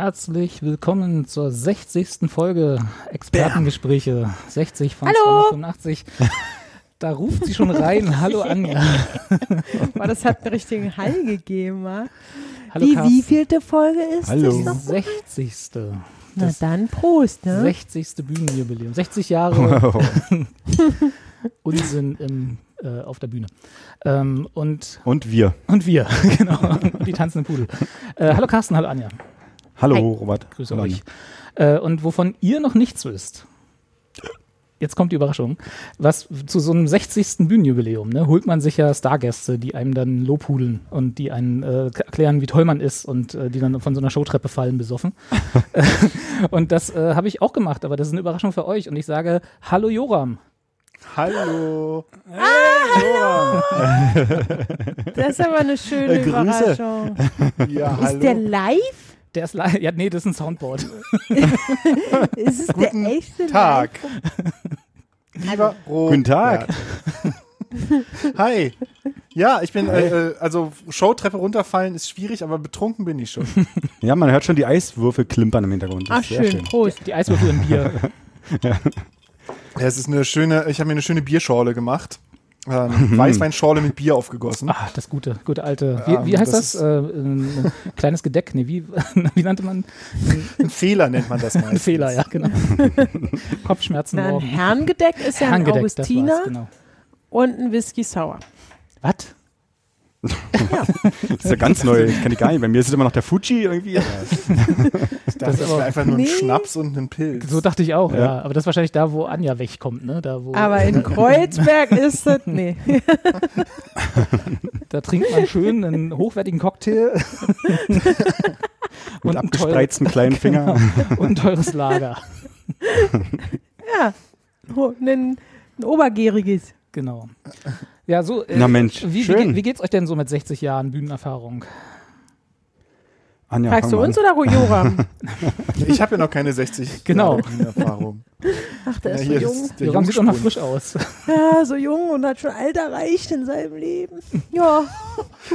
Herzlich willkommen zur 60. Folge Expertengespräche. 60 von Hallo. 285. Da ruft sie schon rein. Hallo Anja. Boah, das hat einen richtigen Hall gegeben, wa? Hallo Die Carsten. wievielte Folge ist Hallo. das Die noch? 60. Na Das dann, Prost, ne? 60. Bühnenjubiläum. 60 Jahre Unsinn im, äh, auf der Bühne. Ähm, und, Und wir. und wir, genau. Und die tanzenden Pudel. Äh, hallo Carsten, hallo Anja. Hallo, Hi. Robert. Grüße Hallo, euch. Äh, und wovon ihr noch nichts wisst, jetzt kommt die Überraschung, was zu so einem 60. Bühnenjubiläum, ne, holt man sich ja Stargäste, die einem dann lobhudeln und die einen äh, erklären, wie toll man ist und äh, die dann von so einer Showtreppe fallen besoffen. und das äh, habe ich auch gemacht, aber das ist eine Überraschung für euch und ich sage, hallo Joram. Hallo. Das ist aber eine schöne Äh, Grüße. Überraschung. Ja, Ist der live? Der ist live, ja, nee, das ist ein Soundboard. Ist es Guten der echte Tag. Lieber Robert. Guten Tag. Hi. Ja, ich bin, äh, äh, also Showtreppe runterfallen ist schwierig, aber betrunken bin ich schon. Ja, man hört schon die Eiswürfel klimpern im Hintergrund. Das Ach, ist sehr schön, Prost. Die Eiswürfel im Bier. Ja, es ist eine schöne, ich habe mir eine schöne Bierschorle gemacht. Ähm, Weißweinschorle mit Bier aufgegossen. Ah, das gute, gute alte. Wie, wie heißt das? das Äh, ein kleines Gedeck? Nee, wie, wie nannte man? Ein Fehler nennt man das Ein meistens. Fehler, ja, genau. Kopfschmerzen Na, ein morgen. Herrengedeck ist ja ein Augustiner genau. und ein Whisky Sour. Was? Das ist ja ganz neu. Ich kenne die gar nicht. Bei mir ist es immer noch der Fuji irgendwie. Ich dachte, das ist wäre einfach nur ein Nee. Schnaps und ein Pilz. So dachte ich auch, ja. Ja. Aber das ist wahrscheinlich da, wo Anja wegkommt, ne? Da, wo, Aber in Kreuzberg ist es, nee. da trinkt man schön einen hochwertigen Cocktail Mit und, ein abgespreizten kleinen Finger. und ein teures Lager. Ja, Ho- ein, ein obergäriges. Genau. Ja, so. Äh, Na Mensch, wie, wie, schön. geht- wie geht's euch denn so mit 60 Jahren Bühnenerfahrung? Anja, Fragst du uns an. oder Joram? Ich habe ja noch keine 60 Genau. Jahre Erfahrung. Ach, der Ja, ist so jung. ist Joram sieht doch noch frisch aus. Ja, so jung und hat schon alt erreicht in seinem Leben. Ja,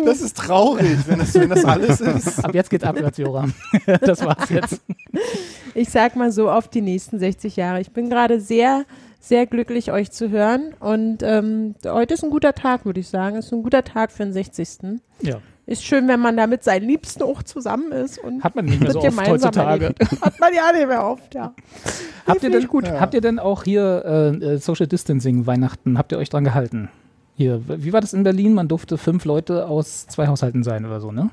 Das ist traurig, wenn das, wenn das alles ist. Ab jetzt geht's abwärts, Joram. das war's jetzt. ich sag mal so auf die nächsten 60 Jahre. Ich bin gerade sehr, sehr glücklich, euch zu hören. Und ähm, heute ist ein guter Tag, würde ich sagen. Ist ein guter Tag für den 60. Ja. Ist schön, wenn man da mit seinen Liebsten auch zusammen ist. Und Hat man nicht mehr das so oft gemeinsam heutzutage. erlebt. Hat man ja nicht mehr oft, ja. Habt ihr, finde denn, ich gut. habt ihr denn auch hier äh, äh, Social Distancing Weihnachten, habt ihr euch dran gehalten? Hier, wie war das in Berlin? Man durfte fünf Leute aus zwei Haushalten sein oder so, ne?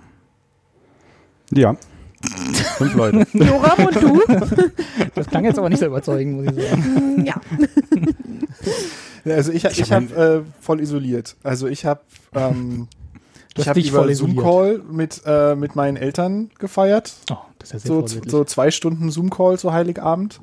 Ja. Fünf Leute. Joram und du? Das klang jetzt aber nicht so überzeugend, muss ich sagen. ja. Ja, Also ich, ich, Ich habe hab äh, voll isoliert. Also ich habe ähm, ich habe über isoliert. Zoom-Call mit, äh, mit meinen Eltern gefeiert. Oh, das ist ja sehr So, so zwei Stunden Zoom-Call zu Heiligabend.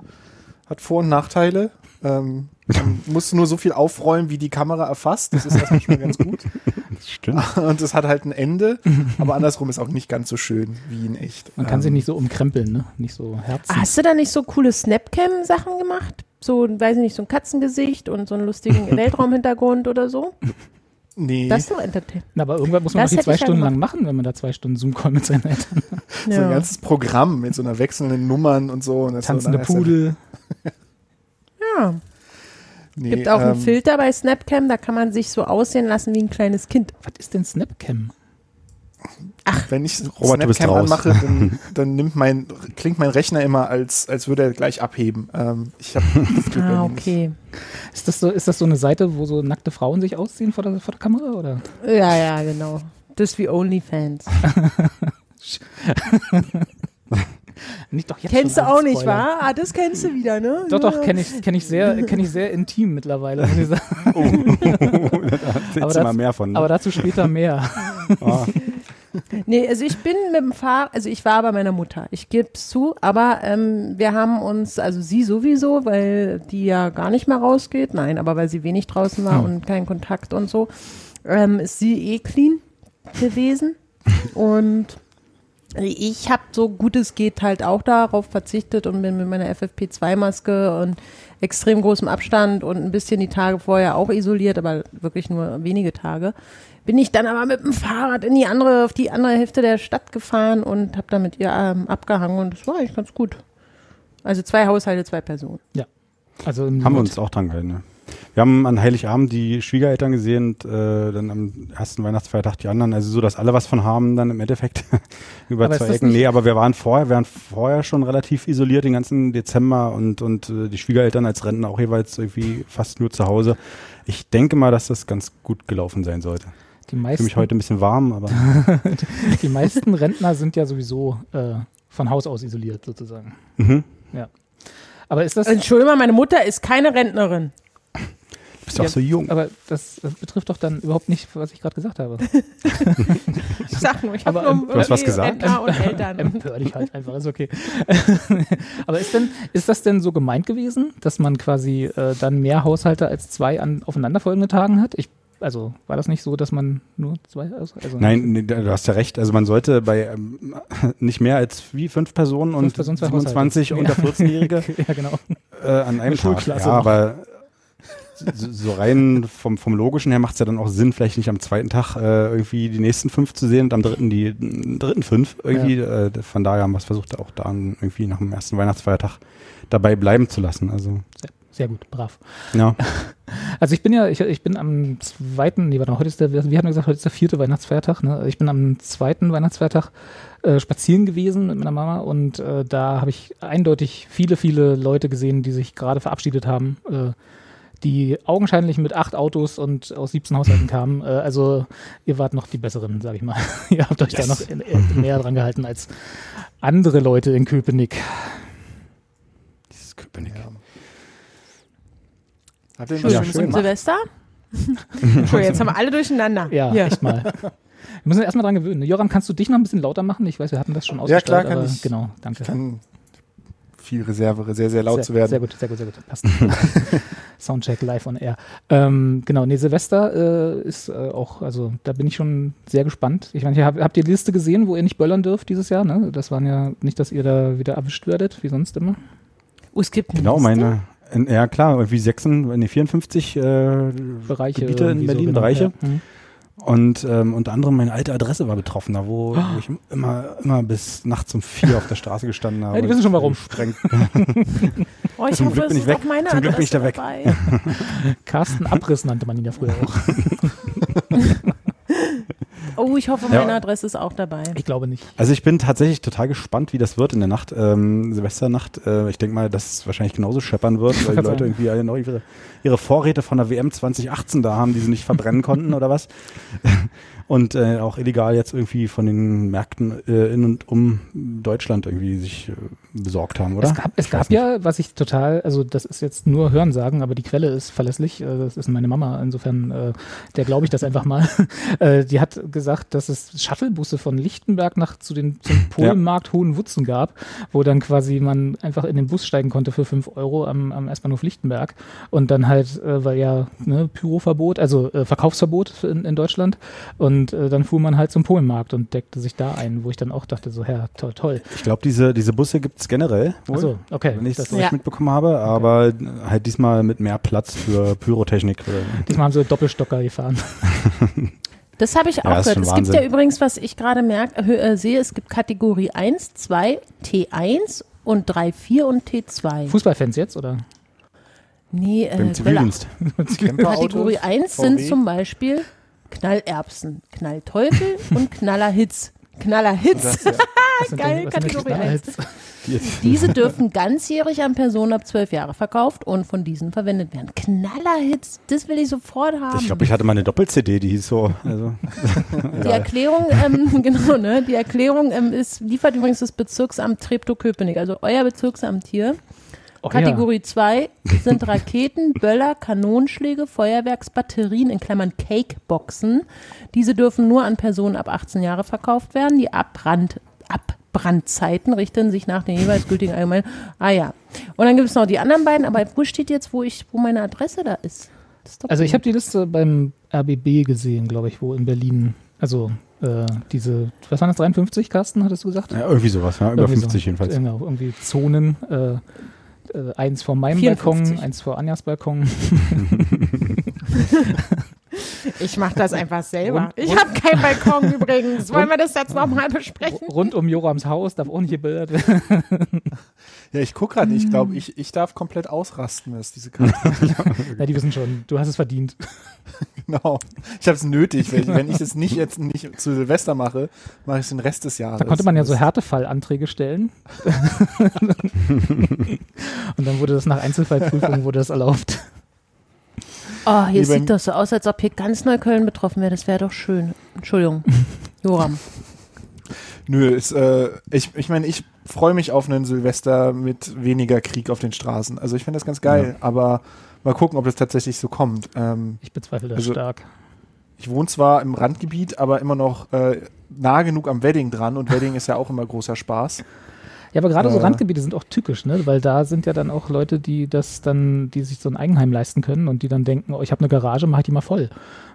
Hat Vor- und Nachteile. Ähm, man muss nur so viel aufräumen, wie die Kamera erfasst. Das ist erstmal schon mal ganz gut. Das stimmt. Und es hat halt ein Ende. Aber andersrum ist auch nicht ganz so schön wie in echt. Man kann ähm, sich nicht so umkrempeln, ne? Nicht so herzen. Hast du da nicht so coole Snapcam-Sachen gemacht? So, weiß ich nicht, so ein Katzengesicht und so einen lustigen Weltraumhintergrund oder so? Nee, Das ist doch entertainment. Aber irgendwann muss man Das die zwei ja Stunden lang machen, wenn man da zwei Stunden Zoom-Call mit seinen Eltern so ein ganzes Programm mit so einer wechselnden Nummern und so. Und das tanzende so, Pudel. Ja. Nee, Gibt auch einen ähm, Filter bei Snapcam, da kann man sich so aussehen lassen wie ein kleines Kind. Was ist denn Snapcam? Wenn ich Robert, du bist Snapcam anmache, dann, dann nimmt mein, klingt mein Rechner immer, als, als würde er gleich abheben. Ähm, ich habe Ah, okay. Ist das, so, ist das so eine Seite, wo so nackte Frauen sich ausziehen vor der, vor der Kamera? Oder? Ja, ja, genau. Das ist wie OnlyFans. Nicht doch jetzt Kennst du auch nicht, Spoiler. wahr? Ah, das kennst du wieder, ne? Doch, doch, kenne ich, kenn ich, sehr, kenn ich sehr intim mittlerweile. Muss ich sagen. Oh, da Aber mal mehr von. Ne? Aber dazu später mehr. Ah, Nee, also ich bin mit dem Fahrrad, also ich war bei meiner Mutter, ich gebe es zu, aber ähm, wir haben uns, also sie sowieso, weil die ja gar nicht mehr rausgeht, nein, aber weil sie wenig draußen war Hm. und kein Kontakt und so, ähm, ist sie eh clean gewesen und ich habe so gut es geht halt auch darauf verzichtet und bin mit meiner FFP2-Maske und extrem großem Abstand und ein bisschen die Tage vorher auch isoliert, aber wirklich nur wenige Tage. Bin ich dann aber mit dem Fahrrad in die andere, auf die andere Hälfte der Stadt gefahren und habe da mit ihr ähm, abgehangen und das war eigentlich ganz gut. Also zwei Haushalte, zwei Personen. Also im Haben wir uns auch dran gehalten. Ne? Wir haben an Heiligabend die Schwiegereltern gesehen und äh, dann am ersten Weihnachtsfeiertag die anderen. Also so, dass alle was von haben dann im Endeffekt über Aber zwei Ecken. Nee, aber wir waren vorher, wir waren vorher schon relativ isoliert den ganzen Dezember und, und äh, die Schwiegereltern als Rentner auch jeweils irgendwie fast nur zu Hause. Ich denke mal, dass das ganz gut gelaufen sein sollte. die Für meisten, mich heute ein bisschen warm, aber die meisten Rentner sind ja sowieso äh, von Haus aus isoliert sozusagen. mhm. Aber ist das, Entschuldigung, meine Mutter ist keine Rentnerin. Du bist doch Ja, so jung. aber das, betrifft doch dann überhaupt nicht, was ich gerade gesagt habe. Ich sag nur, ich habe Aber, nur du hast was gesagt? Und Eltern. Empör dich halt einfach, ist okay. Aber ist denn, ist das denn so gemeint gewesen, dass man quasi äh, dann mehr Haushalte als zwei an aufeinanderfolgende Tagen hat? Ich, also war das nicht so, dass man nur zwei, also, also Nein, nee, du hast ja recht. Also man sollte bei ähm, nicht mehr als wie fünf Personen Fünf und Personen, zwei 27 Haushalte. unter 14-Jährige ja genau. äh, an einem Eine Tag. Schulklasse Ja, aber so, rein vom, vom Logischen her macht es ja dann auch Sinn, vielleicht nicht am zweiten Tag äh, irgendwie die nächsten fünf zu sehen und am dritten die n- dritten fünf irgendwie. Äh, von daher haben wir es versucht, auch da irgendwie nach dem ersten Weihnachtsfeiertag dabei bleiben zu lassen. Also Sehr, sehr gut, brav. ja, Also ich bin ja, ich, ich bin am zweiten, nee, warte mal, heute ist der, wir hatten gesagt, heute ist der vierte Weihnachtsfeiertag. Ne? Ich bin am zweiten Weihnachtsfeiertag äh, spazieren gewesen mit meiner Mama und äh, da habe ich eindeutig viele, viele Leute gesehen, die sich gerade verabschiedet haben, äh, die augenscheinlich mit acht Autos und aus 17 Haushalten kamen. Äh, also ihr wart noch die Besseren, sage ich mal. ihr habt euch da Yes. noch in, in, näher dran gehalten als andere Leute in Köpenick. dieses Köpenick. Ja. Habt ihr Entschuldigung, was Ja, schön. Silvester? Entschuldigung, jetzt haben wir alle durcheinander. Ja, Hier. echt mal. Wir müssen uns erstmal dran gewöhnen. Joram, kannst du dich noch ein bisschen lauter machen? Ich weiß, wir hatten das schon Ja, ausgestrahlt, klar kann aber ich. genau, danke. Ich kann viel Reserve, sehr, sehr laut sehr, zu werden. Sehr gut, sehr gut, sehr gut. Passt. Soundcheck live on air. Ähm, genau, nee, Silvester äh, ist äh, auch, also da bin ich schon sehr gespannt. Ich meine, ihr habt, habt ihr die Liste gesehen, wo ihr nicht böllern dürft dieses Jahr? Ne? Das waren ja nicht, dass ihr da wieder erwischt werdet, wie sonst immer. Oh, es gibt Genau, Liste? meine. In, ja klar, irgendwie 6, nee, 54 äh, Bereiche. Gebiete in Berlin, genau, Bereiche. Ja. Mhm. Und ähm, unter anderem meine alte Adresse war betroffen, da wo, wo ich immer, immer bis nachts um vier auf der Straße gestanden habe. Ja, die wissen schon warum. Oh, ich Zum hoffe, Glück es bin ich ist weg. Zum Glück bin ich da Adresse weg. dabei. Carsten Abriss nannte man ihn ja früher auch. Oh, ich hoffe, Ja. meine Adresse ist auch dabei. Ich glaube nicht. Also ich bin tatsächlich total gespannt, wie das wird in der Nacht, ähm, Silvesternacht. Äh, ich denke mal, dass es wahrscheinlich genauso scheppern wird, weil die Leute irgendwie alle noch ihre, ihre Vorräte von der WM 2018 da haben, die sie nicht verbrennen konnten oder was. Und äh, auch illegal jetzt irgendwie von den Märkten äh, in und um Deutschland irgendwie sich äh, besorgt haben, oder? Es gab, es gab ja, was ich total, also das ist jetzt nur Hörensagen, aber die Quelle ist verlässlich. Äh, das ist meine Mama. Insofern, äh, der glaube ich das einfach mal. äh, die hat gesagt, dass es Shuttlebusse von Lichtenberg nach zu den zum Polenmarkt Hohenwutzen gab, wo dann quasi man einfach in den Bus steigen konnte für fünf Euro am, am S-Bahnhof Lichtenberg und dann halt, äh, weil ja ne, Pyroverbot, also äh, Verkaufsverbot in, in Deutschland und äh, dann fuhr man halt zum Polenmarkt und deckte sich da ein, wo ich dann auch dachte, so, Herr, toll, toll. Ich glaube, diese, diese Busse gibt es generell. wohl, Achso, okay. Wenn ich Das- richtig Ja. mitbekommen habe, aber halt diesmal mit mehr Platz für Pyrotechnik. Oder Diesmal haben sie Doppelstocker gefahren. Das habe ich auch Ja, ist gehört. Es gibt Wahnsinn. ja übrigens, was ich gerade merke, äh, sehe, es gibt Kategorie 1, 2, T1 und 3, 4 und T2. Fußballfans jetzt, oder? Nee, äh, Beim Zivildienst. Kategorie 1 sind VW. zum Beispiel Knallerbsen, Knallteufel und Knallerhitz. Knallerhitz. Ja. Sind Geil, denn- sind Kategorie Knallhits? Diese dürfen ganzjährig an Personen ab 12 Jahre verkauft und von diesen verwendet werden. Knallerhits, das will ich sofort haben. Ich glaube, ich hatte mal eine Doppel-CD, die hieß so. Also, Die Erklärung, ähm, genau, ne? Die Erklärung ähm, ist, liefert übrigens das Bezirksamt Treptow-Köpenick, also euer Bezirksamt hier. Oh, Kategorie 2 sind Raketen, Böller, Kanonenschläge, Feuerwerksbatterien in Klammern Cakeboxen. Diese dürfen nur an Personen ab 18 Jahre verkauft werden. Die Abbrand, Abbrandzeiten richten sich nach den jeweils gültigen allgemeinen. Ah ja. Und dann gibt es noch die anderen beiden, aber wo steht jetzt, wo ich, wo meine Adresse da ist? Ist Also ich habe die Liste beim RBB gesehen, glaube ich, wo in Berlin, also äh, diese, was waren das, 53, Carsten, hattest du gesagt? Ja, irgendwie sowas, ja, über Irgendwie 50 so. jedenfalls. Genau, irgendwie Zonen. Äh, eins vor meinem 54. Balkon, eins vor Anjas Balkon. Ich mache das einfach selber. Rund- ich habe keinen Balkon übrigens. Wollen wir das jetzt nochmal besprechen? Rund um Jorams Haus darf auch nicht gebildet werden. Ja, ich gucke gerade nicht. Ich glaube, ich, ich darf komplett ausrasten, was diese Karte. Na, die wissen schon, du hast es verdient. genau. Ich habe es nötig. Wenn ich, wenn ich es nicht jetzt nicht zu Silvester mache, mache ich es den Rest des Jahres. Da konnte man ja so Härtefallanträge stellen. Und dann wurde das nach Einzelfallprüfung wurde das erlaubt. Oh, hier sieht das so aus, als ob hier ganz Neukölln betroffen wäre. Das wäre doch schön. Entschuldigung. Joram. Nö, ist, äh, ich, ich meine, ich freue mich auf einen Silvester mit weniger Krieg auf den Straßen. Also ich finde das ganz geil, aber mal gucken, ob das tatsächlich so kommt. Ähm, Ich bezweifle das Also- stark. ich wohne zwar im Randgebiet, aber immer noch äh, nah genug am Wedding dran und Wedding ist ja auch immer großer Spaß. Ja, aber gerade so Äh. Randgebiete sind auch tückisch, ne? Weil da sind ja dann auch Leute, die das dann, die sich so ein Eigenheim leisten können und die dann denken, oh, ich habe eine Garage, mach ich die mal voll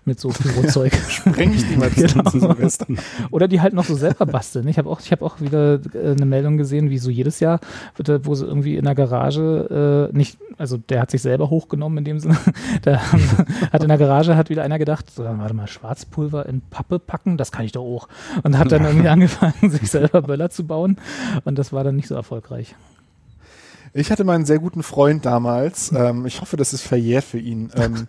mit so Pyrozeug. Spreng ich die mal Genau. zu Silvester. Oder die halt noch so selber basteln. Ich habe auch, ich habe auch wieder äh, eine Meldung gesehen, wie so jedes Jahr, wird wo sie irgendwie in der Garage äh, nicht, also der hat sich selber hochgenommen in dem Sinne. Da hat in der Garage hat wieder einer gedacht, so, warte mal, Schwarzpulver in Pappe packen, das kann ich doch auch. Und hat dann irgendwie angefangen, sich selber Böller zu bauen. Und das war dann nicht so erfolgreich. Ich hatte mal einen sehr guten Freund damals. Ähm, ich hoffe, das ist verjährt für ihn. Ähm,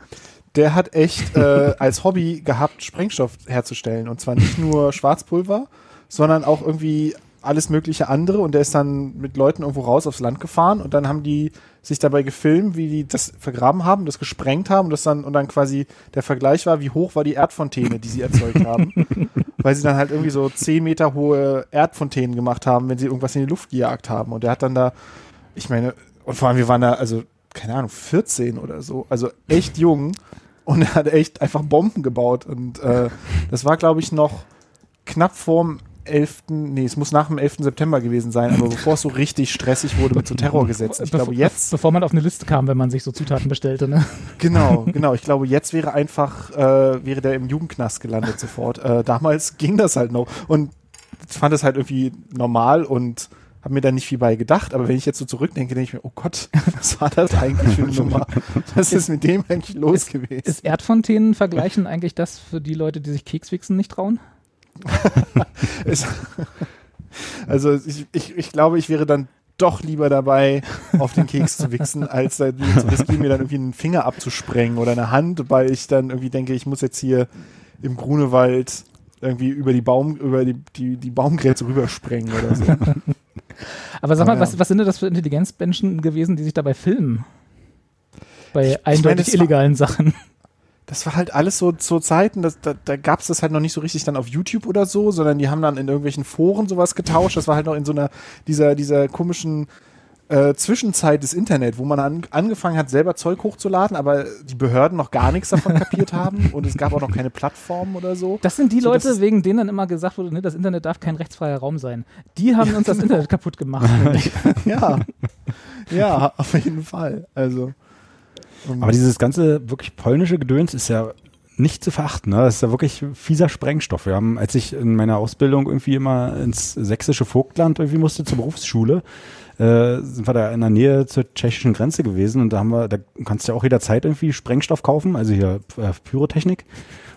der hat echt äh, als Hobby gehabt, Sprengstoff herzustellen. Und zwar nicht nur Schwarzpulver, sondern auch irgendwie alles mögliche andere. Und der ist dann mit Leuten irgendwo raus aufs Land gefahren und dann haben die sich dabei gefilmt, wie die das vergraben haben, das gesprengt haben und das dann und dann quasi der Vergleich war, wie hoch war die Erdfontäne, die sie erzeugt haben. Weil sie dann halt irgendwie so 10 Meter hohe Erdfontänen gemacht haben, wenn sie irgendwas in die Luft gejagt haben. Und der hat dann da ich meine, und vor allem, wir waren da, also, keine Ahnung, 14 oder so, also echt jung und er hat echt einfach Bomben gebaut und äh, das war, glaube ich, noch knapp vorm 11., nee, es muss nach dem 11. September gewesen sein, aber bevor es so richtig stressig wurde mit so Terrorgesetzen. Ich glaube, jetzt, Bevor man auf eine Liste kam, wenn man sich so Zutaten bestellte, ne? genau, genau, ich glaube, jetzt wäre einfach, äh, wäre der im Jugendknast gelandet sofort. Äh, damals ging das halt noch und ich fand das halt irgendwie normal und habe mir da nicht viel bei gedacht, aber wenn ich jetzt so zurückdenke, denke ich mir, oh Gott, was war das eigentlich für eine Nummer? Was ist mit dem eigentlich los gewesen? Ist Erdfontänen vergleichen eigentlich das für die Leute, die sich Kekswichsen nicht trauen? Es- also ich, ich, ich glaube, ich wäre dann doch lieber dabei, auf den Keks zu wichsen, als da zu riskieren, mir dann irgendwie einen Finger abzusprengen oder eine Hand, weil ich dann irgendwie denke, ich muss jetzt hier im Grunewald irgendwie über die Baum, über die, die, die Baumgrenze rübersprengen oder so. Aber sag mal, Ah, ja. was, was sind denn das für Intelligenzmenschen gewesen, die sich dabei filmen? Bei ich eindeutig meine, es war- illegalen Sachen. Das war halt alles so zu Zeiten, das, da, da gab es das halt noch nicht so richtig dann auf YouTube oder so, sondern die haben dann in irgendwelchen Foren sowas getauscht. Das war halt noch in so einer, dieser, dieser komischen äh, Zwischenzeit des Internet, wo man an, angefangen hat, selber Zeug hochzuladen, aber die Behörden noch gar nichts davon kapiert haben und es gab auch noch keine Plattformen oder so. Das sind die So, Leute, wegen denen dann immer gesagt wurde, ne, das Internet darf kein rechtsfreier Raum sein. Die haben uns das Internet kaputt gemacht. Ja, ja, auf jeden Fall. Also. um- Aber dieses ganze wirklich polnische Gedöns ist ja nicht zu verachten. Ne? Das ist ja wirklich fieser Sprengstoff. Wir haben, als ich in meiner Ausbildung irgendwie immer ins sächsische Vogtland irgendwie musste zur Berufsschule, äh, sind wir da in der Nähe zur tschechischen Grenze gewesen und da haben wir, da kannst du ja auch jederzeit irgendwie Sprengstoff kaufen, also hier äh, Pyrotechnik.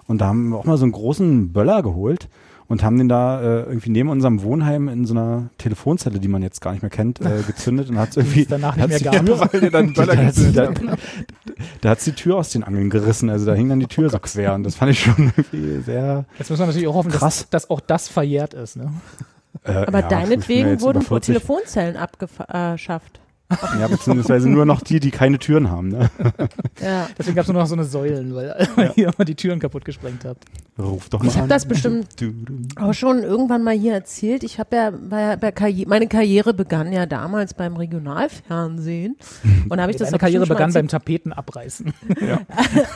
Und da haben wir auch mal so einen großen Böller geholt und haben den da äh, irgendwie neben unserem Wohnheim in so einer Telefonzelle, die man jetzt gar nicht mehr kennt, äh, gezündet und hat irgendwie danach nicht mehr weil ihr dann Böller da, da, da hat's die Tür aus den Angeln gerissen, also da hing dann die Tür so quer und das fand ich schon irgendwie sehr Jetzt müssen wir natürlich auch hoffen, dass, Krass. dass auch das verjährt ist. Ne? Äh, Aber ja, deinetwegen wurden über 40. Telefonzellen abgeschafft. Ja, beziehungsweise nur noch die, die keine Türen haben. Ne? Ja. Deswegen gab es nur noch so eine Säulen, weil, weil ihr immer die Türen kaputt gesprengt habt. Ruf doch mal Ich habe das bestimmt auch schon irgendwann mal hier erzählt. Ich habe ja, ja bei Karri meine Karriere begann ja damals beim Regionalfernsehen. Und da habe ich das auch Karriere begann beim Tapetenabreißen.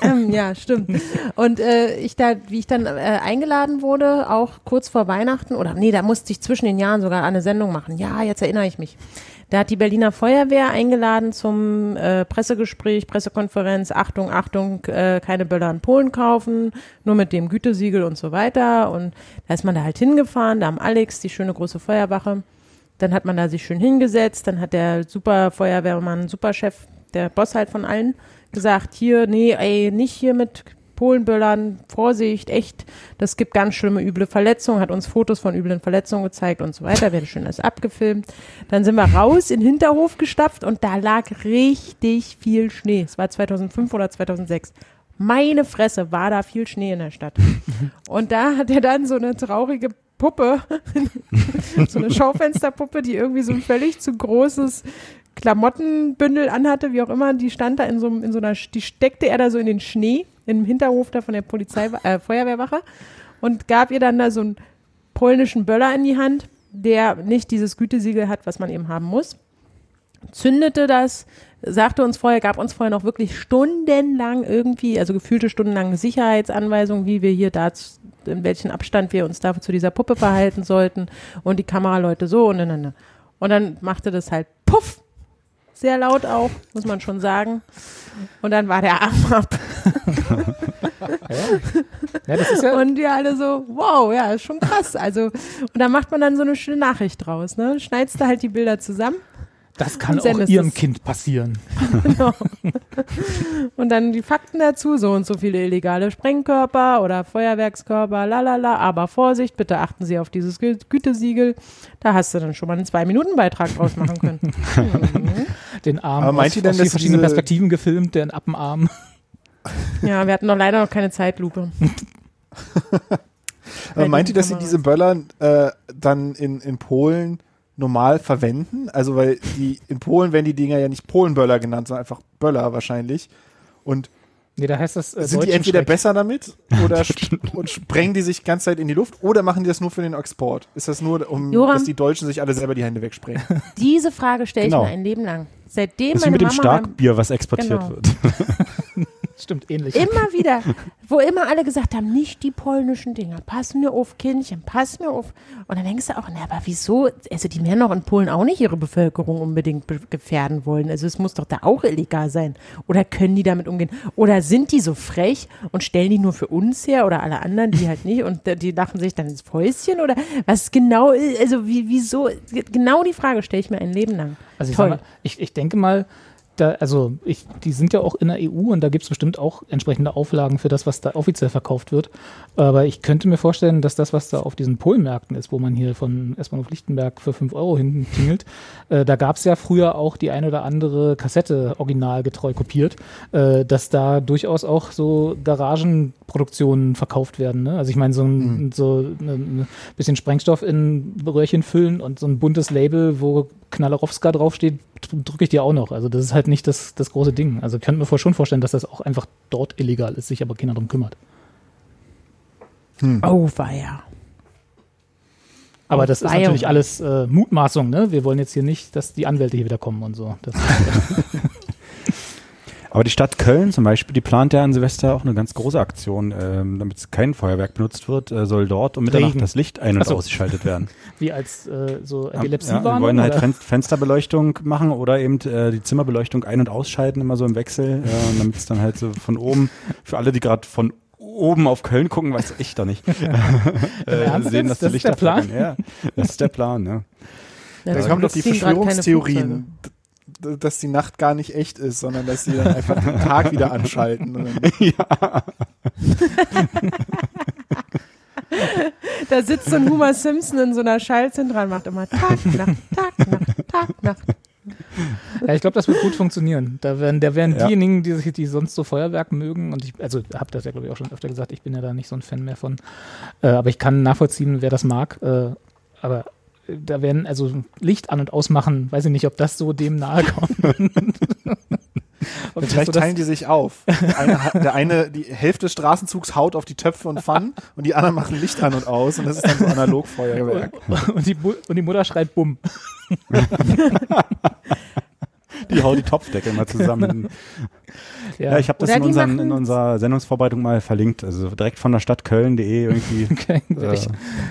Ähm, ja, stimmt. Und äh, ich da, wie ich dann äh, eingeladen wurde, auch kurz vor Weihnachten, oder nee, da musste ich zwischen den Jahren sogar eine Sendung machen. Ja, jetzt erinnere ich mich. Da hat die Berliner Feuerwehr eingeladen zum äh, Pressegespräch, Pressekonferenz, Achtung, Achtung, äh, keine Böller in Polen kaufen, nur mit dem Gütesiegel und so weiter. Und da ist man da halt hingefahren, da am Alex, die schöne große Feuerwache. Dann hat man da sich schön hingesetzt, dann hat der super Feuerwehrmann, Superchef, der Boss halt von allen, gesagt, hier, nee, ey, nicht hier mit Polenböllern, Vorsicht, echt, das gibt ganz schlimme, üble Verletzungen, hat uns Fotos von üblen Verletzungen gezeigt und so weiter, werden schön alles abgefilmt. Dann sind wir raus in den Hinterhof gestapft und da lag richtig viel Schnee. Es war 2005 oder 2006. Meine Fresse, war da viel Schnee in der Stadt. Und da hat er dann so eine traurige Puppe, so eine Schaufensterpuppe, die irgendwie so ein völlig zu großes Klamottenbündel anhatte, wie auch immer, die stand da in so, in so einer, die steckte er da so in den Schnee, im Hinterhof da von der Polizei, äh, Feuerwehrwache und gab ihr dann da so einen polnischen Böller in die Hand, der nicht dieses Gütesiegel hat, was man eben haben muss. Zündete das, sagte uns vorher, gab uns vorher noch wirklich stundenlang irgendwie, also gefühlte stundenlang Sicherheitsanweisungen, wie wir hier da, z- in welchen Abstand wir uns da zu dieser Puppe verhalten sollten und die Kameraleute so und dann, und dann machte das halt puff, sehr laut auch, muss man schon sagen. Und dann war der Arm ab. Ja, ist ja, Und die alle so, wow, ja, ist schon krass. Also, und da macht man dann so eine schöne Nachricht draus, ne? Schneidest du halt die Bilder zusammen. Das kann auch ihrem es. Kind passieren. Genau. und dann die Fakten dazu, so und so viele illegale Sprengkörper oder Feuerwerkskörper, lalala, aber Vorsicht, bitte achten Sie auf dieses Gü Gütesiegel. Da hast du dann schon mal einen Zwei-Minuten-Beitrag draus machen können. Den Arm Aber meint aus, ihr denn, aus verschiedenen Perspektiven gefilmt, der Appenarm. Ja, wir hatten noch leider noch keine Zeitlupe. Aber meint ihr, dass sie diese Böller äh, dann in, in Polen normal verwenden? Also, weil die in Polen werden die Dinger ja nicht Polenböller genannt, sondern einfach Böller wahrscheinlich. Und Nee, da heißt das äh, sind die entweder Schreck. besser damit oder sp und sprengen die sich die ganze Zeit in die Luft oder machen die das nur für den Export? Ist das nur, um Joram. dass die Deutschen sich alle selber die Hände wegsprengen? Diese Frage stelle ich Genau. mir ein Leben lang. Seitdem Das ist wie meine mit dem Mama beim- Starkbier, was exportiert Genau. wird. Stimmt, ähnlich. Immer wieder, wo immer alle gesagt haben, nicht die polnischen Dinger, pass mir auf, Kindchen, pass mir auf. Und dann denkst du auch, na, aber wieso, also die werden doch in Polen auch nicht ihre Bevölkerung unbedingt be gefährden wollen. Also es muss doch da auch illegal sein. Oder können die damit umgehen? Oder sind die so frech und stellen die nur für uns her oder alle anderen, die halt nicht und die lachen sich dann ins Fäustchen? Oder was genau, ist- also wie, wieso, genau die Frage stelle ich mir ein Leben lang. Also ich, mal, ich, ich denke mal, da, also ich, die sind ja auch in der EU und da gibt es bestimmt auch entsprechende Auflagen für das, was da offiziell verkauft wird. Aber ich könnte mir vorstellen, dass das, was da auf diesen Polmärkten ist, wo man hier von S-Bahnhof Lichtenberg für 5 Euro hintingelt, äh, da gab es ja früher auch die ein oder andere Kassette originalgetreu kopiert, äh, dass da durchaus auch so Garagenproduktionen verkauft werden. Ne? Also ich meine, so ein so ein bisschen Sprengstoff in Röhrchen füllen und so ein buntes Label, wo Knallerowska draufsteht, drücke ich dir auch noch. Also das ist halt nicht das, das große Ding. Also könnte mir vor- schon vorstellen, dass das auch einfach dort illegal ist, sich aber keiner drum kümmert. Oh, weia. Aber Auf das ist natürlich alles äh, Mutmaßung, ne? Wir wollen jetzt hier nicht, dass die Anwälte hier wieder kommen und so. Das, Aber die Stadt Köln zum Beispiel, die plant ja an Silvester auch eine ganz große Aktion, ähm, damit kein Feuerwerk benutzt wird, äh, soll dort um Mitternacht Regen. das Licht ein- und so. ausgeschaltet werden. wie als äh, so Ja, Epilepsiewarnung. wir wollen halt? Fen Fensterbeleuchtung machen oder eben äh, die Zimmerbeleuchtung ein- und ausschalten, immer so im Wechsel, ja, und damit es dann halt so von oben, für alle, die gerade von oben auf Köln gucken, weiß ich doch nicht, äh, Ernst sehen, jetzt? dass Das die ist der Lichter Plan? Ja, das ist der Plan, ja. Ja, Da kommen doch die Verschwörungstheorien, dass die Nacht gar nicht echt ist, sondern dass sie dann einfach den Tag wieder anschalten. Und ja. Da sitzt so ein Homer Simpson in so einer Schallzentrale, macht immer Tag, Nacht, Tag, Nacht, Tag, Nacht. Ja, ich glaube, das wird gut funktionieren. Da werden, da werden Ja. diejenigen, die, sich- die sonst so Feuerwerk mögen, und ich, also habe das ja, glaube ich, auch schon öfter gesagt, ich bin ja da nicht so ein Fan mehr von. Äh, aber ich kann nachvollziehen, wer das mag. Äh, aber da werden, also Licht an- und ausmachen, weiß ich nicht, ob das so dem nahe kommt. Und Vielleicht so, teilen die sich auf. Der eine, der eine, die Hälfte des Straßenzugs haut auf die Töpfe und Pfannen und die anderen machen Licht an und aus und das ist dann so Analogfeuerwerk. und, die, Mu- und die Mutter schreit Bumm. Die haut die Topfdecke immer zusammen. Ja, ich habe das Oder in, unseren, in unserer Sendungsvorbereitung mal verlinkt. Also direkt von der Stadt Köln.de irgendwie. Okay, werde ich,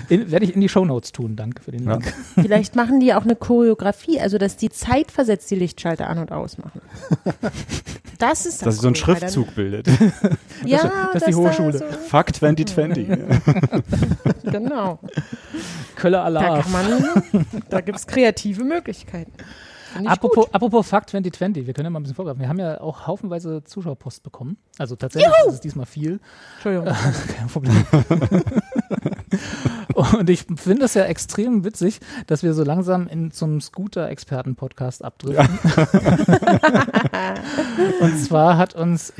in, werd ich in die Shownotes tun. Danke für den Ja. Link. Vielleicht machen die auch eine Choreografie, also dass die zeitversetzt die Lichtschalter an und aus machen. Das ist Dass sich so ein cool, weil Schriftzug bildet. Dann, ja, das ist die dass Hohe da Schule. So, Fuck 2020. Köller genau. Da Alarv. kann man, da gibt es kreative Möglichkeiten. Apropos, apropos Fakt 2020, wir können ja mal ein bisschen vorgreifen. Wir haben ja auch haufenweise Zuschauerpost bekommen. Also tatsächlich ist es diesmal viel. Entschuldigung. Kein Problem. Und ich finde es ja extrem witzig, dass wir so langsam in zum Scooter-Experten-Podcast abdriften. Und zwar hat uns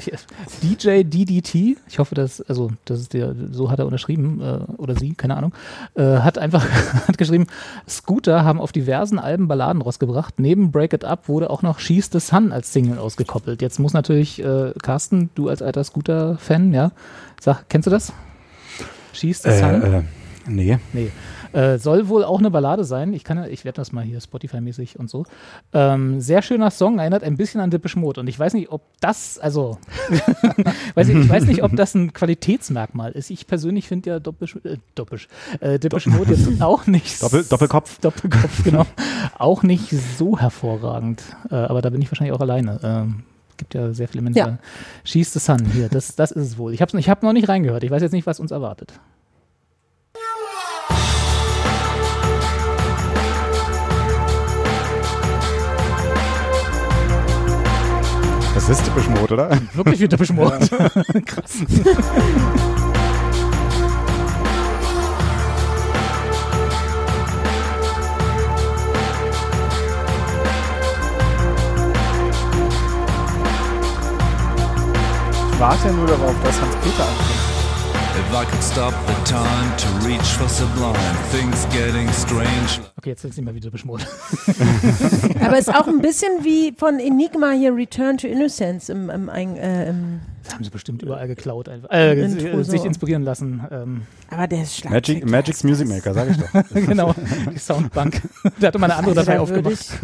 DJ DDT, ich hoffe, dass, also das ist der, so hat er unterschrieben, äh, oder sie, keine Ahnung, äh, hat einfach hat geschrieben, Scooter haben auf diversen Alben Balladen rausgebracht. Neben Break It Up wurde auch noch She's the Sun als Single ausgekoppelt. Jetzt muss natürlich, äh, Carsten, du als alter Scooter-Fan, ja, sag, kennst du das? She's the Sun? äh, äh, nee. Nee. Äh, soll wohl auch eine Ballade sein. Ich kann ich werde das mal hier Spotify-mäßig und so. Ähm, sehr schöner Song, erinnert ein bisschen an Depeche Mode. Und ich weiß nicht, ob das, also, weiß ich, ich weiß nicht, ob das ein Qualitätsmerkmal ist. Ich persönlich finde ja Doppelsch, äh, Doppelsch, äh, Depeche Mode jetzt auch nicht. Doppel, Doppelkopf. Doppelkopf, genau. auch nicht so hervorragend. Äh, aber da bin ich wahrscheinlich auch alleine. Ähm, gibt ja sehr viele Menschen. Ja. die sagen, She's the Sun, hier, das, das ist es wohl. Ich habe ich hab noch nicht reingehört. Ich weiß jetzt nicht, was uns erwartet. Das ist typisch Mode, oder? Wirklich wie Depeche Mode. Krass. warte ja nur darauf, dass Hans-Peter ankommt. If I could stop the time to reach for sublime, things getting strange. Okay, jetzt ist nicht mehr wieder Mode. Aber es ist auch ein bisschen wie von Enigma hier Return to Innocence im, im, äh, im Das haben sie bestimmt überall geklaut. Einfach. Äh, Intro sich so. inspirieren lassen. Ähm, aber der ist Schlagzeug. Magic, Magic's Music Maker, sag ich doch. genau, die Soundbank. Der hatte mal eine andere Also Datei da aufgemacht.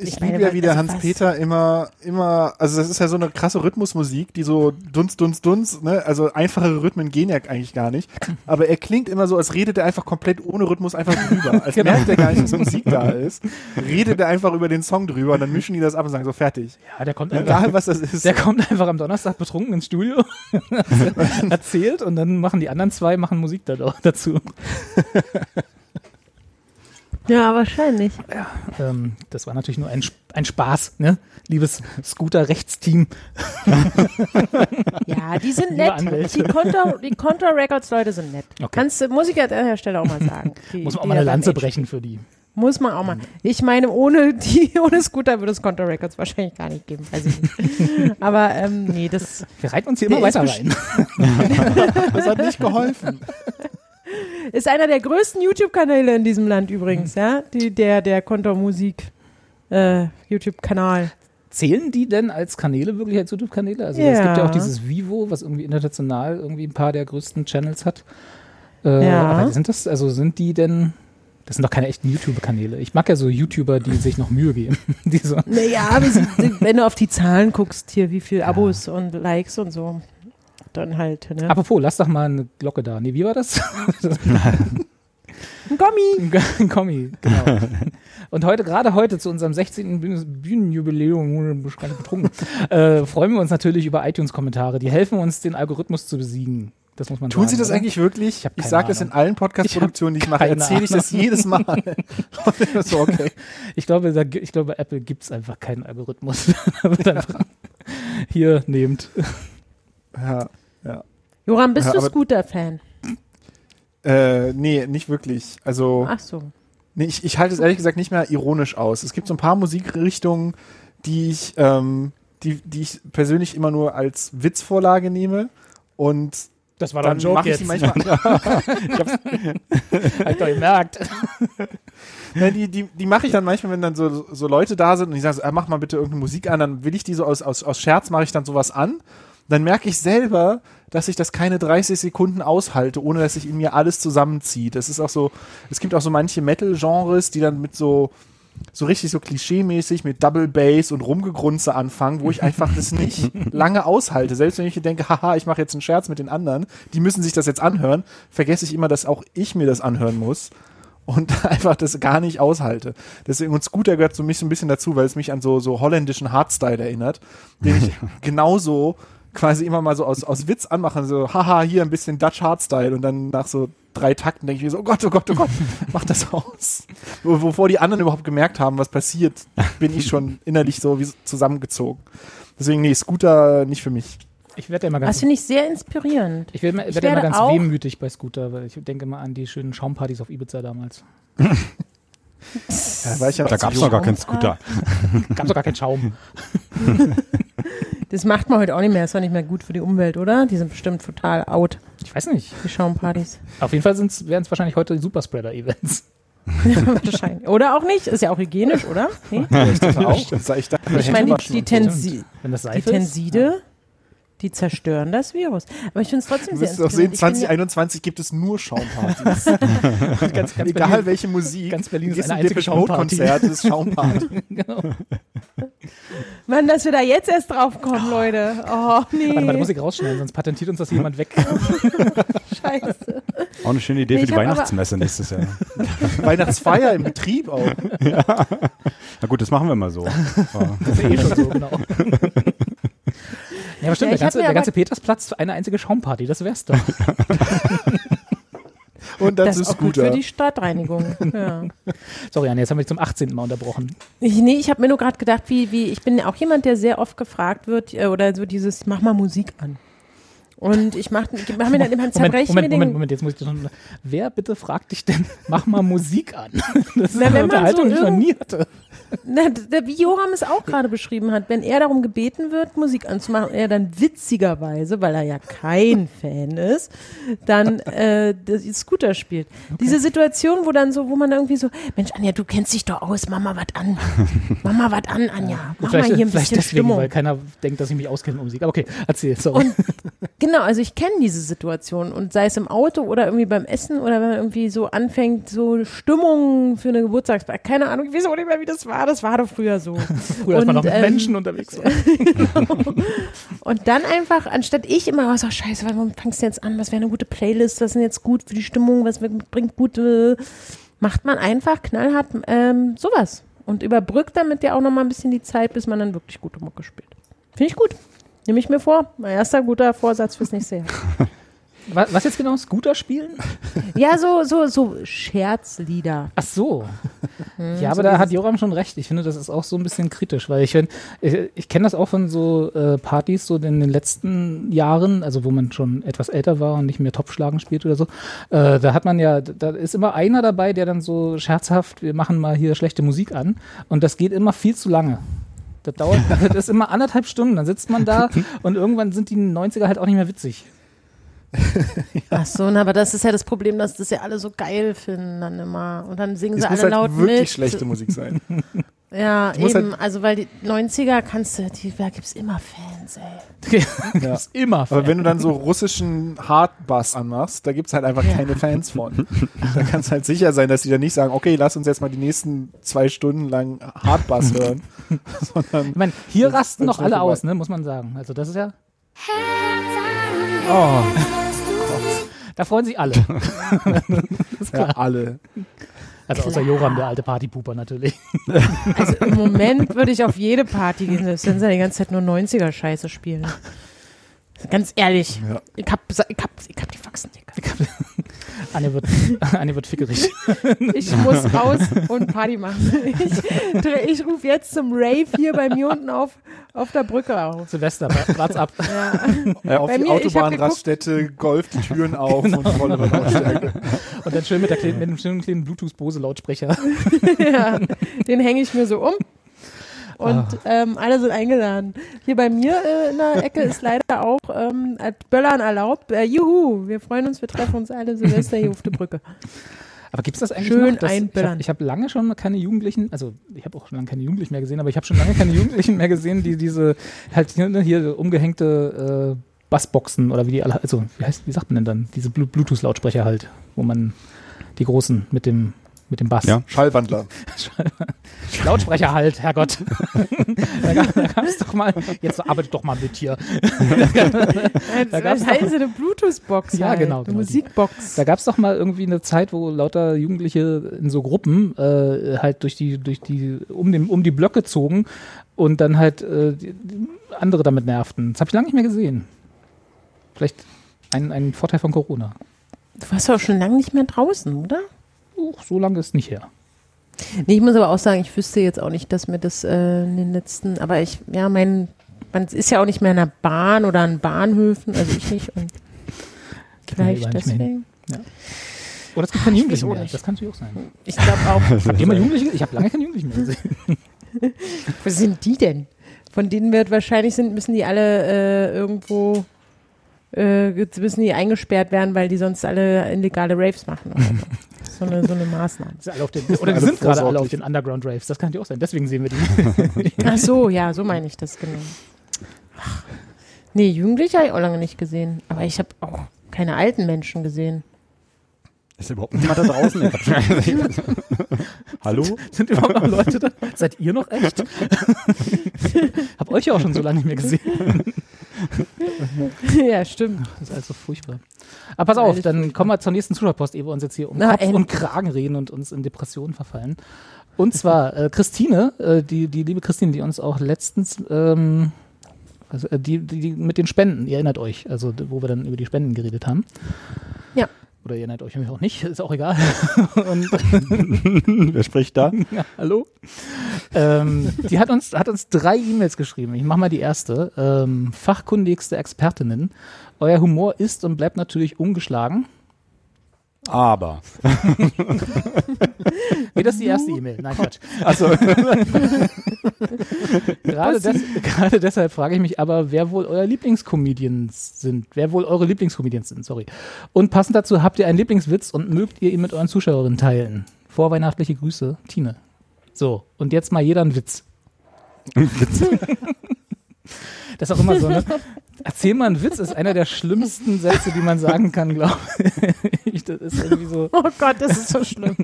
Ich- liebe ja, wie der also Hans-Peter immer, immer, also das ist ja so eine krasse Rhythmusmusik, die so Dunz, Dunz, Dunz, ne? Also einfachere Rhythmen gehen ja eigentlich gar nicht. Aber er klingt immer so, als redet er einfach komplett ohne Rhythmus einfach drüber. Als Genau. merkt er gar nicht, dass Musik da ist. Redet er einfach über den Song drüber und dann mischen die das ab und sagen so, fertig. Ja, der kommt einfach, Egal was das ist. der kommt einfach am Donnerstag betrunken ins Studio, erzählt und dann machen die anderen zwei machen Musik da dazu. Ja, wahrscheinlich. Ähm, das war natürlich nur ein, ein Spaß, ne? Liebes Scooter-Rechtsteam. Ja, die sind nett. Die Contra, die Contra Records Leute sind nett. Okay. Kannst du, muss ich an der Hersteller auch mal sagen. Die, Muss man auch mal eine Lanze brechen für die. Muss man auch mal. Ich meine, ohne die, ohne Scooter würde es Contra Records wahrscheinlich gar nicht geben, weiß ich nicht. Aber ähm, nee, das Wir reiten uns hier immer weiter rein. Das hat nicht geholfen. Ist einer der größten YouTube-Kanäle in diesem Land übrigens, ja? Die, der, der Musik äh, YouTube-Kanal. Zählen die denn als Kanäle wirklich als YouTube-Kanäle? Also es Ja. gibt ja auch dieses Vivo, was irgendwie international irgendwie ein paar der größten Channels hat. Äh, Ja. Aber sind das, also sind die denn, das sind doch keine echten YouTube-Kanäle. Ich mag ja so YouTuber, die sich noch Mühe geben. die so, Naja, wenn du auf die Zahlen guckst, hier, wie viel Abos und Likes und so, dann halt, ne? apropos, lass doch mal eine Glocke da. Nee, wie war das? Ein Gommi! Ein Kommi, genau. Und heute, gerade heute zu unserem 16. Bühnen- Bühnenjubiläum, ich bin gar nicht betrunken, äh, freuen wir uns natürlich über iTunes-Kommentare. Die helfen uns, den Algorithmus zu besiegen. Das muss man Tun sagen. Sie das oder? eigentlich wirklich? Ich Ich, sage das in allen Podcast-Produktionen, die ich mache, erzähle ich das jedes Mal. so, okay. Ich glaube, da, ich glaube, Apple gibt es einfach keinen Algorithmus. Da wird einfach hier nehmt. Ja, ja. Joram, bist Ja, du Scooter-Fan? Äh, nee, nicht wirklich. Also, Ach so. nee, ich, ich halte es ehrlich gesagt nicht mehr ironisch aus. Es gibt so ein paar Musikrichtungen, die ich, ähm, die, die ich persönlich immer nur als Witzvorlage nehme und Das war doch ein dann Joke mache ich jetzt. die manchmal. Hat doch gemerkt. Ja, die die, die mache ich dann manchmal, wenn dann so, so Leute da sind und ich sage, so, ah, mach mal bitte irgendeine Musik an, dann will ich die so aus, aus, aus Scherz, mache ich dann sowas an. Dann merke ich selber, dass ich das keine 30 Sekunden aushalte, ohne dass sich in mir alles zusammenzieht. Das ist auch so, es gibt auch so manche Metal-Genres, die dann mit so, so richtig so klischee-mäßig mit Double Bass und Rumgegrunze anfangen, wo ich einfach das nicht lange aushalte. Selbst wenn ich denke, haha, ich mache jetzt einen Scherz mit den anderen, die müssen sich das jetzt anhören, vergesse ich immer, dass auch ich mir das anhören muss und einfach das gar nicht aushalte. Deswegen, und Scooter gehört für mich so ein bisschen dazu, weil es mich an so, so holländischen Hardstyle erinnert, den ich genauso quasi immer mal so aus, aus Witz anmache, so, haha, hier ein bisschen Dutch Hardstyle und dann nach so drei Takten denke ich mir so, oh Gott, oh Gott, oh Gott, mach das aus. Wo, wovor die anderen überhaupt gemerkt haben, was passiert, bin ich schon innerlich so wie zusammengezogen. Deswegen, nee, Scooter nicht für mich. Ich werde immer ganz, Das finde ich sehr inspirierend. ich werd, ich werd immer ganz wehmütig bei Scooter, weil ich denke immer an die schönen Schaumpartys auf Ibiza damals. Ja, Da gab es noch gar keinen Scooter. Gab doch gar keinen Schaum. Das macht man heute auch nicht mehr. Ist doch nicht mehr gut für die Umwelt, oder? Die sind bestimmt total out, Ich weiß nicht. die Schaumpartys. Auf jeden Fall wären es wahrscheinlich heute die Superspreader-Events. Wahrscheinlich. Oder auch nicht. Ist ja auch hygienisch, oder? Nee? Das auch. Das sag ich da. Ich meine, die, die, Tensi Wenn das die. Tenside, die zerstören das Virus. Aber ich finde es trotzdem Du sehr doch sehen, inspirierend. Ich bin ja- 2021 gibt es nur Schaumpartys. ganz, ganz Egal Berlin- welche Musik. ganz Berlin ist ein Depeche Mode Schaumparty. Konzert, ist Schaumparty. genau. Mann, dass wir da jetzt erst drauf kommen, Leute. Oh, nee. Warte mal, da muss ich rausschneiden, sonst patentiert uns das jemand weg. Scheiße. Auch eine schöne Idee Nee, für die Weihnachtsmesse nächstes Jahr. Weihnachtsfeier im Betrieb auch. Na gut, das machen wir mal so. Ja. Das ist ja eh schon so, genau. Ja, aber stimmt, Ja, der, ganze, der ganze Petersplatz eine einzige Schaumparty, das wär's doch. Und Das zu ist auch gut für die Stadtreinigung. Ja. Sorry, Anja, jetzt haben wir dich zum 18. Mal unterbrochen. Ich, nee, ich habe mir nur gerade gedacht, wie, wie, ich bin auch jemand, der sehr oft gefragt wird, äh, oder so dieses, mach mal Musik an. Und ich mach, ich mach mir dann immer Moment, zerbrechen Moment, Moment, den, Moment, jetzt muss ich schon. Wer bitte fragt dich denn, mach mal Musik an? Das ist Na, eine Unterhaltung, so die ich noch nie hatte. Na, der, wie Joram es auch gerade beschrieben hat, wenn er darum gebeten wird, Musik anzumachen, er dann witzigerweise, weil er ja kein Fan ist, dann äh, das Scooter spielt. Diese Situation, wo dann so, wo man irgendwie so, Mensch, Anja, du kennst dich doch aus, mach mal was an. Mach mal was an, Anja. Mach mal hier ein vielleicht bisschen deswegen, Stimmung. weil keiner denkt, dass ich mich auskenne mit Musik. Aber okay, erzähl, sorry. Und genau, also ich kenne diese Situation und sei es im Auto oder irgendwie beim Essen oder wenn man irgendwie so anfängt, so Stimmung für eine Geburtstagsfeier, keine Ahnung, ich weiß auch nicht mehr, wie das war, das war doch früher so. Früher, als man noch mit ähm, Menschen unterwegs war. Und dann einfach, anstatt ich immer, oh, so scheiße, warum fangst du jetzt an, was wäre eine gute Playlist, was ist denn jetzt gut für die Stimmung, was bringt gute, macht man einfach knallhart ähm, sowas und überbrückt damit ja auch nochmal ein bisschen die Zeit, bis man dann wirklich gute Mucke spielt. Finde ich gut. Nehme ich mir vor. Mein erster guter Vorsatz fürs nächste Jahr. Was, was jetzt genau? Scooter spielen? Ja, so, so, so Scherzlieder. Ach so. Hm, ja, aber da hat Joram schon recht. Ich finde, das ist auch so ein bisschen kritisch, weil ich, ich, ich kenne das auch von so äh, Partys so in den letzten Jahren, also wo man schon etwas älter war und nicht mehr Topfschlagen spielt oder so. Äh, da hat man ja, da ist immer einer dabei, der dann so scherzhaft, wir machen mal hier schlechte Musik an und das geht immer viel zu lange. Das dauert, das ist immer anderthalb Stunden, dann sitzt man da und irgendwann sind die 90er halt auch nicht mehr witzig. Ach so, na, aber das ist ja das Problem, dass das ja alle so geil finden dann immer. Und dann singen Es sie muss alle halt laut wirklich mit. schlechte Musik sein. Ja, muss eben. halt- also, weil die 90er kannst du, die, da gibt's immer Fans, ey. Ja. ist immer Aber wenn du dann so russischen Hardbass anmachst, da gibt's halt einfach Ja. keine Fans von. Da kannst halt sicher sein, dass die dann nicht sagen, okay, lass uns jetzt mal die nächsten zwei Stunden lang Hardbass hören. Sondern Ich meine, hier rasten noch alle vorbei. aus, ne, muss man sagen. Also das ist ja, oh, da freuen sich alle. das ist ja, klar. alle. Also außer Joram, der alte Partypuper natürlich. Also im Moment würde ich auf jede Party gehen, selbst wenn sie die ganze Zeit nur 90er-Scheiße spielen. Ganz ehrlich. Ja. Ich hab, ich hab, ich hab die Faxen dick. Anne wird, Anne wird fickerig. Ich muss raus und Party machen. Ich, ich rufe jetzt zum Rave hier bei mir unten auf, auf der Brücke auf. Silvester, wart's ab. Ja. Ja, auf Bei die mir, Autobahnraststätte, Golf, die Türen auf und volle Lautstärke. Und dann schön mit, der mit dem schönen kleinen Bluetooth-Bose-Lautsprecher. ja. Den hänge ich mir so um. Und Ah. ähm, alle sind eingeladen. Hier bei mir äh, in der Ecke ist leider auch ähm, Böllern erlaubt. Äh, juhu, wir freuen uns, wir treffen uns alle Silvester hier auf der Brücke. Aber gibt es das eigentlich Schön noch? dass- einböllern. Ich habe hab lange schon keine Jugendlichen, also ich habe auch schon lange keine Jugendlichen mehr gesehen, aber ich habe schon lange keine Jugendlichen mehr gesehen, die diese halt hier, ne, hier umgehängte äh, Bassboxen oder wie die alle, also wie heißt, wie sagt man denn dann? Diese Blu- Bluetooth-Lautsprecher halt, wo man die großen mit dem mit dem Bass. Ja. Schallwandler. Lautsprecher halt, Herrgott. da gab da gab's doch mal, jetzt arbeitet doch mal mit hier. Was gab's heißt eine Bluetooth-Box? Ja, halt, genau, Eine genau, die. Musikbox. Da gab es doch mal irgendwie eine Zeit, wo lauter Jugendliche in so Gruppen äh, halt durch die, durch die, um, den, um die Blöcke zogen und dann halt äh, die, die andere damit nervten. Das habe ich lange nicht mehr gesehen. Vielleicht ein, ein Vorteil von Corona. Du warst ja auch schon lange nicht mehr draußen, oder? Uh, so lange ist nicht her. Nee, ich muss aber auch sagen, ich wüsste jetzt auch nicht, dass mir das äh, in den letzten, aber ich, ja, mein, man ist ja auch nicht mehr in der Bahn oder an Bahnhöfen, also ich nicht. Und vielleicht deswegen. Oder es gibt keine Ich Jugendlichen mehr. Das kann natürlich auch sein. Ich glaube auch. Habt ihr mal Jugendliche? Ich habe lange keine Jugendlichen mehr gesehen. Was sind die denn? Von denen wird wahrscheinlich sind, müssen die alle äh, irgendwo äh, jetzt müssen die eingesperrt werden, weil die sonst alle illegale Raves machen. So. eine, so eine Maßnahme. Sind alle auf den, oder die sind gerade alle auf den Underground Raves. Das kann natürlich auch sein. Deswegen sehen wir die. Ach so, ja, so meine ich das genau. Ach, nee, Jugendliche habe ich auch lange nicht gesehen. Aber ich habe auch keine alten Menschen gesehen. Ist überhaupt niemand da draußen? Hallo? Sind überhaupt noch Leute da? Seid ihr noch echt? Hab euch ja auch schon so lange nicht mehr gesehen. ja, stimmt. Das ist also furchtbar. Aber pass auf, dann kommen wir zur nächsten Zuschauerpost, ehe wir uns jetzt hier um Na, Kopf und Kragen reden und uns in Depressionen verfallen. Und zwar äh, Christine, äh, die, die liebe Christine, die uns auch letztens, ähm, also, äh, die, die, die mit den Spenden, ihr erinnert euch, also wo wir dann über die Spenden geredet haben. Ja. Oder ihr erinnert euch nämlich auch nicht, ist auch egal. Wer spricht da? ja, hallo. Ähm, die hat uns, hat uns drei E-Mails geschrieben. Ich mache mal die erste. Ähm, fachkundigste Expertinnen. Euer Humor ist und bleibt natürlich ungeschlagen. Aber. Nee, das ist die erste E-Mail. Nein, Quatsch. Achso. Gerade, des, gerade deshalb frage ich mich aber, wer wohl euer Lieblingscomedians sind. Wer wohl eure Lieblingscomedians sind, sorry. Und passend dazu, habt ihr einen Lieblingswitz und mögt ihr ihn mit euren Zuschauerinnen teilen? Vorweihnachtliche Grüße, Tine. So, und jetzt mal jeder einen Witz. Das ist auch immer so, ne? Erzähl mal einen Witz ist einer der schlimmsten Sätze, die man sagen kann, glaube ich. Das ist irgendwie so. Oh Gott, das ist so schlimm.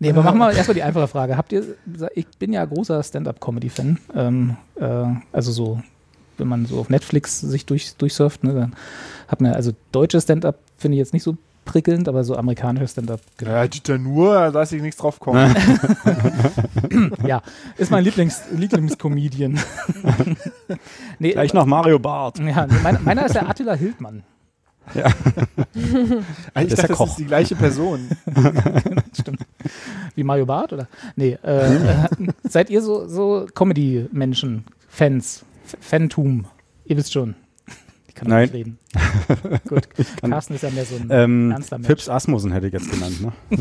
Nee, aber machen wir erstmal die einfache Frage. Habt ihr, ich bin ja großer Stand-up-Comedy-Fan. Ähm, äh, also so, wenn man so auf Netflix sich durch, durchsurft, ne, dann hat man, also deutsche Stand-up finde ich jetzt nicht so prickelnd, aber so amerikanische Stand-up, genau. Ja, Dieter Nur, da lasse ich nichts drauf kommen. ja, ist mein Lieblings, Lieblingscomedian. nee, Gleich noch Mario Barth. Ja, nee, meiner, meiner ist der Attila Hildmann. Eigentlich Das ist dachte, der das ist die gleiche Person. Stimmt. Wie Mario Barth, oder? Nee, äh, äh, seid ihr so, so Comedy-Menschen, Fans, F Fantum? Ihr wisst schon. Kann Nein. nicht reden. Gut, Carsten ist ja mehr so ein Ähm, ernster Mensch. Fips Asmussen hätte ich jetzt genannt, ne?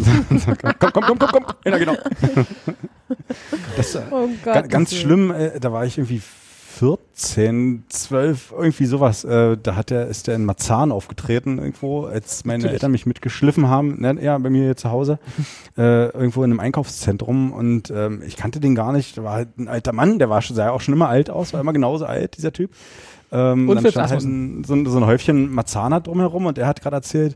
komm, komm, komm, komm, komm. Ja, genau. Das, äh, Oh Gott. Ga- ganz schlimm, äh, da war ich irgendwie 14, 12, irgendwie sowas. Äh, da hat der, ist der in Marzahn aufgetreten irgendwo, als meine Natürlich. Eltern mich mitgeschliffen haben, ne, ja, bei mir hier zu Hause, äh, irgendwo in einem Einkaufszentrum und ähm, ich kannte den gar nicht. Da war halt ein alter Mann, der war schon, sah ja auch schon immer alt aus, war immer genauso alt, dieser Typ. Ähm, Und dann stand halt ein, so, ein- so ein Häufchen Marzahner drumherum und er hat gerade erzählt,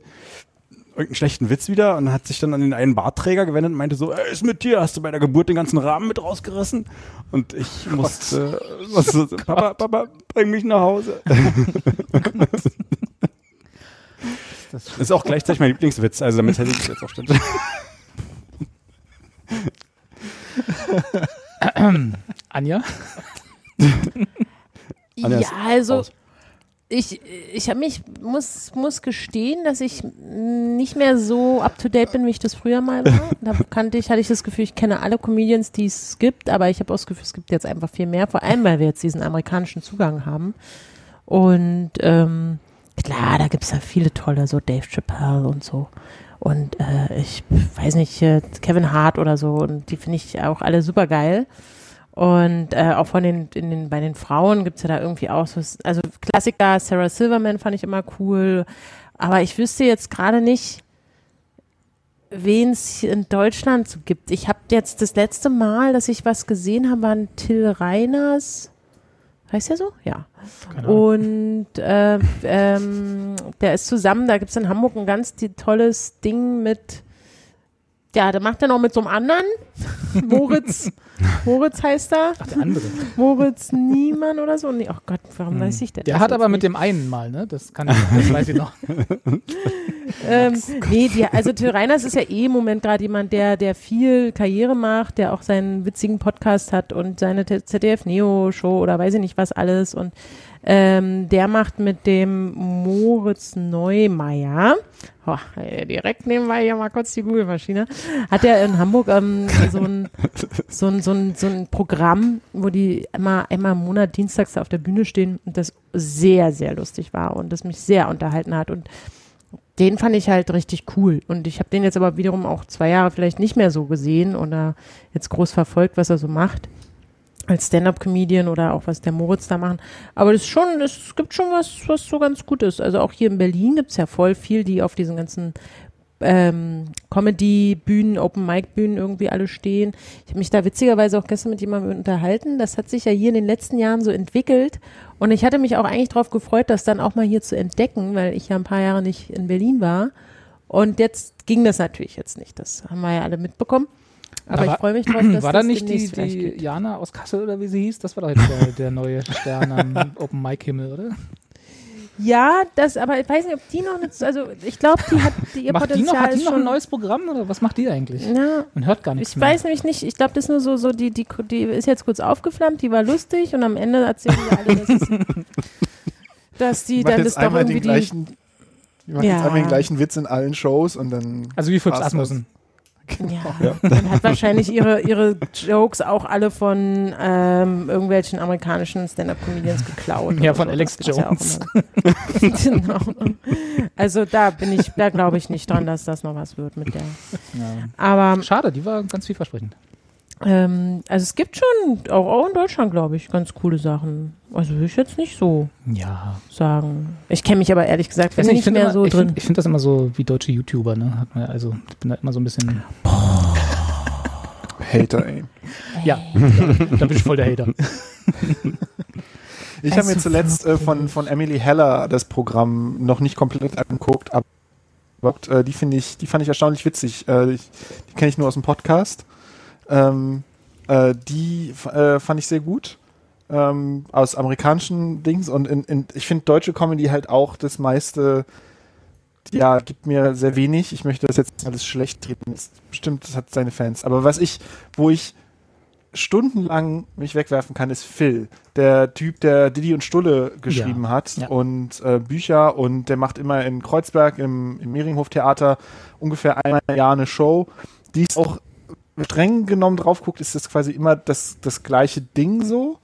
irgendeinen schlechten Witz wieder und hat sich dann an den einen Bartträger gewendet und meinte so, ey, ist mit dir, hast du bei der Geburt den ganzen Rahmen mit rausgerissen? Und ich musste, musste so, Papa, Papa, bring mich nach Hause. das ist auch gleichzeitig mein Lieblingswitz, also damit hätte ich jetzt auch stimmt. Anja? Anja Ja, also raus. ich, ich habe mich, muss, muss gestehen, dass ich nicht mehr so up to date bin, wie ich das früher mal war. Da kannte ich, hatte ich das Gefühl, ich kenne alle Comedians, die es gibt, aber ich habe auch das Gefühl, es gibt jetzt einfach viel mehr, vor allem, weil wir jetzt diesen amerikanischen Zugang haben. Und ähm, klar, da gibt es ja viele tolle, so Dave Chappelle und so. und äh, ich weiß nicht, äh, Kevin Hart oder so und die finde ich auch alle super geil. Und äh, auch von den, in den, bei den Frauen gibt's ja da irgendwie auch so, also Klassiker, Sarah Silverman fand ich immer cool. Aber ich wüsste jetzt gerade nicht, wen es in Deutschland so gibt. Ich habe jetzt das letzte Mal, dass ich was gesehen habe, waren Till Reiners. Heißt der so? Ja. Und äh, ähm, der ist zusammen, da gibt es in Hamburg ein ganz tolles Ding mit, ja, der macht er noch mit so einem anderen. Moritz. Moritz heißt er. Ach, der andere. Moritz Niemann oder so. Nee, oh Gott, warum weiß ich denn Der das hat aber mit nicht? dem einen mal, ne? Das kann ich, das weiß ich noch. Ähm, nee, die, also Till Reiners ist ja eh im Moment gerade jemand, der, der viel Karriere macht, der auch seinen witzigen Podcast hat und seine ZDF-Neo-Show oder weiß ich nicht was alles. Und ähm, der macht mit dem Moritz Neumeier, oh, direkt nebenbei hier mal kurz die Google-Maschine, hat er in Hamburg ähm, so, ein, so, ein, so, ein, so ein Programm, wo die immer einmal im Monat dienstags auf der Bühne stehen und das sehr, sehr lustig war und das mich sehr unterhalten hat. Und den fand ich halt richtig cool. Und ich habe den jetzt aber wiederum auch zwei Jahre vielleicht nicht mehr so gesehen oder jetzt groß verfolgt, was er so macht. Als Stand-up-Comedian oder auch was der Moritz da machen. Aber das schon, es gibt schon was, was so ganz gut ist. Also auch hier in Berlin gibt's ja voll viel, die auf diesen ganzen ähm, Comedy-Bühnen, Open-Mic-Bühnen irgendwie alle stehen. Ich habe mich da witzigerweise auch gestern mit jemandem unterhalten. Das hat sich ja hier in den letzten Jahren so entwickelt. Und ich hatte mich auch eigentlich darauf gefreut, das dann auch mal hier zu entdecken, weil ich ja ein paar Jahre nicht in Berlin war. Und jetzt ging das natürlich jetzt nicht. Das haben wir ja alle mitbekommen. Aber, Aber ich freue mich drauf, dass war das da nicht die, die. Jana aus Kassel oder wie sie hieß? Das war doch jetzt der, der neue Stern am Open Mic Himmel, oder? Ja, das, aber ich weiß nicht, ob die noch nicht, also ich glaube, die hat die, ihr macht die Potenzial noch, hat die noch ein neues Programm oder was macht die eigentlich? Ja, Man hört gar nichts ich mehr. weiß nämlich nicht, ich glaube, das ist nur so, so die, die, die ist jetzt kurz aufgeflammt, die war lustig und am Ende erzählen wir alle, dass, es, dass die Die dann das doch irgendwie die, gleichen, die macht Ja. jetzt einmal den gleichen Witz in allen Shows und dann. Also wie Fritz Asmussen. Ja, und hat wahrscheinlich ihre, ihre Jokes auch alle von ähm, irgendwelchen amerikanischen Stand-Up-Comedians geklaut. Ja, von so. Alex ja Jones. immer- genau. Also da bin ich, da glaube ich nicht dran, dass das noch was wird mit der. Ja. Aber Schade, die war ganz vielversprechend. Ähm, also es gibt schon, auch, auch in Deutschland, glaube ich, ganz coole Sachen. Also will ich jetzt nicht so Ja. sagen. Ich kenne mich aber ehrlich gesagt Weiß bin nicht, nicht mehr immer, so ich drin. Find, ich finde das immer so wie deutsche YouTuber, ne? Hat man, ja- also ich bin da immer so ein bisschen. Hater, ey. Ja, da bin ich voll der Hater. Ich habe Also mir zuletzt äh, von, von Emily Heller das Programm noch nicht komplett angeguckt, aber äh, die finde ich, die fand ich erstaunlich witzig. Äh, ich, die kenne ich nur aus dem Podcast. Ähm, äh, die äh, fand ich sehr gut. Ähm, aus amerikanischen Dings und in, in, ich finde deutsche Comedy halt auch das meiste, ja, gibt mir sehr wenig. Ich möchte das jetzt nicht alles schlecht treten. Bestimmt, das hat seine Fans. Aber was ich, wo ich stundenlang mich wegwerfen kann, ist Phil. Der Typ, der Didi und Stulle geschrieben hat Ja. und äh, Bücher und der macht immer in Kreuzberg im, im Mehringhof-Theater ungefähr einmal im Jahr eine Show. Die ist auch streng genommen drauf guckt, ist das quasi immer das, das gleiche Ding so.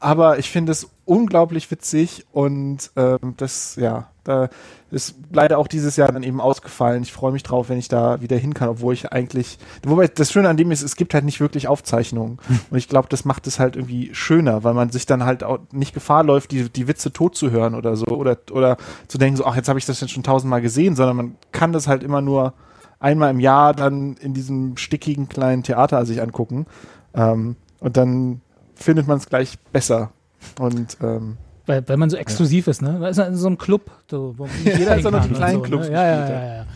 Aber ich finde es unglaublich witzig und ähm, das, ja, da ist leider auch dieses Jahr dann eben ausgefallen. Ich freue mich drauf, wenn ich da wieder hin kann, obwohl ich eigentlich, wobei das Schöne an dem ist, es gibt halt nicht wirklich Aufzeichnungen. Und ich glaube, das macht es halt irgendwie schöner, weil man sich dann halt auch nicht Gefahr läuft, die, die Witze tot zu hören oder so oder, oder zu denken, so, ach, jetzt habe ich das jetzt schon tausendmal gesehen, sondern man kann das halt immer nur einmal im Jahr dann in diesem stickigen kleinen Theater sich angucken. Ähm, und dann findet man es gleich besser. Und ähm, Weil, weil man so exklusiv ist, ne? Das ist ja so ein Club, so, wo nicht jeder Ja, kann die und kleinen so, Clubs Ne? Ja, ja, ja, ja.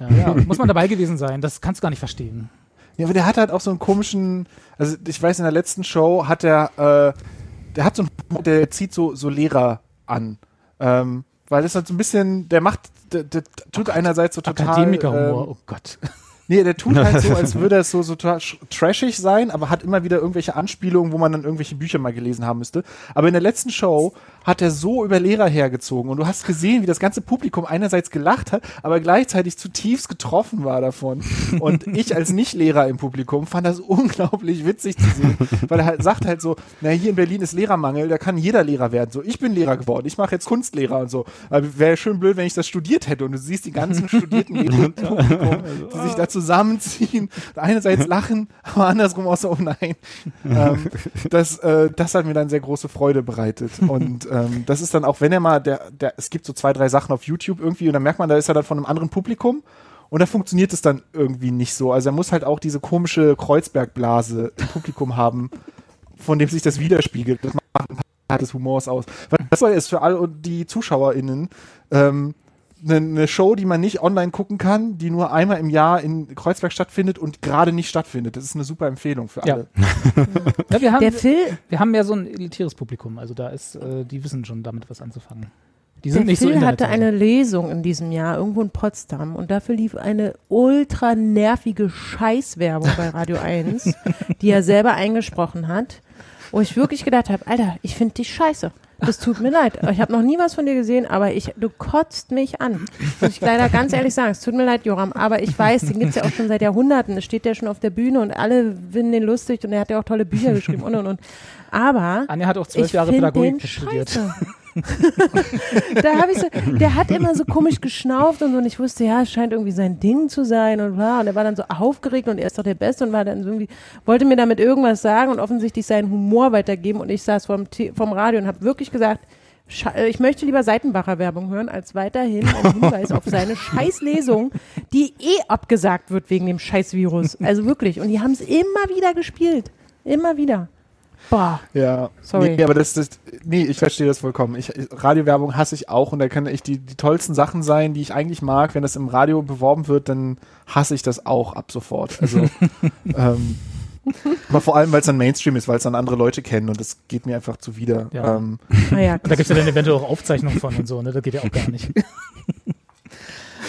ja, ja. Muss man dabei gewesen sein, das kannst du gar nicht verstehen. Ja, aber der hat halt auch so einen komischen, also ich weiß, in der letzten Show hat er, äh, der hat so einen, der zieht so, so Lehrer an. Ähm, weil das halt so ein bisschen, der macht, der, der tut einerseits so total. Akademikerhumor, Ähm, oh Gott. nee, der tut halt so, als würde es so, so trashig sein, aber hat immer wieder irgendwelche Anspielungen, wo man dann irgendwelche Bücher mal gelesen haben müsste. Aber in der letzten Show hat er so über Lehrer hergezogen und du hast gesehen, wie das ganze Publikum einerseits gelacht hat, aber gleichzeitig zutiefst getroffen war davon. Und ich als Nicht-Lehrer im Publikum fand das unglaublich witzig zu sehen, weil er halt sagt halt so, na hier in Berlin ist Lehrermangel, da kann jeder Lehrer werden. So, ich bin Lehrer geworden, ich mache jetzt Kunstlehrer und so. Wäre schön blöd, wenn ich das studiert hätte und du siehst die ganzen Studierten im Publikum, die sich da zusammenziehen, einerseits lachen, aber andersrum auch so, oh nein. Ähm, das, äh, das hat mir dann sehr große Freude bereitet. Und ähm, das ist dann auch, wenn er mal, der, der, es gibt so zwei, drei Sachen auf YouTube irgendwie und dann merkt man, da ist er dann von einem anderen Publikum und da funktioniert es dann irgendwie nicht so. Also er muss halt auch diese komische Kreuzbergblase im Publikum haben, von dem sich das widerspiegelt. Das macht ein Part des Humors aus. Weil das soll ist für alle die ZuschauerInnen ähm, eine, eine Show, die man nicht online gucken kann, die nur einmal im Jahr in Kreuzberg stattfindet und gerade nicht stattfindet. Das ist eine super Empfehlung für Ja. alle. Ja, wir haben, Der Phil, wir haben ja so ein elitäres Publikum, also da ist, äh, die wissen schon damit was anzufangen. Die sind der nicht so Phil hatte Internetseiten. eine Lesung in diesem Jahr irgendwo in Potsdam und dafür lief eine ultra nervige Scheißwerbung bei Radio 1, die er selber eingesprochen hat, wo ich wirklich gedacht habe, Alter, ich finde dich scheiße. Das tut mir leid. Ich habe noch nie was von dir gesehen, aber ich, du kotzt mich an. Muss ich leider ganz ehrlich sagen. Es tut mir leid, Joram, aber ich weiß, den gibt's ja auch schon seit Jahrhunderten. Es steht ja schon auf der Bühne und alle finden den lustig und er hat ja auch tolle Bücher geschrieben und und und. Aber Anja hat auch zwölf Jahre Pädagogik studiert. scheiße. da habe ich so, der hat immer so komisch geschnauft und so und ich wusste, ja, es scheint irgendwie sein Ding zu sein und bla. Und er war dann so aufgeregt und er ist doch der Beste und war dann so irgendwie, wollte mir damit irgendwas sagen und offensichtlich seinen Humor weitergeben und ich saß vom, T- Radio und habe wirklich gesagt, äh, ich möchte lieber Seitenbacher Werbung hören, als weiterhin einen Hinweis auf seine Scheißlesung, die eh abgesagt wird wegen dem Scheißvirus. Also wirklich. Und die haben es immer wieder gespielt. Immer wieder. Boah. Ja, Sorry. Nee, aber das, das, nee, ich verstehe das vollkommen. Ich, Radiowerbung hasse ich auch und da können echt die, die tollsten Sachen sein, die ich eigentlich mag. Wenn das im Radio beworben wird, dann hasse ich das auch ab sofort. Also, ähm, aber vor allem, weil es dann Mainstream ist, weil es dann andere Leute kennen und das geht mir einfach zuwider. Ja. Ähm, Naja, Und da gibt es ja dann eventuell auch Aufzeichnungen von und so, ne? Das geht ja auch gar nicht.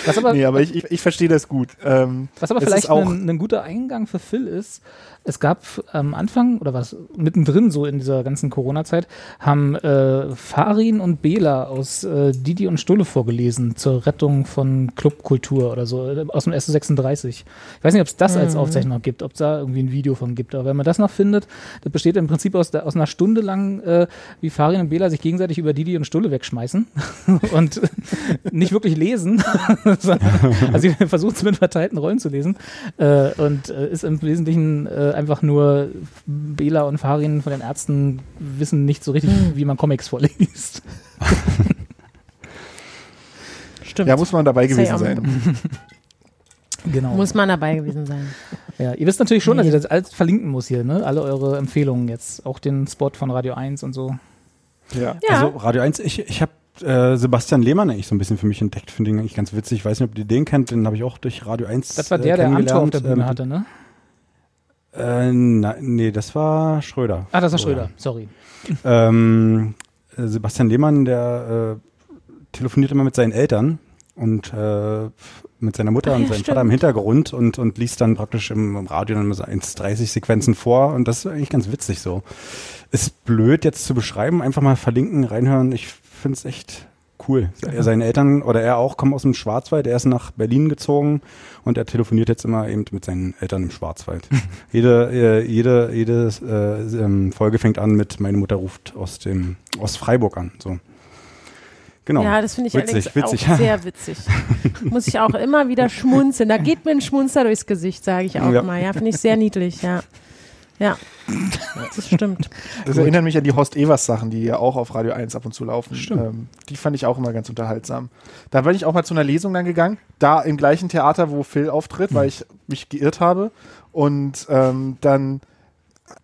Was aber, nee, aber ich, ich, ich verstehe das gut. Ähm, was aber vielleicht auch- ein, ein guter Eingang für Phil ist, es gab am Anfang oder was mittendrin so in dieser ganzen Corona-Zeit haben äh, Farin und Bela aus äh, Didi und Stulle vorgelesen zur Rettung von Clubkultur oder so äh, aus dem S36. Ich weiß nicht, ob es das als Aufzeichnung noch gibt, ob es da irgendwie ein Video von gibt, aber wenn man das noch findet, das besteht im Prinzip aus, aus einer Stunde lang, äh, wie Farin und Bela sich gegenseitig über Didi und Stulle wegschmeißen und nicht wirklich lesen, also sie versucht es mit verteilten Rollen zu lesen äh, und äh, ist im Wesentlichen einfach nur Bela und Farin von den Ärzten wissen nicht so richtig, wie man Comics vorliest. stimmt. ja, muss man dabei gewesen auch- sein. Genau. Muss man dabei gewesen sein. ja, ihr wisst natürlich schon, dass Nee. ich das alles verlinken muss hier, ne? Alle eure Empfehlungen jetzt, auch den Spot von Radio 1 und so. Ja. Ja. Also Radio 1, ich, ich habe äh, Sebastian Lehmann eigentlich so ein bisschen für mich entdeckt, finde ihn eigentlich ganz witzig. Ich weiß nicht, ob ihr den kennt, den habe ich auch durch Radio 1 Das war äh, der, der Amtor auf der. Bühne Ähm, hatte, ne? Äh, na, nee, das war Schröder. Ah, das war? Schröder, sorry. Ähm, äh, Sebastian Lehmann, der äh, telefoniert immer mit seinen Eltern und äh, mit seiner Mutter und ja, seinem stimmt. Vater im Hintergrund und, und liest dann praktisch im, im Radio dann immer so 1,30 Sequenzen vor und das ist eigentlich ganz witzig so. Ist blöd jetzt zu beschreiben, einfach mal verlinken, reinhören. Ich finde es echt cool. Seine Eltern oder er auch kommen aus dem Schwarzwald, er ist nach Berlin gezogen und er telefoniert jetzt immer eben mit seinen Eltern im Schwarzwald. jede äh, jede, jede äh, ähm, Folge fängt an mit Meine Mutter ruft aus dem aus Freiburg an. So. Genau. Ja, das finde ich Witzig, witzig. auch sehr witzig. Muss ich auch immer wieder schmunzeln. Da geht mir ein Schmunzer durchs Gesicht, sage ich auch Ja. mal. Ja, finde ich sehr niedlich, ja. Ja, das stimmt. Das erinnert mich an die Horst Evers Sachen, die ja auch auf Radio 1 ab und zu laufen. Ähm, die fand ich auch immer ganz unterhaltsam. Da bin ich auch mal zu einer Lesung dann gegangen, da im gleichen Theater, wo Phil auftritt, weil ich mich geirrt habe. Und ähm, dann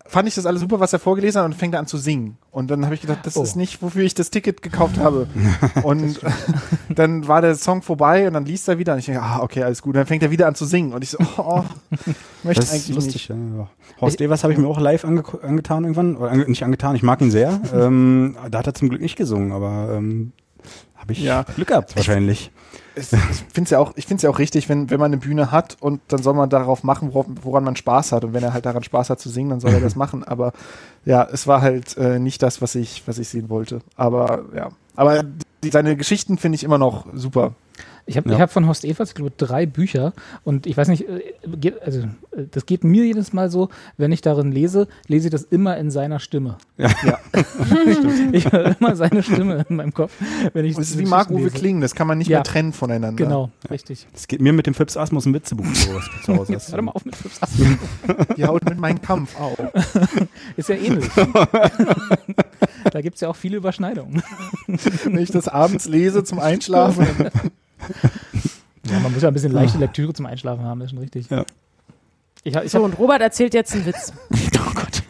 fand ich das alles super, was er vorgelesen hat und fängt er an zu singen. Und dann habe ich gedacht, das Oh. ist nicht, wofür ich das Ticket gekauft habe. und dann war der Song vorbei und dann liest er wieder und ich denke, ah, okay, alles gut. Und dann fängt er wieder an zu singen und ich so, oh, möchte Das ist eigentlich lustig, nicht. ja. ja. Horst Evers habe ich mir auch live ange angetan irgendwann, oder ange nicht angetan, ich mag ihn sehr. ähm, da hat er zum Glück nicht gesungen, aber ähm, Habe ich Ja. Glück gehabt, wahrscheinlich. Ich, ich finde es ja, auch- ich find's ja auch richtig, wenn, wenn man eine Bühne hat und dann soll man darauf machen, worauf, woran man Spaß hat. Und wenn er halt daran Spaß hat zu singen, dann soll er das machen. Aber ja, es war halt äh, nicht das, was ich, was ich sehen wollte. Aber ja. Aber die, seine Geschichten finde ich immer noch super. Ich habe Ja. ich hab von Horst Evers, ich glaube, drei Bücher und ich weiß nicht, äh, geht, also, äh, das geht mir jedes Mal so, wenn ich darin lese, lese ich das immer in seiner Stimme. Ja. Ja. ich höre immer seine Stimme in meinem Kopf, wenn ich Und es ist wie Marc Geschichten Uwe lese. Kling, das kann man nicht Ja. mehr trennen voneinander. Genau, richtig. Das geht mir mit dem Fips Asmus ein Witzebuch so, was zu Hause Jetzt hör doch mal auf mit Fips Asmus. Die haut mit meinem Kampf auf. Ist ja ähnlich. da gibt es ja auch viele Überschneidungen. Wenn ich das abends lese zum Einschlafen. Ja, man muss ja ein bisschen leichte Lektüre zum Einschlafen haben, das ist schon richtig. Ja. Ich, ich So, hab, und Robert erzählt jetzt einen Witz. oh Gott.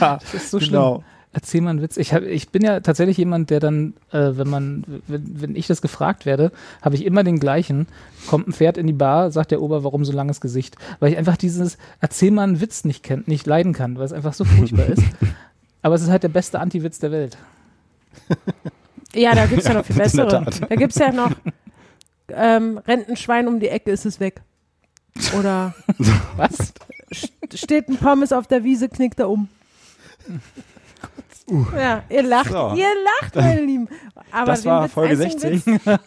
ja, Das ist so schlimm. genau. Erzähl mal einen Witz. Ich, hab, ich bin ja tatsächlich jemand, der dann, äh, wenn man, wenn, wenn ich das gefragt werde, habe ich immer den gleichen. Kommt ein Pferd in die Bar, sagt der Ober, warum so langes Gesicht? Weil ich einfach dieses Erzähl mal einen Witz nicht kennt, nicht leiden kann, weil es einfach so furchtbar ist. Aber es ist halt der beste Anti-Witz der Welt. Ja, da gibt es ja noch viel bessere. Da gibt es ja noch ähm, rennt ein Schwein um die Ecke, ist es weg. Oder Was? st- steht ein Pommes auf der Wiese, knickt er um. Ja, ihr lacht, So. ihr lacht, meine Lieben. Aber Das war Witz, Folge einzigen 16. Witz,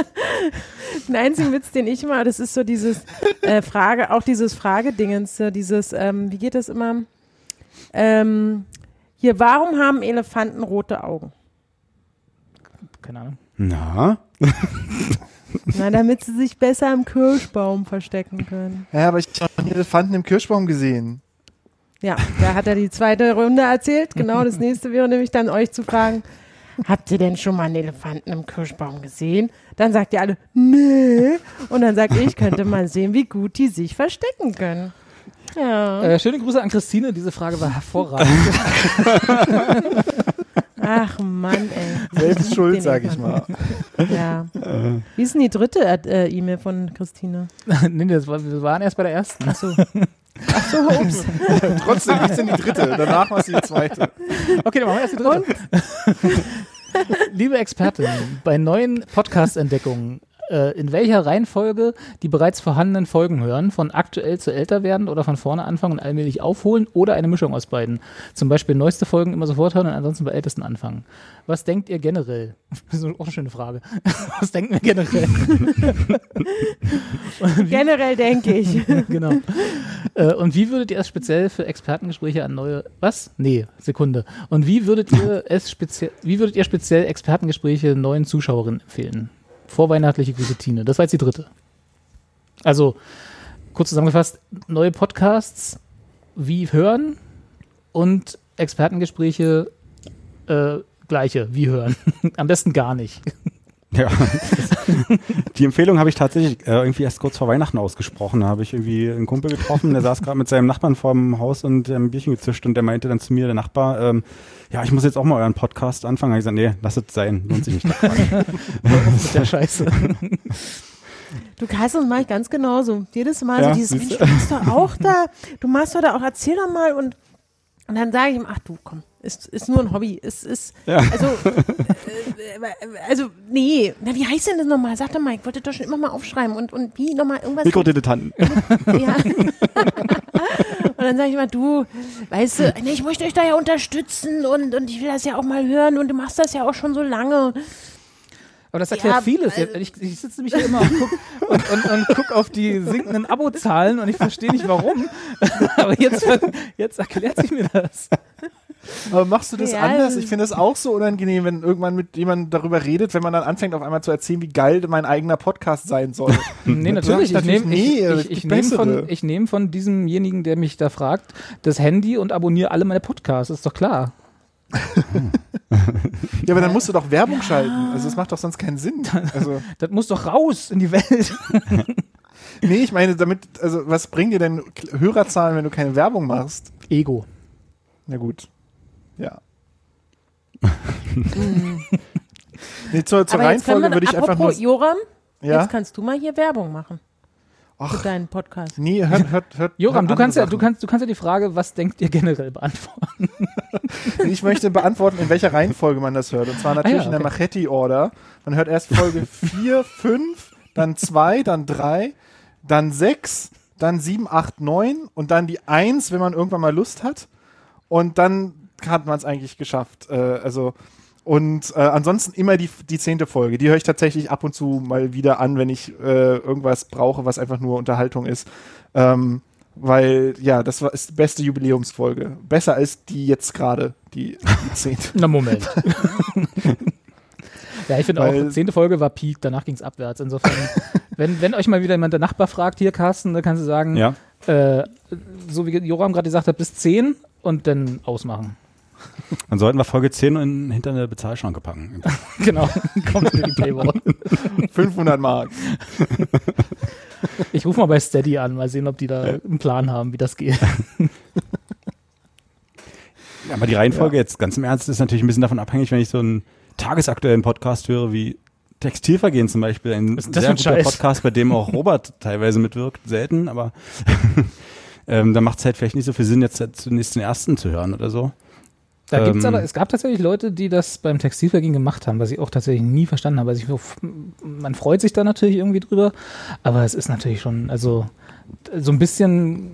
den einzigen Witz, den ich immer, das ist so dieses äh, Frage, auch dieses Fragedingens, so dieses, ähm, wie geht das immer? Ähm, hier, warum haben Elefanten rote Augen? Keine Ahnung. Na? Na, damit sie sich besser im Kirschbaum verstecken können. Ja, aber ich habe nie Elefanten im Kirschbaum gesehen. Ja, da hat er die zweite Runde erzählt. Genau, das nächste wäre nämlich dann euch zu fragen, habt ihr denn schon mal einen Elefanten im Kirschbaum gesehen? Dann sagt ihr alle, nee. Und dann sag ich, könnte man sehen, wie gut die sich verstecken können. Ja. Äh, schöne Grüße an Christine, diese Frage war hervorragend. Ach Mann, ey. Selbst schuld, sag ich mal. Ja. Wie ist denn die dritte äh, E-Mail von Christine? nee, das war, wir waren erst bei der ersten. Achso. Achso, ups. Trotzdem ist denn die dritte. Danach war es die zweite. Okay, dann machen wir erst die dritte. Liebe Expertin, bei neuen Podcast-Entdeckungen, äh, in welcher Reihenfolge die bereits vorhandenen Folgen hören, von aktuell zu älter werden oder von vorne anfangen und allmählich aufholen oder eine Mischung aus beiden? Zum Beispiel neueste Folgen immer sofort hören und ansonsten bei ältesten anfangen. Was denkt ihr generell? Das ist auch eine schöne Frage. Was denken wir generell? Generell denke ich. genau. Äh, und wie würdet ihr es speziell für Expertengespräche an neue. Was? Nee, Sekunde. Und wie würdet ihr es speziell, wie würdet ihr speziell Expertengespräche neuen Zuschauerinnen empfehlen? Vorweihnachtliche Grüße Tine. Das war jetzt die dritte. Also, kurz zusammengefasst, neue Podcasts wie hören und Expertengespräche äh, gleiche, wie hören. Am besten gar nicht. Ja. Die Empfehlung habe ich tatsächlich äh, irgendwie erst kurz vor Weihnachten ausgesprochen. Da habe ich irgendwie einen Kumpel getroffen, der saß gerade mit seinem Nachbarn vorm Haus und ein Bierchen gezischt und der meinte dann zu mir, der Nachbar, ähm, ja, ich muss jetzt auch mal euren Podcast anfangen. Da habe ich gesagt, nee, lass es sein, lohnt sich nicht. Mit der Scheiße. Du kannst das mache ich ganz genauso. Jedes Mal Ja, so dieses, Mensch, du? du machst doch auch da, du machst doch da auch, erzähl doch mal und, und dann sage ich ihm, ach du, komm, ist, ist nur ein Hobby, ist, ist, Ja. also, äh, also, nee, na, wie heißt denn das nochmal? Sag doch mal, ich wollte doch schon immer mal aufschreiben und, und wie nochmal irgendwas. Mikrodilettanten. Ja. und dann sage ich mal, du, weißt du, nee, ich möchte euch da ja unterstützen und, und ich will das ja auch mal hören und du machst das ja auch schon so lange. Aber das erklärt Ja, vieles. also- ich, ich sitze nämlich hier immer und guck, und, und, und guck auf die sinkenden Abozahlen und ich verstehe nicht warum. Aber jetzt, jetzt erklärt sich mir das. Aber machst du das Ja, anders? Ich finde es auch so unangenehm, wenn irgendwann mit jemandem darüber redet, wenn man dann anfängt, auf einmal zu erzählen, wie geil mein eigener Podcast sein soll. Nee, natürlich. Ich natürlich nehme nie, ich, ich, ich nehm von, ich nehm von diesemjenigen, der mich da fragt, das Handy und abonniere alle meine Podcasts. Ist doch klar. Ja, aber dann musst du doch Werbung schalten. Also das macht doch sonst keinen Sinn. Also, Das muss doch raus in die Welt. nee, ich meine, damit, also was bringen dir denn Hörerzahlen, wenn du keine Werbung machst? Ego. Na gut. Ja. nee, zur zur Reihenfolge würde ich einfach nur. apropos Joram, Ja? jetzt kannst du mal hier Werbung machen. für deinen Podcast. Nee, hört, hört, hört. Joram, hört du kannst, ja, du, kannst, du kannst ja die Frage, was denkt ihr generell beantworten? Ich möchte beantworten, in welcher Reihenfolge man das hört. Und zwar natürlich Ah ja, in der okay. Machetti-Order. Man hört erst Folge 4, 5, dann 2, dann 3, dann 6, dann 7, 8, 9 und dann die 1, wenn man irgendwann mal Lust hat. Und dann hat man es eigentlich geschafft. Äh, also und äh, ansonsten immer die, die zehnte Folge. Die höre ich tatsächlich ab und zu mal wieder an, wenn ich äh, irgendwas brauche, was einfach nur Unterhaltung ist. Ähm, weil, ja, das war, ist die beste Jubiläumsfolge. Besser als die jetzt gerade, die, die zehnte. Na, Moment. ja, ich finde auch, zehnte Folge war Peak, danach ging es abwärts. Insofern, wenn, wenn euch mal wieder jemand der Nachbar fragt, hier Carsten, dann kannst du sagen, Ja. äh, so wie Joram gerade gesagt hat, bis 10 und dann ausmachen. Dann sollten wir Folge 10 in, hinter eine Bezahlschranke packen. genau, kommt in die Paywall. 500 Mark. Ich rufe mal bei Steady an, mal sehen, ob die da einen Plan haben, wie das geht. Ja, aber die Reihenfolge jetzt ganz im Ernst ist natürlich ein bisschen davon abhängig, wenn ich so einen tagesaktuellen Podcast höre wie Textilvergehen zum Beispiel. Ein Was ist das sehr ein guter Scheiß? Podcast, bei dem auch Robert teilweise mitwirkt, selten, aber ähm, da macht es halt vielleicht nicht so viel Sinn, jetzt zunächst den ersten zu hören oder so. Da gibt's Ähm, aber, es gab tatsächlich Leute, die das beim Textilvergehen gemacht haben, was ich auch tatsächlich nie verstanden habe. Also ich, man freut sich da natürlich irgendwie drüber, aber es ist natürlich schon, also so ein bisschen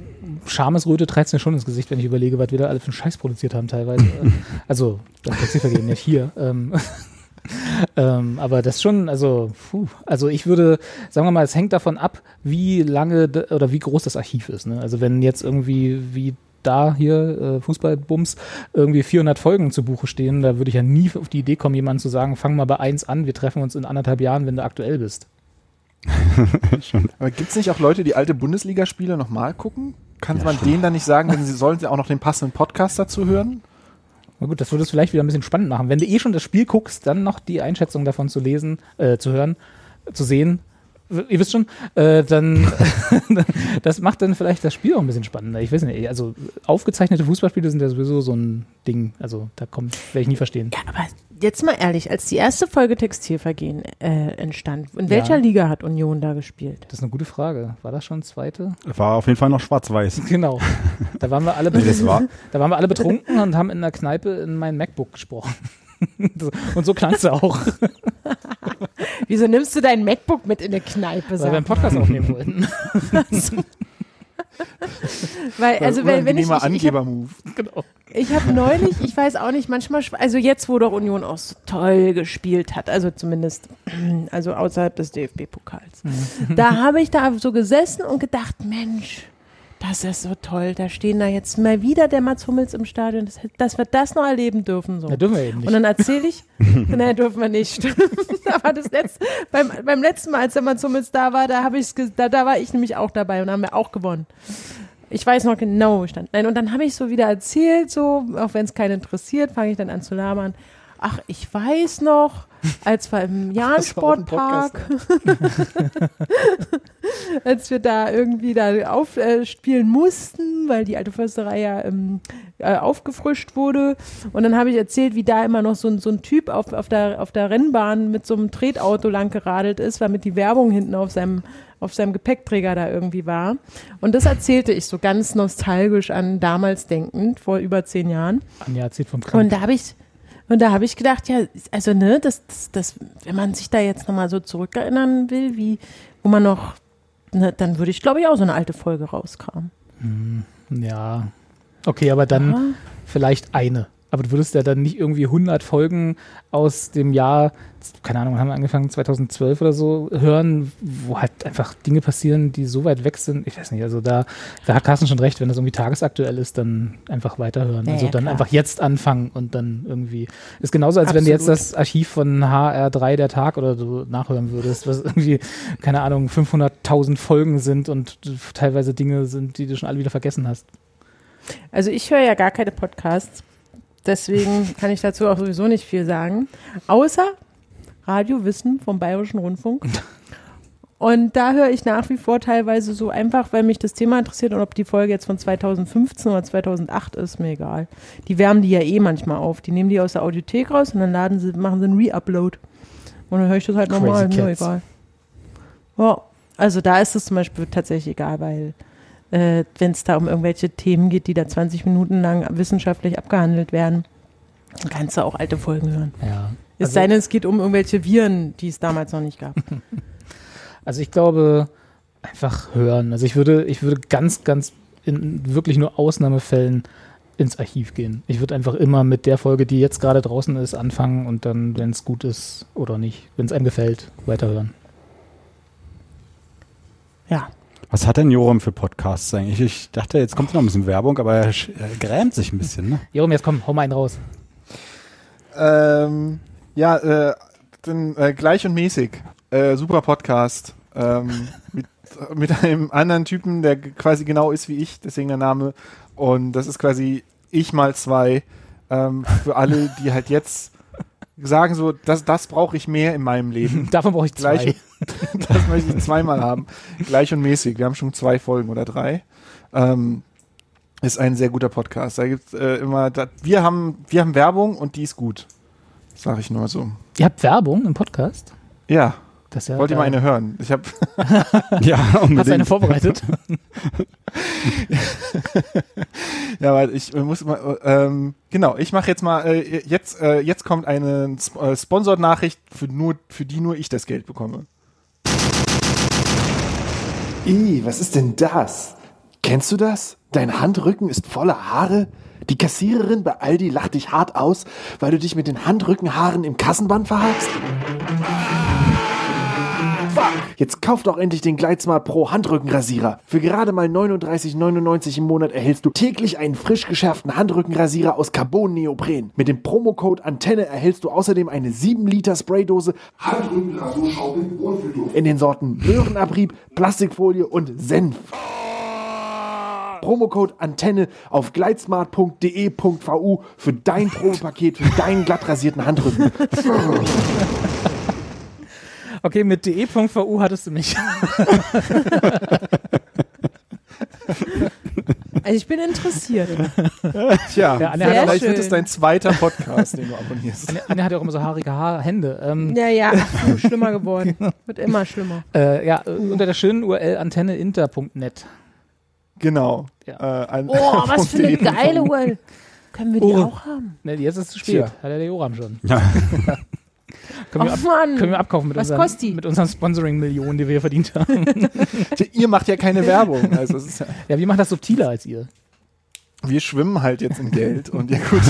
Schamesröte treibt mir schon ins Gesicht, wenn ich überlege, was wir da alle für einen Scheiß produziert haben teilweise. also beim Textilvergehen, nicht hier. Ähm, ähm, aber das schon, also, puh, also ich würde, sagen wir mal, es hängt davon ab, wie lange oder wie groß das Archiv ist. Ne? Also wenn jetzt irgendwie wie da hier äh, Fußballbums irgendwie 400 Folgen zu Buche stehen, da würde ich ja nie auf die Idee kommen, jemandem zu sagen, fang mal bei eins an, wir treffen uns in anderthalb Jahren, wenn du aktuell bist. Aber gibt es nicht auch Leute, die alte Bundesligaspiele nochmal gucken? Kann man denen dann nicht sagen, denn sie sollen sie auch noch den passenden Podcast dazu hören? Na gut, das würde es vielleicht wieder ein bisschen spannend machen. Wenn du eh schon das Spiel guckst, dann noch die Einschätzung davon zu lesen, äh, zu hören, zu sehen. Ihr wisst schon, äh, dann das macht dann vielleicht das Spiel auch ein bisschen spannender. Ich weiß nicht, also aufgezeichnete Fußballspiele sind ja sowieso so ein Ding. Also da kommt, werde ich nie verstehen. Ja, aber jetzt mal ehrlich, als die erste Folge Textilvergehen äh, entstand, in welcher Ja. Liga hat Union da gespielt? Das ist eine gute Frage. War das schon zweite? War auf jeden Fall noch schwarz-weiß. Genau. Da waren wir alle, Nee, war, da waren wir alle betrunken und haben in der Kneipe in mein MacBook gesprochen. Und so klang es auch, Wieso nimmst du dein MacBook mit in eine Kneipe? weil wir einen? Podcast aufnehmen wollten. Weil, also wenn, wenn ich, ich, ich habe Angeber-Move. genau. ich hab neulich, ich weiß auch nicht, manchmal, also jetzt, wo doch Union auch so toll gespielt hat, also zumindest, also außerhalb des DFB-Pokals, da habe ich da so gesessen und gedacht, Mensch, das ist so toll, da stehen da jetzt mal wieder der Mats Hummels im Stadion, dass, dass wir das noch erleben dürfen. So. Da dürfen wir eben nicht. Und dann erzähle ich, nein, dürfen wir nicht. Aber das letzte, beim, beim letzten Mal, als der Mats Hummels da war, da, habe ich's da, da war ich nämlich auch dabei und haben wir auch gewonnen. Ich weiß noch genau, wo ich stand. Nein, und dann habe ich so wieder erzählt, so, auch wenn es keinen interessiert, fange ich dann an zu labern. Ach, ich weiß noch, als wir im Jahn-Sportpark, als wir da irgendwie da aufspielen äh, mussten, weil die alte Försterei ja ähm, äh, aufgefrischt wurde. Und dann habe ich erzählt, wie da immer noch so ein, so ein Typ auf, auf, der, auf der Rennbahn mit so einem Tretauto lang geradelt ist, weil mit die Werbung hinten auf seinem, auf seinem Gepäckträger da irgendwie war. Und das erzählte ich so ganz nostalgisch an damals denkend, vor über zehn Jahren. Anja erzählt vom Krank. Und da habe ich, und da habe ich gedacht, ja, also ne, das, das, das, wenn man sich da jetzt nochmal so zurückerinnern will, wie, wo man noch, ne, dann würde ich, glaube ich, auch so eine alte Folge rauskramen. Ja. Okay, aber dann Ah. vielleicht eine. Aber du würdest ja dann nicht irgendwie 100 Folgen aus dem Jahr, keine Ahnung, haben wir angefangen 2012 oder so, hören, wo halt einfach Dinge passieren, die so weit weg sind. Ich weiß nicht, also da, da hat Carsten schon recht, wenn das irgendwie tagesaktuell ist, dann einfach weiterhören. Ja, also ja, dann klar. einfach jetzt anfangen und dann irgendwie. Ist genauso, als wenn du jetzt Absolut. das Archiv von HR3 der Tag oder so nachhören würdest, was irgendwie, keine Ahnung, 500.000 Folgen sind und teilweise Dinge sind, die du schon alle wieder vergessen hast. Also ich höre ja gar keine Podcasts, deswegen kann ich dazu auch sowieso nicht viel sagen, außer Radio Wissen vom Bayerischen Rundfunk. Und da höre ich nach wie vor teilweise so einfach, weil mich das Thema interessiert und ob die Folge jetzt von 2015 oder 2008 ist, mir egal. Die wärmen die ja eh manchmal auf. Die nehmen die aus der Audiothek raus und dann laden sie, machen sie einen Re-Upload. Und dann höre ich das halt normal, mir egal. Ja, Also da ist es zum Beispiel tatsächlich egal, weil äh, wenn es da um irgendwelche Themen geht, die da 20 Minuten lang wissenschaftlich abgehandelt werden, dann kannst du auch alte Folgen hören. Ja. Es sei denn, es geht um irgendwelche Viren, die es damals noch nicht gab. Also ich glaube, einfach hören. Also ich würde, ich würde ganz, ganz in wirklich nur Ausnahmefällen ins Archiv gehen. Ich würde einfach immer mit der Folge, die jetzt gerade draußen ist, anfangen und dann, wenn es gut ist oder nicht, wenn es einem gefällt, weiterhören. Ja. Was hat denn Joram für Podcasts eigentlich? Ich dachte, jetzt kommt noch ein bisschen Werbung, aber er, er grämt sich ein bisschen, ne? Jerome, jetzt komm, hau mal einen raus. Ähm, ja, äh, dann, äh, gleich und mäßig. Äh, super Podcast. Ähm, mit, mit einem anderen Typen, der quasi genau ist wie ich, deswegen der Name. Und das ist quasi ich mal zwei. Ähm, für alle, die halt jetzt sagen so, das, das brauche ich mehr in meinem Leben. Davon brauche ich zwei. Gleich, das möchte ich zweimal haben. Gleich und mäßig. Wir haben schon zwei Folgen oder drei. Ähm, ist ein sehr guter Podcast. Da gibt's äh, immer, da, wir haben, wir haben Werbung und die ist gut. Sag ich nur so. Ihr habt Werbung im Podcast? Ja, Das ist ja wollt ihr mal eine hören? Ich habe Ja, Hast du eine unbedingt. vorbereitet? ja, weil ich muss mal ähm, genau, ich mache jetzt mal äh, jetzt äh, jetzt kommt eine Sp äh, Sponsored Nachricht für nur für die nur ich das Geld bekomme. Ih, was ist denn das? Kennst du das? Dein Handrücken ist voller Haare? Die Kassiererin bei Aldi lacht dich hart aus, weil du dich mit den Handrückenhaaren im Kassenband verhakst? Fuck! Jetzt kauf doch endlich den Gleitsmart Pro Handrückenrasierer. Für gerade mal 39,99 im Monat erhältst du täglich einen frisch geschärften Handrückenrasierer aus Carbon-Neopren. Mit dem Promocode Antenne erhältst du außerdem eine 7 Liter Spraydose Handrückenrasurschaum mit Wohlfühlduft. in den Sorten Möhrenabrieb, Plastikfolie und Senf. Promocode Antenne auf gleitsmart.de.vu für dein Probepaket für deinen glatt rasierten Handrücken. Okay, mit de.vu hattest du mich. Also ich bin interessiert. Tja, Ja, Anja vielleicht wird schön. es dein zweiter Podcast, den du abonnierst. Anja, Anja hat ja auch immer so haarige Haar Hände. Ähm, Ja, ja, ach, schlimmer geworden. Wird immer schlimmer. äh, ja, äh, unter der schönen URL antenneinter.net. Genau. Ja. Äh, an- Oh, was für eine geile Uhr. Können wir die Oh. auch haben? Ne, jetzt ist es zu spät. Tja. Hat ja der Joram schon. Ja. Können, wir Oh ab, Mann. können wir abkaufen mit, Was unseren, kostet die? mit unseren Sponsoring-Millionen, die wir hier verdient haben. Tja, Ihr macht ja keine Werbung. Also ja, ja, wir machen das subtiler als ihr. wir schwimmen halt jetzt in Geld und ja gut,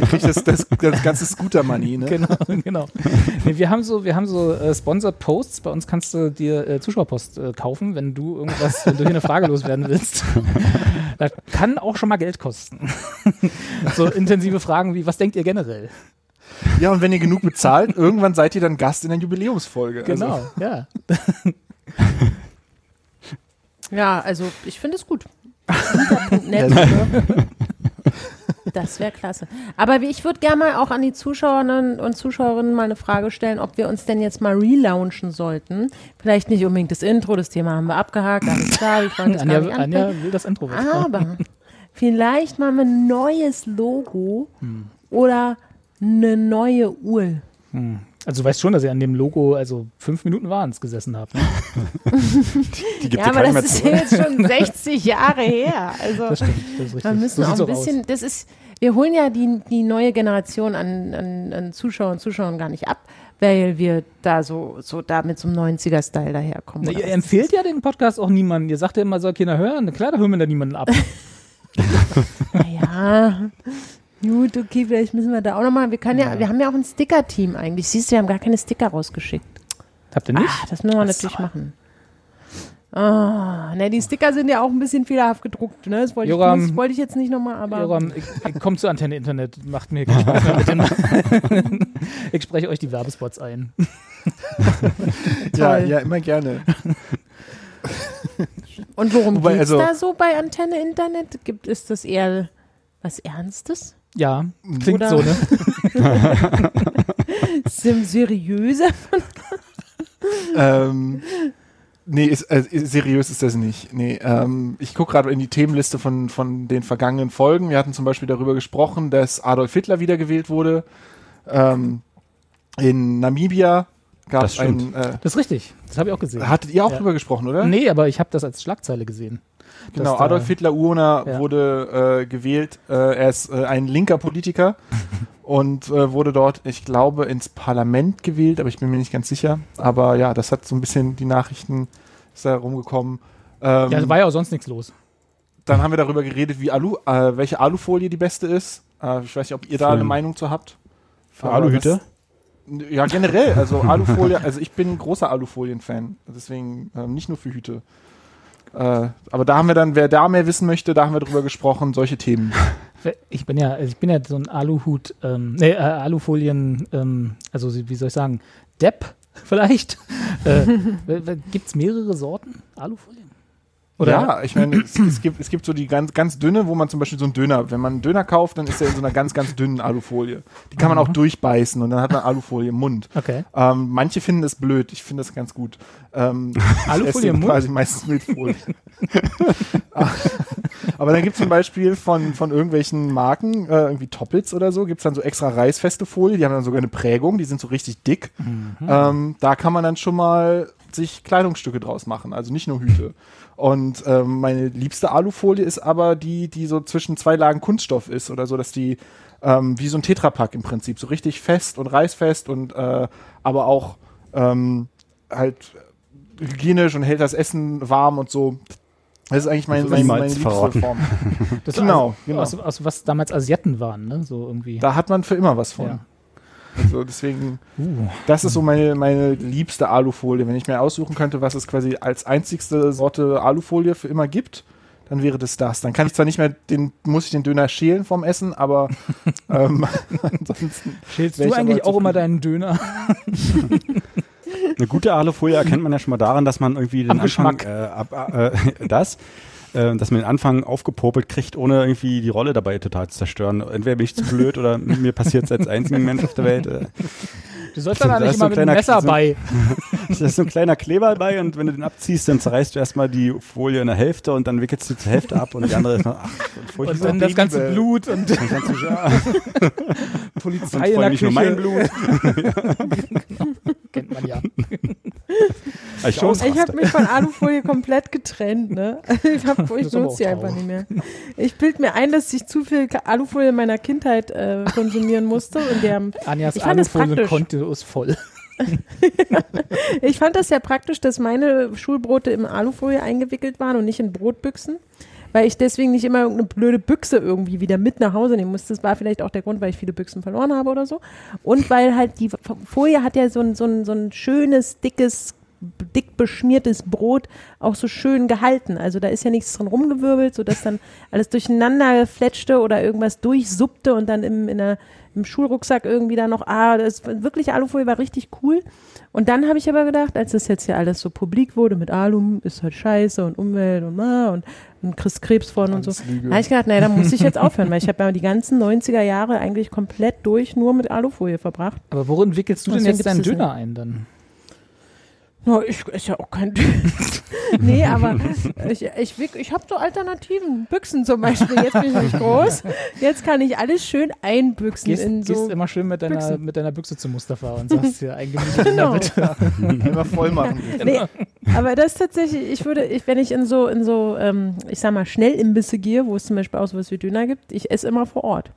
ihr kriegt das, das, das ganze Scooter-Money, ne? Genau, genau. Nee, wir haben so, wir haben so äh, Sponsored Posts. Bei uns kannst du dir äh, Zuschauerpost äh, kaufen, wenn du irgendwas, wenn du hier eine Frage loswerden willst. das kann auch schon mal Geld kosten. so intensive Fragen wie, was denkt ihr generell? Ja, und wenn ihr genug bezahlt, irgendwann seid ihr dann Gast in der Jubiläumsfolge. Genau, Also, ja. Ja, also ich finde es gut. Nett, das wäre klasse. Aber wie- ich würde gerne mal auch an die Zuschauerinnen und Zuschauerinnen mal eine Frage stellen, ob wir uns denn jetzt mal relaunchen sollten. Vielleicht nicht unbedingt das Intro, das Thema haben wir abgehakt, alles klar, ich wollte das gar Anja, nicht Anja will das Intro. Aber vielleicht mal ein neues Logo Hm. oder eine neue Uhr. Also du weißt schon, dass ihr an dem Logo, also fünf Minuten waren es gesessen habt. Ne? Die gibt Ja, ja aber das ist zurück. jetzt schon 60 Jahre her. Also Das stimmt, das ist richtig. wir müssen so auch ein auch aus. bisschen, das ist, wir holen ja die, die neue Generation an, an, an Zuschauern und Zuschauern gar nicht ab, weil wir da so, so da mit so einem 90er-Style daherkommen. Na, ihr empfehlt ja den Podcast auch niemandem. Ihr sagt ja immer, soll keiner hören. Na Klar, da hören wir da niemanden ab. Ja. Gut, okay, vielleicht müssen wir da auch nochmal, wir können ja, wir haben ja auch ein Sticker-Team eigentlich. Siehst du, wir haben gar keine Sticker rausgeschickt. Habt ihr nicht? Ah, das müssen wir natürlich machen. Ah, ne, die Sticker sind ja auch ein bisschen fehlerhaft gedruckt, ne? Das wollte, Joram. ich, das wollte ich jetzt nicht nochmal, aber. Joram, ich, ich komm zur Antenne Internet, macht mir keinen Spaß mehr mit den Ich spreche euch die Werbespots ein. ja, ja, immer gerne. Und worum Wobei, geht's also- da so bei Antenne Internet? Gibt ist das eher was Ernstes? Ja, klingt Oder- so, ne? Sim seriöser? ähm, nee, ist, äh, seriös ist das nicht. Nee, ähm, ich gucke gerade in die Themenliste von, von den vergangenen Folgen. Wir hatten zum Beispiel darüber gesprochen, dass Adolf Hitler wiedergewählt wurde. Ähm, in Namibia gab Das stimmt. ein. Äh, Das ist richtig. Das habe ich auch gesehen. hattet ihr auch Ja. drüber gesprochen, oder? Nee, aber ich habe das als Schlagzeile gesehen. Genau, Adolf Hitler Urner Ja. wurde äh, gewählt. Äh, er ist äh, ein linker Politiker und äh, wurde dort, ich glaube, ins Parlament gewählt, aber ich bin mir nicht ganz sicher. Aber ja, das hat so ein bisschen die Nachrichten ist da rumgekommen. Ähm, Ja, da war ja auch sonst nichts los. dann haben wir darüber geredet, wie Alu, äh, welche Alufolie die beste ist. Äh, ich weiß nicht, ob ihr da Für- eine Meinung zu habt. Für Aber Aluhüte? das- Ja, generell. Also Alufolie, also ich bin ein großer Alufolien-Fan. Deswegen ähm, nicht nur für Hüte. Äh, aber da haben wir dann, wer da mehr wissen möchte, da haben wir drüber gesprochen, solche Themen. Ich bin ja, ich bin ja so ein Aluhut, ähm, nee, äh, Alufolien, ähm, also wie soll ich sagen, Depp vielleicht. äh, Gibt es mehrere Sorten Alufolien? ja, ich meine, es, es, gibt, es gibt so die ganz, ganz dünne, wo man zum Beispiel so einen Döner, wenn man einen Döner kauft, dann ist er in so einer ganz, ganz dünnen Alufolie. Die kann man auch durchbeißen und dann hat man Alufolie im Mund. Okay. Ähm, manche finden es blöd, ich finde das ganz gut. Ähm, Alufolie im Mund? quasi meistens Milchfolie. Aber dann gibt es zum Beispiel von, von irgendwelchen Marken, äh, irgendwie Toppets oder so, gibt es dann so extra reißfeste Folie, die haben dann sogar eine Prägung, die sind so richtig dick. Mhm. Ähm, da kann man dann schon mal sich Kleidungsstücke draus machen, also nicht nur Hüte. Und ähm, meine liebste Alufolie ist aber die, die so zwischen zwei Lagen Kunststoff ist oder so, dass die ähm, wie so ein Tetrapack im Prinzip, so richtig fest und reißfest und äh, aber auch ähm, halt hygienisch und hält das Essen warm und so. Das ist eigentlich mein, Also mein, meine liebste verraten. Form. Das Genau, aus, genau. Aus, aus was damals Asiaten waren, ne? So irgendwie. Da hat man für immer was von. Ja. Also deswegen, Uh. das ist so meine, meine liebste Alufolie. Wenn ich mir aussuchen könnte, was es quasi als einzigste Sorte Alufolie für immer gibt, dann wäre das das. Dann kann ich zwar nicht mehr den, muss ich den Döner schälen vom Essen, aber ähm, ansonsten. Schälst du ich eigentlich auch immer deinen Döner? Eine gute Alufolie erkennt man ja schon mal daran, dass man irgendwie den Am Anfang, Geschmack. äh, ab, äh, das, äh, dass man den Anfang aufgepopelt kriegt, ohne irgendwie die Rolle dabei total zu zerstören. Entweder bin ich zu blöd oder mir passiert es als einzigen Mensch auf der Welt. Äh, Du sollst Da da nicht ist so immer ein mit einem kleiner Messer Krise. bei. da ist so ein kleiner Kleber dabei und wenn du den abziehst, dann zerreißt du erstmal die Folie in der Hälfte und dann wickelst du zur Hälfte ab und die andere ist noch, ach, furchtbar. Und dann das ganze. Blut und Und so, ja, Polizei und in der nicht nur Küche. mein Blut. Kennt man ja. Ich. Ich habe mich von Alufolie komplett getrennt, ne? Ich, hab, ich die auch einfach nicht mehr. Ich bild mir ein, dass ich zu viel Alufolie in meiner Kindheit äh, konsumieren musste. Und der, Anjas Ich fand es praktisch. Alufolien-Konto ist voll. ich fand das ja praktisch, dass meine Schulbrote in Alufolie eingewickelt waren und nicht in Brotbüchsen. Weil ich deswegen nicht immer irgendeine blöde Büchse irgendwie wieder mit nach Hause nehmen musste. Das war vielleicht auch der Grund, weil ich viele Büchsen verloren habe oder so. Und weil halt die Folie hat ja so ein, so ein, so ein schönes, dickes, dick beschmiertes Brot auch so schön gehalten. Also da ist ja nichts drin rumgewirbelt, sodass dann alles durcheinander fletschte oder irgendwas durchsuppte und dann im, der, im Schulrucksack irgendwie da noch, ah, das wirklich Alufolie war richtig cool. Und dann habe ich aber gedacht, als das jetzt ja alles so publik wurde mit Alu, ist halt scheiße und Umwelt und ah, und kriegst Krebs von und so. Da habe ich gedacht, naja, da muss ich jetzt aufhören, weil ich habe ja die ganzen 90er Jahre eigentlich komplett durch nur mit Alufolie verbracht. Aber worin wickelst du denn jetzt deinen Döner ein dann? No, ich ist ja auch kein Nee, aber ich, ich, ich habe so Alternativen. Büchsen zum Beispiel. Jetzt bin ich nicht groß. Jetzt kann ich alles schön einbüchsen Gehst, in so. gehst immer schön mit deiner, Büchsen. mit deiner Büchse zu Mustafa und sagst ja eigentlich in der Genau. Mitte. Einmal voll machen. Nee, aber das ist tatsächlich, ich würde, ich, wenn ich in so, in so, ähm, ich sag mal, Schnellimbisse gehe, wo es zum Beispiel auch sowas wie Döner gibt, ich esse immer vor Ort.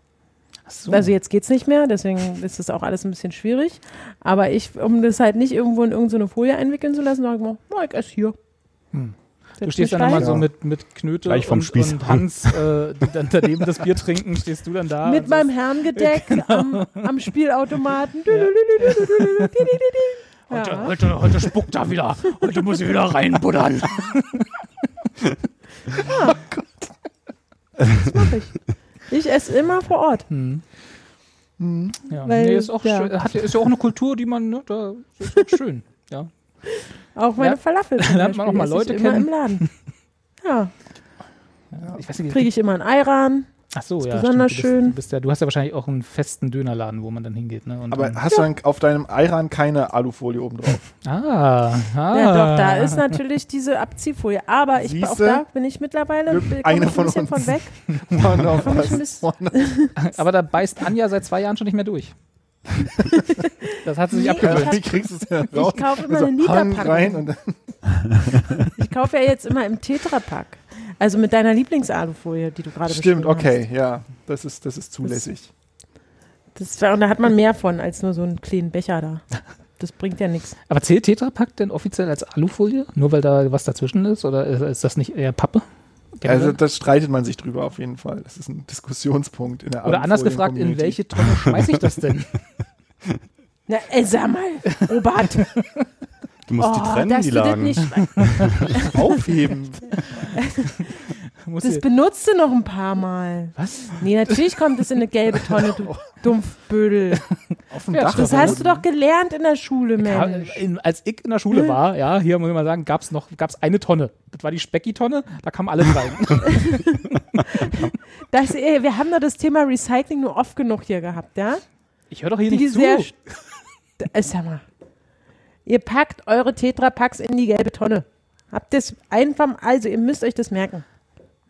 So. Also jetzt geht's nicht mehr, deswegen ist das auch alles ein bisschen schwierig. Aber ich, um das halt nicht irgendwo in irgendeine Folie einwickeln zu lassen, sage ich mal, na, ich esse hier. Hm. Du stehst dann immer so mit, mit Knöte Gleich vom und, Spieß. und Hans, äh, die dann daneben das Bier trinken, stehst du dann da. Mit meinem Herrengedeck am, am Spielautomaten. Heute, Ja. heute, heute spuckt er wieder. Heute muss ich wieder reinbuddern. Ich esse immer vor Ort. Hm. Ja, Weil- nee, ist auch ja. schön. Hat, ist ja auch eine Kultur, die man, ne, da ist auch schön. Ja. Auch meine Ja. Falafel. Zum Lernt man auch mal Leute ich immer kennen. im Laden. Ja, Ich weiß nicht, kriege ich immer ein Ayran. Ach so, ist ja. besonders stimmt. Du, schön. bist, du, bist ja, du hast ja wahrscheinlich auch einen festen Dönerladen, wo man dann hingeht. Ne? Und Aber dann, hast du dann auf deinem Ayran keine Alufolie oben drauf? ah, ah. Ja, doch, da ist natürlich diese Abziehfolie. Aber ich, auch da bin ich mittlerweile eine ich ein von bisschen uns. von weg. Ein bisschen- Mann. Aber da beißt Anja seit zwei Jahren schon nicht mehr durch. Das hat sie sich Nee, abgewöhnt. Wie kriegst du es denn raus? Ich kaufe immer So, eine Literpackung. rein und dann Ich kaufe ja jetzt immer im Tetrapack. Also mit deiner Lieblingsalufolie, die du gerade Stimmt, okay, ja. Das ist, das ist zulässig. Das war, und da hat man mehr von als nur so einen kleinen Becher da. Das bringt ja nichts. Aber zählt Tetrapack denn offiziell als Alufolie? Nur weil da was dazwischen ist? Oder ist, das nicht eher Pappe? Generell? Also das streitet man sich drüber auf jeden Fall. Das ist ein Diskussionspunkt in der Oder anders gefragt, in welche Tonne schmeiße ich das denn? Na, ey, sag mal, Robert. Du musst die trennen, Oh, die du das Lagen. nicht. aufheben? Muss Das benutzt du noch ein paar Mal. was? Nee, natürlich kommt es in eine gelbe Tonne, du Dumpfbödel. Auf dem Ja, Dach. Das hast du doch gelernt in der Schule, Mensch. in, als ich in der Schule war, ja, hier muss ich mal sagen, gab es noch gab's eine Tonne. Das war die Specki-Tonne, da kamen alle rein. Das, ey, wir haben doch das Thema Recycling nur oft genug hier gehabt, ja? Ich höre doch hier Die nicht zu. sehr. Äh, Sag mal. Ihr packt eure Tetrapacks in die gelbe Tonne. Habt das einfach, also ihr müsst euch das merken.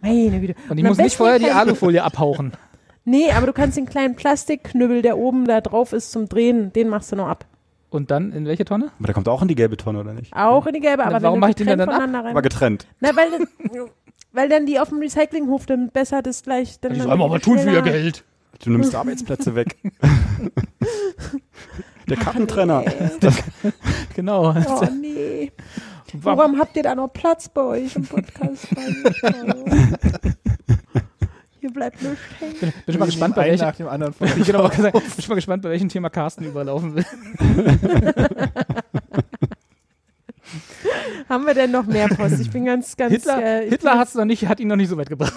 Meine Güte. Und ich muss nicht vorher die Alufolie abhauchen. Nee, aber du kannst den kleinen Plastikknüppel, der oben da drauf ist zum Drehen, den machst du noch ab. Und dann in welche Tonne? Aber der kommt auch in die gelbe Tonne, oder nicht? Auch in die gelbe, Na, aber warum wenn mach du ich den dann ab? rein. Aber getrennt. Na, weil, das- weil dann die auf dem Recyclinghof dann besser das gleich. Dann Die sollen aber tun für ihr Geld. Du nimmst Arbeitsplätze weg. Der Kartentrenner. Genau. Oh nee. Warum habt ihr da noch Platz bei euch im Podcast? Hier bleibt nichts hängen. Bin ich mal gespannt, bei welchem, nach dem anderen ich genau, gesagt, bin ich mal gespannt, bei welchem Thema Carsten überlaufen will. Haben wir denn noch mehr Post? Ich bin ganz, ganz. Hitler, äh, Hitler bin hat's noch nicht, hat ihn noch nicht so weit gebracht.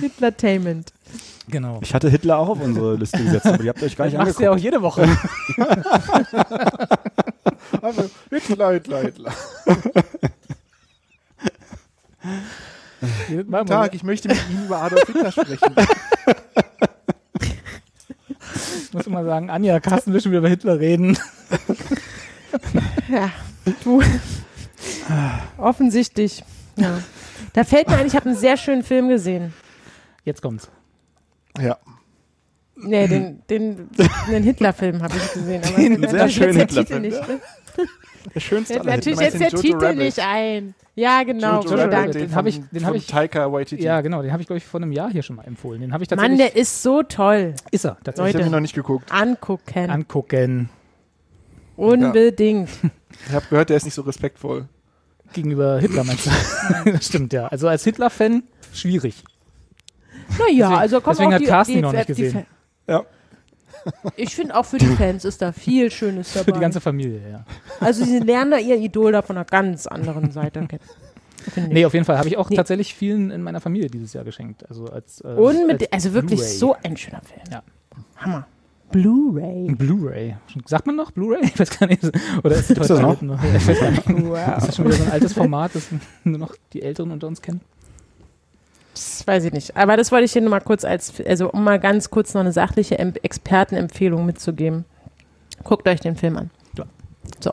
Hitlertainment. Genau. Ich hatte Hitler auch auf unsere Liste gesetzt, aber ihr habt euch gar nicht machst du ja angeguckt. auch jede Woche. Also, Hitler, Hitler, Hitler. Guten Tag, ich möchte mit Ihnen über Adolf Hitler sprechen. Ich muss immer sagen, Anja, Carsten will schon wieder über Hitler reden. Ja, du. Offensichtlich. Ja. Da fällt mir ein, ich habe einen sehr schönen Film gesehen. Jetzt kommt's. Ja. Nee, den, den, den Hitler-Film habe ich gesehen. Aber Den sehr schönen Hitler-Film, nicht. Der schönste aller natürlich jetzt der Jojo Titel Rabbit. nicht ein. Ja, genau. Jojo Vielen Rabbit, den von- hab ich- den hab von ich- Taika Waititi. Ja, genau, den habe ich, glaube ich, vor einem Jahr hier schon mal empfohlen. Den habe ich tatsächlich. Mann, der ist so toll. ist er ich tatsächlich. habe ihn noch nicht geguckt. Angucken. Angucken. Unbedingt. Ich habe gehört, der ist nicht so respektvoll. Gegenüber Hitler meinst du? das stimmt, ja. Also als Hitler-Fan schwierig. Naja, Deswegen- also komm deswegen auch hat die, Carsten die, noch nicht gesehen. Ja. Ich finde auch für die Fans ist da viel Schönes dabei. Für die ganze Familie, ja. also sie lernen da ihr Idol da von einer ganz anderen Seite kennen. Nee, auf jeden Fall habe ich auch Nee. tatsächlich vielen in meiner Familie dieses Jahr geschenkt. Also als, äh, Und mit, als also wirklich so ein schöner Film. Ja. Hammer. Blu-ray. Blu-ray. Sagt man noch Blu-ray? Ich weiß gar nicht. Oder ist noch? heute noch? Nicht. Wow. Ist das schon wieder so ein altes Format, das nur noch die Älteren unter uns kennen? Das weiß ich nicht. Aber das wollte ich hier nur mal kurz als, also um mal ganz kurz noch eine sachliche Em Expertenempfehlung mitzugeben. Guckt euch den Film an. Ja. So.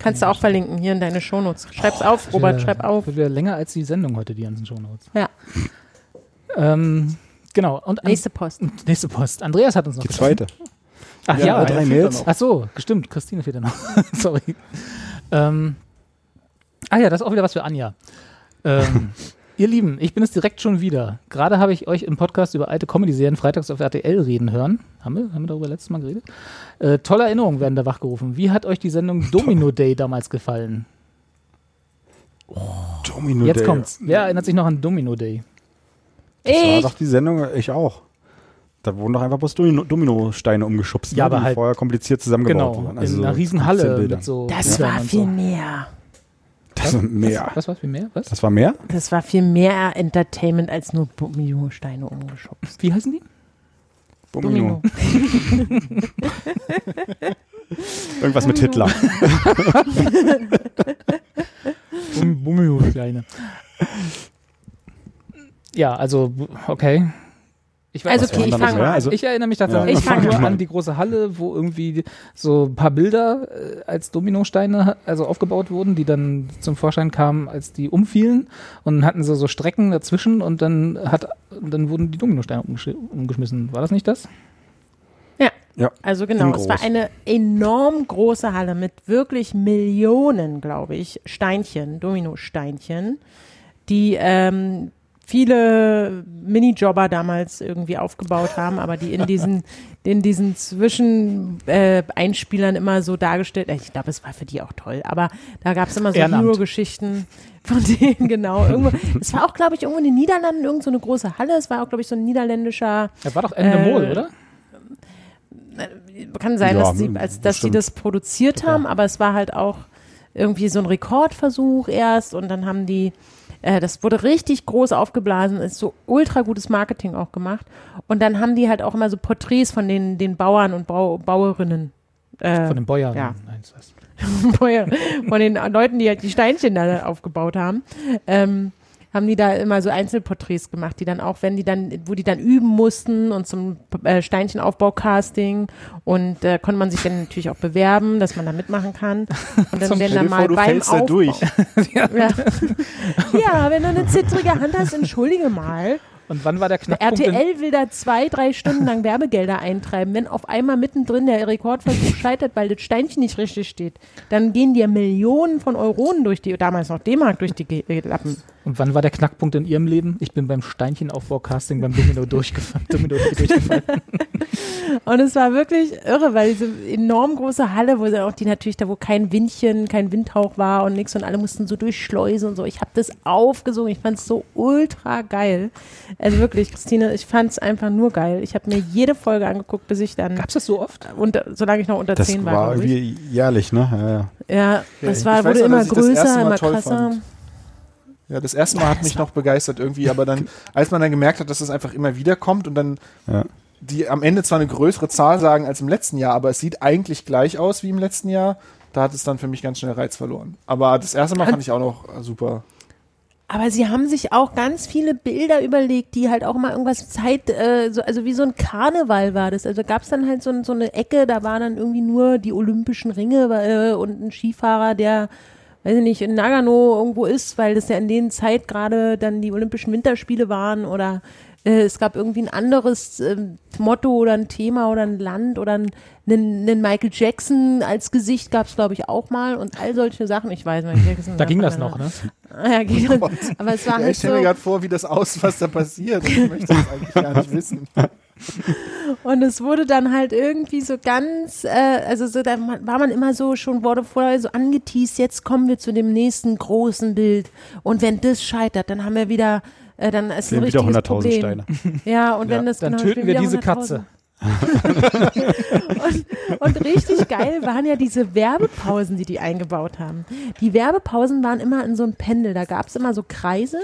Kannst du auch verlinken hier in deine Shownotes. Schreib's auf, Robert, Wird schreib wieder- auf. Wird wieder länger als die Sendung heute, die ganzen Shownotes. Ja. Ähm, genau. Und Nächste Post. nächste Post. Andreas hat uns noch Die zweite. Ach Ja, ja, drei Mails. da. Ach so, gestimmt. Christine fehlt ja noch. Sorry. Ähm, ah ja, das ist auch wieder was für Anja. Ähm, ihr Lieben, ich bin es direkt schon wieder. Gerade habe ich euch im Podcast über alte Comedy-Serien freitags auf RTL reden hören. Haben wir, haben wir darüber letztes Mal geredet? Äh, tolle Erinnerungen werden da wachgerufen. Wie hat euch die Sendung Domino Day damals gefallen? Domino Jetzt Day. kommt's. Wer erinnert sich noch an Domino Day? Das war Ich. doch die Sendung, ich auch. Da wurden doch einfach bloß Domino- Dominosteine umgeschubst, Ja, ne, aber die halt- vorher kompliziert zusammengebaut Genau, wurden. in so einer riesen Halle Bildern. mit so Das war viel so. mehr. Das war mehr. Was war viel mehr? Was? Das war mehr? Das war viel mehr Entertainment als nur Dominosteine umgeschubst. Wie heißen die? Domino. Irgendwas mit Hitler. Bumio, kleine. Ja, also, okay. Ich Also weiß okay, ich an. Also- Ich erinnere mich tatsächlich Ja. Ich fang nur an die große Halle, wo irgendwie so ein paar Bilder äh, als Dominosteine also aufgebaut wurden, die dann zum Vorschein kamen, als die umfielen und hatten sie so Strecken dazwischen und dann hat dann wurden die Dominosteine umgesch- umgeschmissen. War das nicht das? Ja. Also genau, es war eine enorm große Halle mit wirklich Millionen, glaube ich, Steinchen, Dominosteinchen, die ähm, viele Minijobber damals irgendwie aufgebaut haben, aber die in diesen, in diesen Zwischen äh, immer so dargestellt, äh, ich glaube, es war für die auch toll, aber da gab es immer so. Hero-Geschichten von denen, genau. Irgendwo, es war auch, glaube ich, irgendwo in den Niederlanden, irgend so eine große Halle, es war auch, glaube ich, so ein niederländischer Das war doch Ende Äh, Mol, oder? kann sein, Ja, dass, sie, als, dass sie das produziert haben, aber es war halt auch irgendwie so ein Rekordversuch erst und dann haben die, äh, das wurde richtig groß aufgeblasen, ist so ultra gutes Marketing auch gemacht und dann haben die halt auch immer so Porträts von den, den Bauern und Bau, Bauerinnen. Äh, Von den Bäuern. ja. Nein, das heißt- Bäuer- von den Leuten, die halt die Steinchen da aufgebaut haben, ähm, haben die da immer so Einzelporträts gemacht, die dann auch, wenn die dann, wo die dann üben mussten und zum äh, Steinchenaufbau-Casting und äh, konnte man sich dann natürlich auch bewerben, dass man da mitmachen kann. Und dann werden dann mal vor, beim fällst da Aufbau, durch. ja. ja, wenn du eine zittrige Hand hast, entschuldige mal. Und wann war der Knackpunkt? in- RTL will da zwei, drei Stunden lang Werbegelder eintreiben. Wenn auf einmal mittendrin der Rekordversuch scheitert, weil das Steinchen nicht richtig steht, dann gehen dir Millionen von Euronen durch die, damals noch D-Mark durch die äh, Lappen. Und wann war der Knackpunkt in Ihrem Leben? Ich bin beim Steinchenaufbau-Casting beim Domino durchgefallen. Domino durchgefallen. Und es war wirklich irre, weil diese enorm große Halle, wo auch die natürlich da, wo kein Windchen, kein Windhauch war und nichts und alle mussten so durchschleusen und so. Ich habe das aufgesungen. Ich fand es so ultra geil. Also wirklich, Christine, ich fand es einfach nur geil. Ich habe mir jede Folge angeguckt, bis ich dann, Gab's das so oft? unter, solange ich noch unter Das 10 war. war glaub ich. irgendwie jährlich, ne? Ja, ja. Ja, das ich war, wurde noch, immer das größer, immer krasser. fand. Ja, das erste Mal hat mich noch begeistert irgendwie, aber dann, als man dann gemerkt hat, dass es einfach immer wieder kommt und dann Ja. die am Ende zwar eine größere Zahl sagen als im letzten Jahr, aber es sieht eigentlich gleich aus wie im letzten Jahr, da hat es dann für mich ganz schnell Reiz verloren. Aber das erste Mal fand ich auch noch äh, super. Aber sie haben sich auch ganz viele Bilder überlegt, die halt auch mal irgendwas Zeit, äh, so, also wie so ein Karneval war das. Also gab es dann halt so, so eine Ecke, da waren dann irgendwie nur die olympischen Ringe äh, und ein Skifahrer, der, weiß ich nicht, in Nagano irgendwo ist, weil das ja in den Zeit gerade dann die Olympischen Winterspiele waren oder äh, es gab irgendwie ein anderes ähm, Motto oder ein Thema oder ein Land oder ein, einen, einen Michael Jackson als Gesicht gab es, glaube ich, auch mal und all solche Sachen. Ich weiß, Michael Jackson. Da ging das noch, ne? Ja, ging das. Aber es war Ja, halt ich stelle mir so. gerade vor, wie das aus, was da passiert. Ich möchte das eigentlich gar nicht wissen. Und es wurde dann halt irgendwie so ganz, äh, also so, da war man immer so schon, wurde vorher so angeteased, jetzt kommen wir zu dem nächsten großen Bild. Und wenn das scheitert, dann haben wir wieder, äh, dann ist ein Sehen wieder richtiges 100.000 Problem. Steine. Ja, und Ja, wenn das Dann genau, töten wir diese 100.000. Katze. und, und richtig geil waren ja diese Werbepausen, die die eingebaut haben. Die Werbepausen waren immer in so einem Pendel. Da gab es immer so Kreise.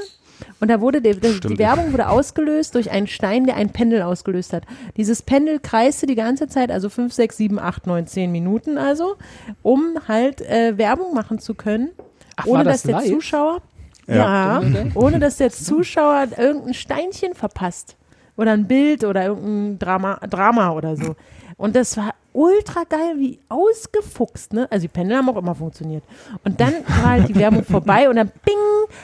Und da wurde die, die, die. Werbung wurde ausgelöst durch einen Stein, der ein Pendel ausgelöst hat. Dieses Pendel kreiste die ganze Zeit, also 5, 6, 7, 8, 9, 10 Minuten also, um halt äh, Werbung machen zu können, Ach, ohne war dass das der live? Zuschauer Ja. ja, ohne dass der Zuschauer irgendein Steinchen verpasst. Oder ein Bild oder irgendein Drama, Drama oder so. Und das war ultra geil, wie ausgefuchst, ne? Also die Pendel haben auch immer funktioniert. Und dann war halt die Werbung vorbei und dann bing,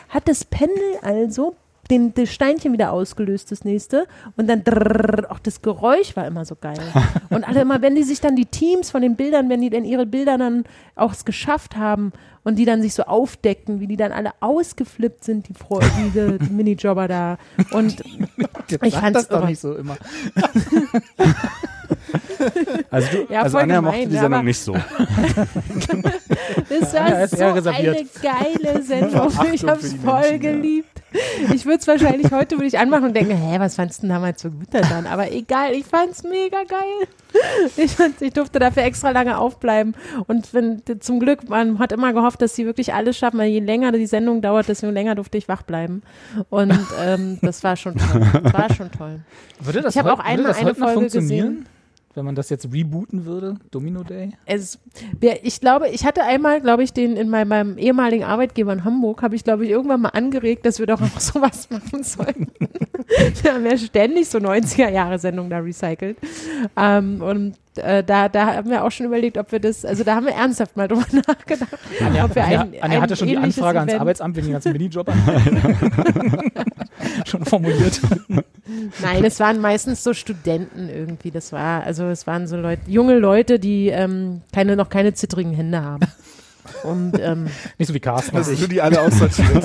hat das Pendel also den, das Steinchen wieder ausgelöst, das nächste. Und dann drrrr, auch das Geräusch war immer so geil. Und alle immer, wenn die sich dann die Teams von den Bildern, wenn die denn ihre Bilder dann auch es geschafft haben und die dann sich so aufdeckten, wie die dann alle ausgeflippt sind, die, Fro diese Minijobber da. Und Ich sag fand's das doch nicht so immer. Also, du, Ja, also Anja gemein, mochte die aber- Sendung nicht so. Das Ja, war ist so eine geile Sendung. Achtung Ich habe es voll Menschen, ja. geliebt. Ich würde es wahrscheinlich heute würde ich anmachen und denken, hä, was fandst du denn damals so gut daran? Aber egal, ich fand's mega geil. Ich, fand's, ich durfte dafür extra lange aufbleiben. Und wenn, zum Glück, man hat immer gehofft, dass sie wirklich alles schaffen, weil je länger die Sendung dauert, desto länger durfte ich wach bleiben. Und ähm, das war schon toll. War schon toll. Würde das Ich hab heut- auch einmal das eine Folge gesehen. Wenn man das jetzt rebooten würde, Domino Day? Es, ich glaube, ich hatte einmal, glaube ich, den in meinem, meinem ehemaligen Arbeitgeber in Hamburg, habe ich, glaube ich, irgendwann mal angeregt, dass wir doch auch sowas machen sollten. Wir haben ja ständig so 90er-Jahre-Sendungen da recycelt. Ähm, und äh, da, da haben wir auch schon überlegt, ob wir das, also da haben wir ernsthaft mal drüber nachgedacht. Anja, ob wir Anja, ein, Anja ein hatte schon die Anfrage ans Event- Arbeitsamt wegen den ganzen Minijob an. schon formuliert. Nein, es waren meistens so Studenten irgendwie. Das war, also es waren so Leute, junge Leute, die ähm, keine, noch keine zittrigen Hände haben. Und ähm, Nicht so wie Carsten. Das ich. nur die alle aussortiert.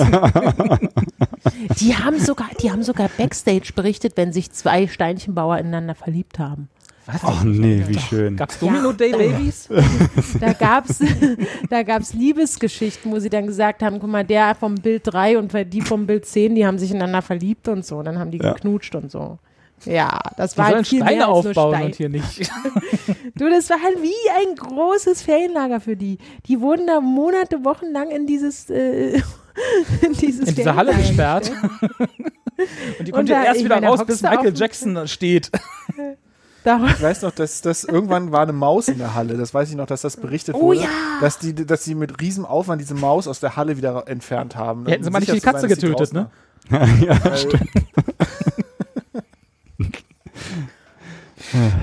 die haben sogar, die haben sogar Backstage berichtet, wenn sich zwei Steinchenbauer ineinander verliebt haben. Was? Oh nee, wie schön. Gab's Domino Day Babies? Da gab's, da gab's Liebesgeschichten, wo sie dann gesagt haben, guck mal, der vom Bild 3 und die vom Bild 10, die haben sich ineinander verliebt und so. Und dann haben die Ja. geknutscht und so. Ja, das war halt viel Steine mehr als nur aufbauen Stein. und hier nicht. Du, das war halt wie ein großes Ferienlager für die. Die wurden da Monate, Wochen lang in dieses, äh, in dieses In dieser Halle gesperrt. Und die kommt ja erst wieder raus, bis Michael Jackson steht. Da, Ich weiß noch, dass das irgendwann war eine Maus in der Halle. Das weiß ich noch, dass das berichtet Oh wurde. ja. Dass die, dass die mit riesem Aufwand diese Maus aus der Halle wieder entfernt haben. Ja, hätten sie um mal nicht die sein, Katze sie getötet, ne? ja, war. Weil,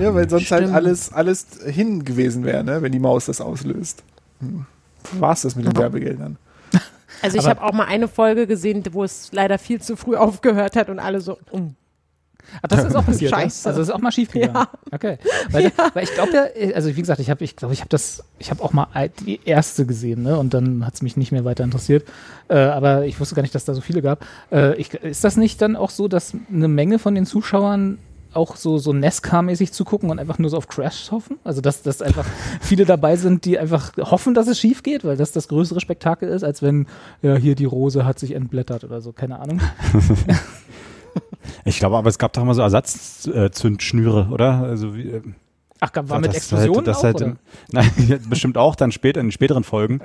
ja, weil sonst halt Stimmt. alles, alles hin gewesen wäre, ne? wenn die Maus das auslöst. Hm. War's das mit den Werbegeldern? also ich habe auch mal eine Folge gesehen, wo es leider viel zu früh aufgehört hat und alle so, mm. Ach, das ist auch passiert. ja? Scheiße. Also das ist auch mal schief gegangen. Ja. Okay. Weil, weil ich glaube ja, also wie gesagt, ich habe, ich glaube, ich habe das, ich habe auch mal die erste gesehen, ne? Und dann hat es mich nicht mehr weiter interessiert. Äh, aber ich wusste gar nicht, dass da so viele gab. Äh, ich, ist das nicht dann auch so, dass eine Menge von den Zuschauern auch so, so Nesca-mäßig zugucken und einfach nur so auf Crash hoffen? Also, dass, dass einfach viele dabei sind, die einfach hoffen, dass es schief geht, weil das das größere Spektakel ist, als wenn, ja, hier die Rose hat sich entblättert oder so, keine Ahnung. Ich glaube, aber es gab doch immer so Ersatzzündschnüre, oder? Also wie, äh, Ach, war mit das Explosionen halt, das auch, halt oder? in, Nein, ja, bestimmt auch dann später in den späteren Folgen.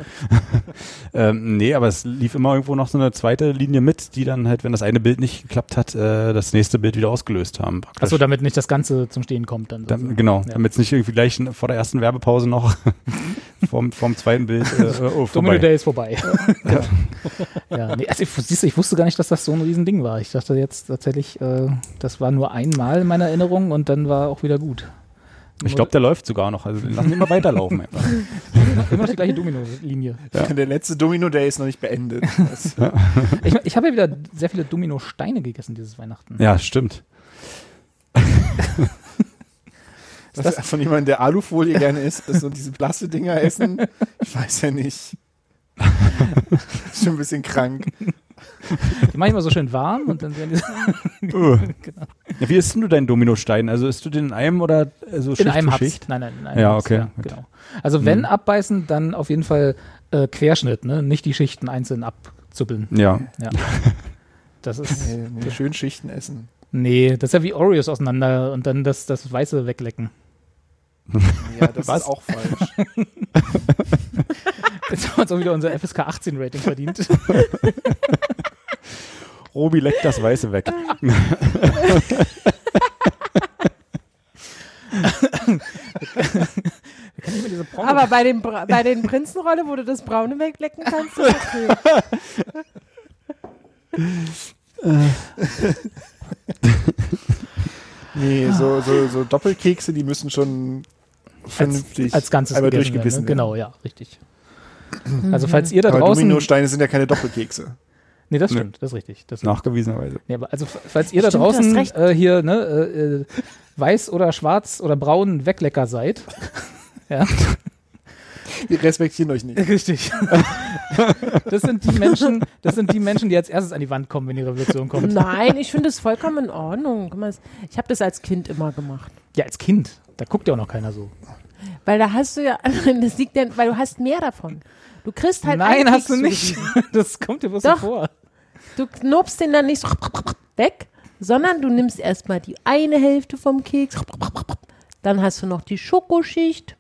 ähm, nee, aber es lief immer irgendwo noch so eine zweite Linie mit, die dann halt, wenn das eine Bild nicht geklappt hat, äh, das nächste Bild wieder ausgelöst haben. Achso, damit nicht das Ganze zum Stehen kommt dann. Dann, genau, Ja. damit es nicht irgendwie gleich vor der ersten Werbepause noch vom, vom zweiten Bild äh, oh, Domino. Day ist vorbei. ja. ja, nee, also ich, siehst du, ich wusste gar nicht, dass das so ein Riesending war. Ich dachte jetzt tatsächlich, äh, das war nur einmal in meiner Erinnerung und dann war auch wieder gut. Ich glaube, der läuft sogar noch. Also lassen wir mal weiterlaufen einfach. immer noch die gleiche Domino-Linie. Der letzte Domino Day ist noch nicht beendet. Ich, ich habe ja wieder sehr viele Domino-Steine gegessen dieses Weihnachten. Ja, stimmt. das von jemandem, der Alufolie gerne isst, dass so diese Plaste-Dinger essen. Ich weiß ja nicht. ist schon ein bisschen krank. Die mache ich immer so schön warm und dann werden die genau. Ja, wie isst denn du deinen Dominostein? Also isst du den in einem oder so in Schicht einem Haps. Schicht? Nein, nein, in einem Ja, Haps, okay, gut. genau. Also wenn Mhm. abbeißen, dann auf jeden Fall äh, Querschnitt, ne? nicht die Schichten einzeln abzuppeln. Ja. Ja. Das ist, Nee, nee, schön Schichten essen. nee, das ist ja wie Oreos auseinander und dann das, das Weiße weglecken. Ja, das Was? ist auch falsch. Jetzt haben wir uns auch wieder unser FSK 18 Rating verdient. Robi leckt das Weiße weg. Aber bei, dem, Bra- bei den Prinzenrolle, wo du das Braune weglecken kannst, ist okay. Nee, so, so, so Doppelkekse, die müssen schon vernünftig als Ganzes einmal durchgebissen werden. Ne? Genau, ja, richtig. Also falls ihr da Aber draußen... Dominosteine sind ja keine Doppelkekse. Nee, das Nee. stimmt, das ist richtig. Das Nachgewiesenerweise. Nee, aber also falls ihr da Stimmt, draußen äh, hier ne, äh, äh, weiß oder schwarz oder braun Weglecker seid. ja, Die respektieren euch nicht. richtig. das sind die Menschen, das sind die Menschen, die als erstes an die Wand kommen, wenn die Revolution kommt. Nein, ich finde es vollkommen in Ordnung. Guck mal, Ich habe das als Kind immer gemacht. Ja, als Kind. Da guckt ja auch noch keiner so. Weil da hast du ja, das liegt ja, weil du hast mehr davon. Du kriegst halt Nein, einen hast Keks du nicht. Das kommt dir bloß so Doch. vor. Du knobst den dann nicht so weg, sondern du nimmst erstmal die eine Hälfte vom Keks, dann hast du noch die Schokoschicht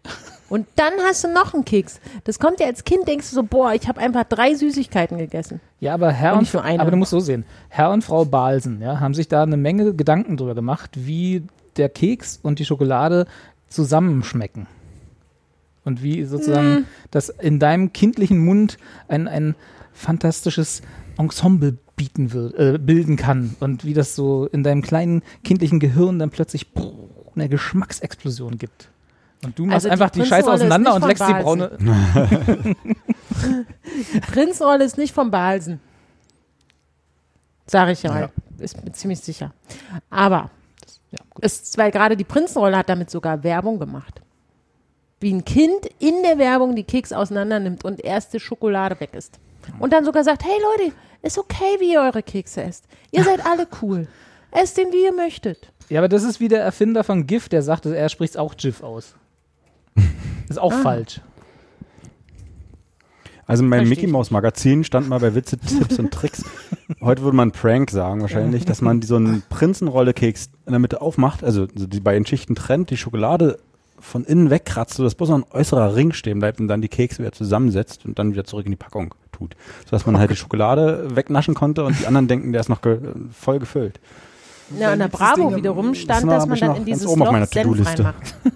und dann hast du noch einen Keks. Das kommt dir als Kind, denkst du so, boah, ich habe einfach drei Süßigkeiten gegessen. Ja, aber Herr Und und, aber du musst so sehen. Herr und Frau Balsen, ja, haben sich da eine Menge Gedanken drüber gemacht, wie der Keks und die Schokolade zusammenschmecken. Und wie sozusagen Hm. das in deinem kindlichen Mund ein, ein fantastisches Ensemble bieten wird, äh, bilden kann und wie das so in deinem kleinen kindlichen Gehirn dann plötzlich eine Geschmacksexplosion gibt. Und du machst Also die einfach die Scheiße Prinzenrolle ist auseinander und leckst die braune. Die Prinzenrolle ist nicht vom Balsen. Sag ich ja, Ja. ist mir ziemlich sicher. Aber Ja, ist, weil gerade die Prinzenrolle hat damit sogar Werbung gemacht. Wie ein Kind in der Werbung die Keks auseinander nimmt und erste Schokolade weg ist. Und dann sogar sagt, hey Leute, ist okay, wie ihr eure Kekse esst. Ihr seid alle cool. Esst den, wie ihr möchtet. Ja, aber das ist wie der Erfinder von GIF, der sagt, er spricht auch GIF aus. Ist auch Ah. falsch. Also in meinem Mickey Mouse Magazin stand mal bei Witze, Tipps und Tricks. Heute würde man Prank sagen wahrscheinlich, dass man die, so einen Prinzenrolle-Keks in der Mitte aufmacht, also so die beiden Schichten trennt, die Schokolade von innen wegkratzt, sodass bloß noch ein äußerer Ring stehen bleibt und dann die Kekse wieder zusammensetzt und dann wieder zurück in die Packung tut. Sodass man halt die Schokolade wegnaschen konnte und die anderen denken, der ist noch ge voll gefüllt. Ja, und der Bravo wiederum stand, dass man dann noch in dieses oben auf Loch meiner Senf reinmacht.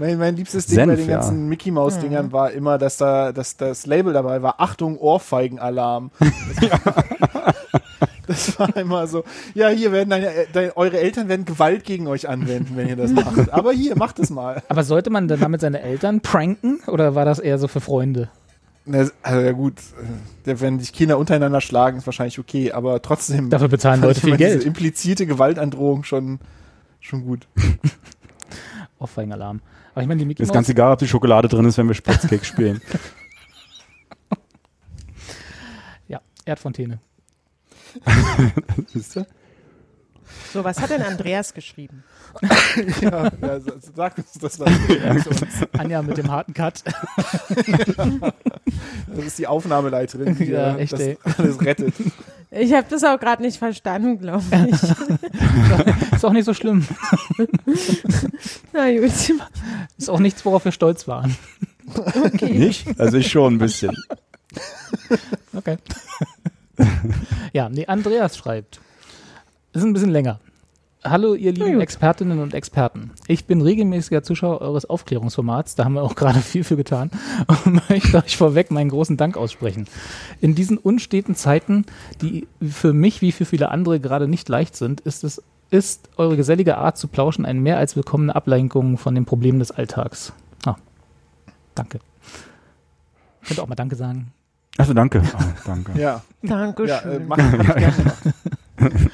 Mein, mein liebstes Ding Senf, bei den ja. ganzen Mickey Maus Dingern war immer, dass da dass das Label dabei war, Achtung, Ohrfeigenalarm. Das, das war immer so, ja, hier werden deine, deine, eure Eltern werden Gewalt gegen euch anwenden, wenn ihr das macht. Aber hier, macht es mal. Aber sollte man dann damit seine Eltern pranken oder war das eher so für Freunde? Na, Also ja gut, äh, wenn sich Kinder untereinander schlagen, ist wahrscheinlich okay, aber trotzdem Dafür bezahlen Leute viel immer diese Geld. implizierte Gewaltandrohung schon, schon gut. Ohrfeigenalarm. Aber ich meine, die Mickey Ist ganz egal, ob die Schokolade drin ist, wenn wir Spritzcake spielen. ja, Erdfontäne. Siehst du? So, was hat denn Andreas geschrieben? ja, ja, sa- sag uns das mal. Anja mit dem harten Cut. Das ist die Aufnahmeleiterin, die Ja, äh, echt, das ey. alles rettet. Ich habe das auch gerade nicht verstanden, glaube ich. Ist auch nicht so schlimm. Na gut. Ist auch nichts, worauf wir stolz waren. Nicht? Also ich schon ein bisschen. Okay. ja, nee, Andreas schreibt. Ist ein bisschen länger. Hallo, ihr lieben. Expertinnen und Experten. Ich bin regelmäßiger Zuschauer eures Aufklärungsformats, da haben wir auch gerade viel für getan und möchte euch vorweg meinen großen Dank aussprechen. In diesen unsteten Zeiten, die für mich wie für viele andere gerade nicht leicht sind, ist es ist eure gesellige Art zu plauschen eine mehr als willkommene Ablenkung von den Problemen des Alltags. Ah, danke. Könnt auch mal Danke sagen. Achso, danke. Oh, danke. Ja, Dankeschön. ja äh, mach, ich gerne gemacht.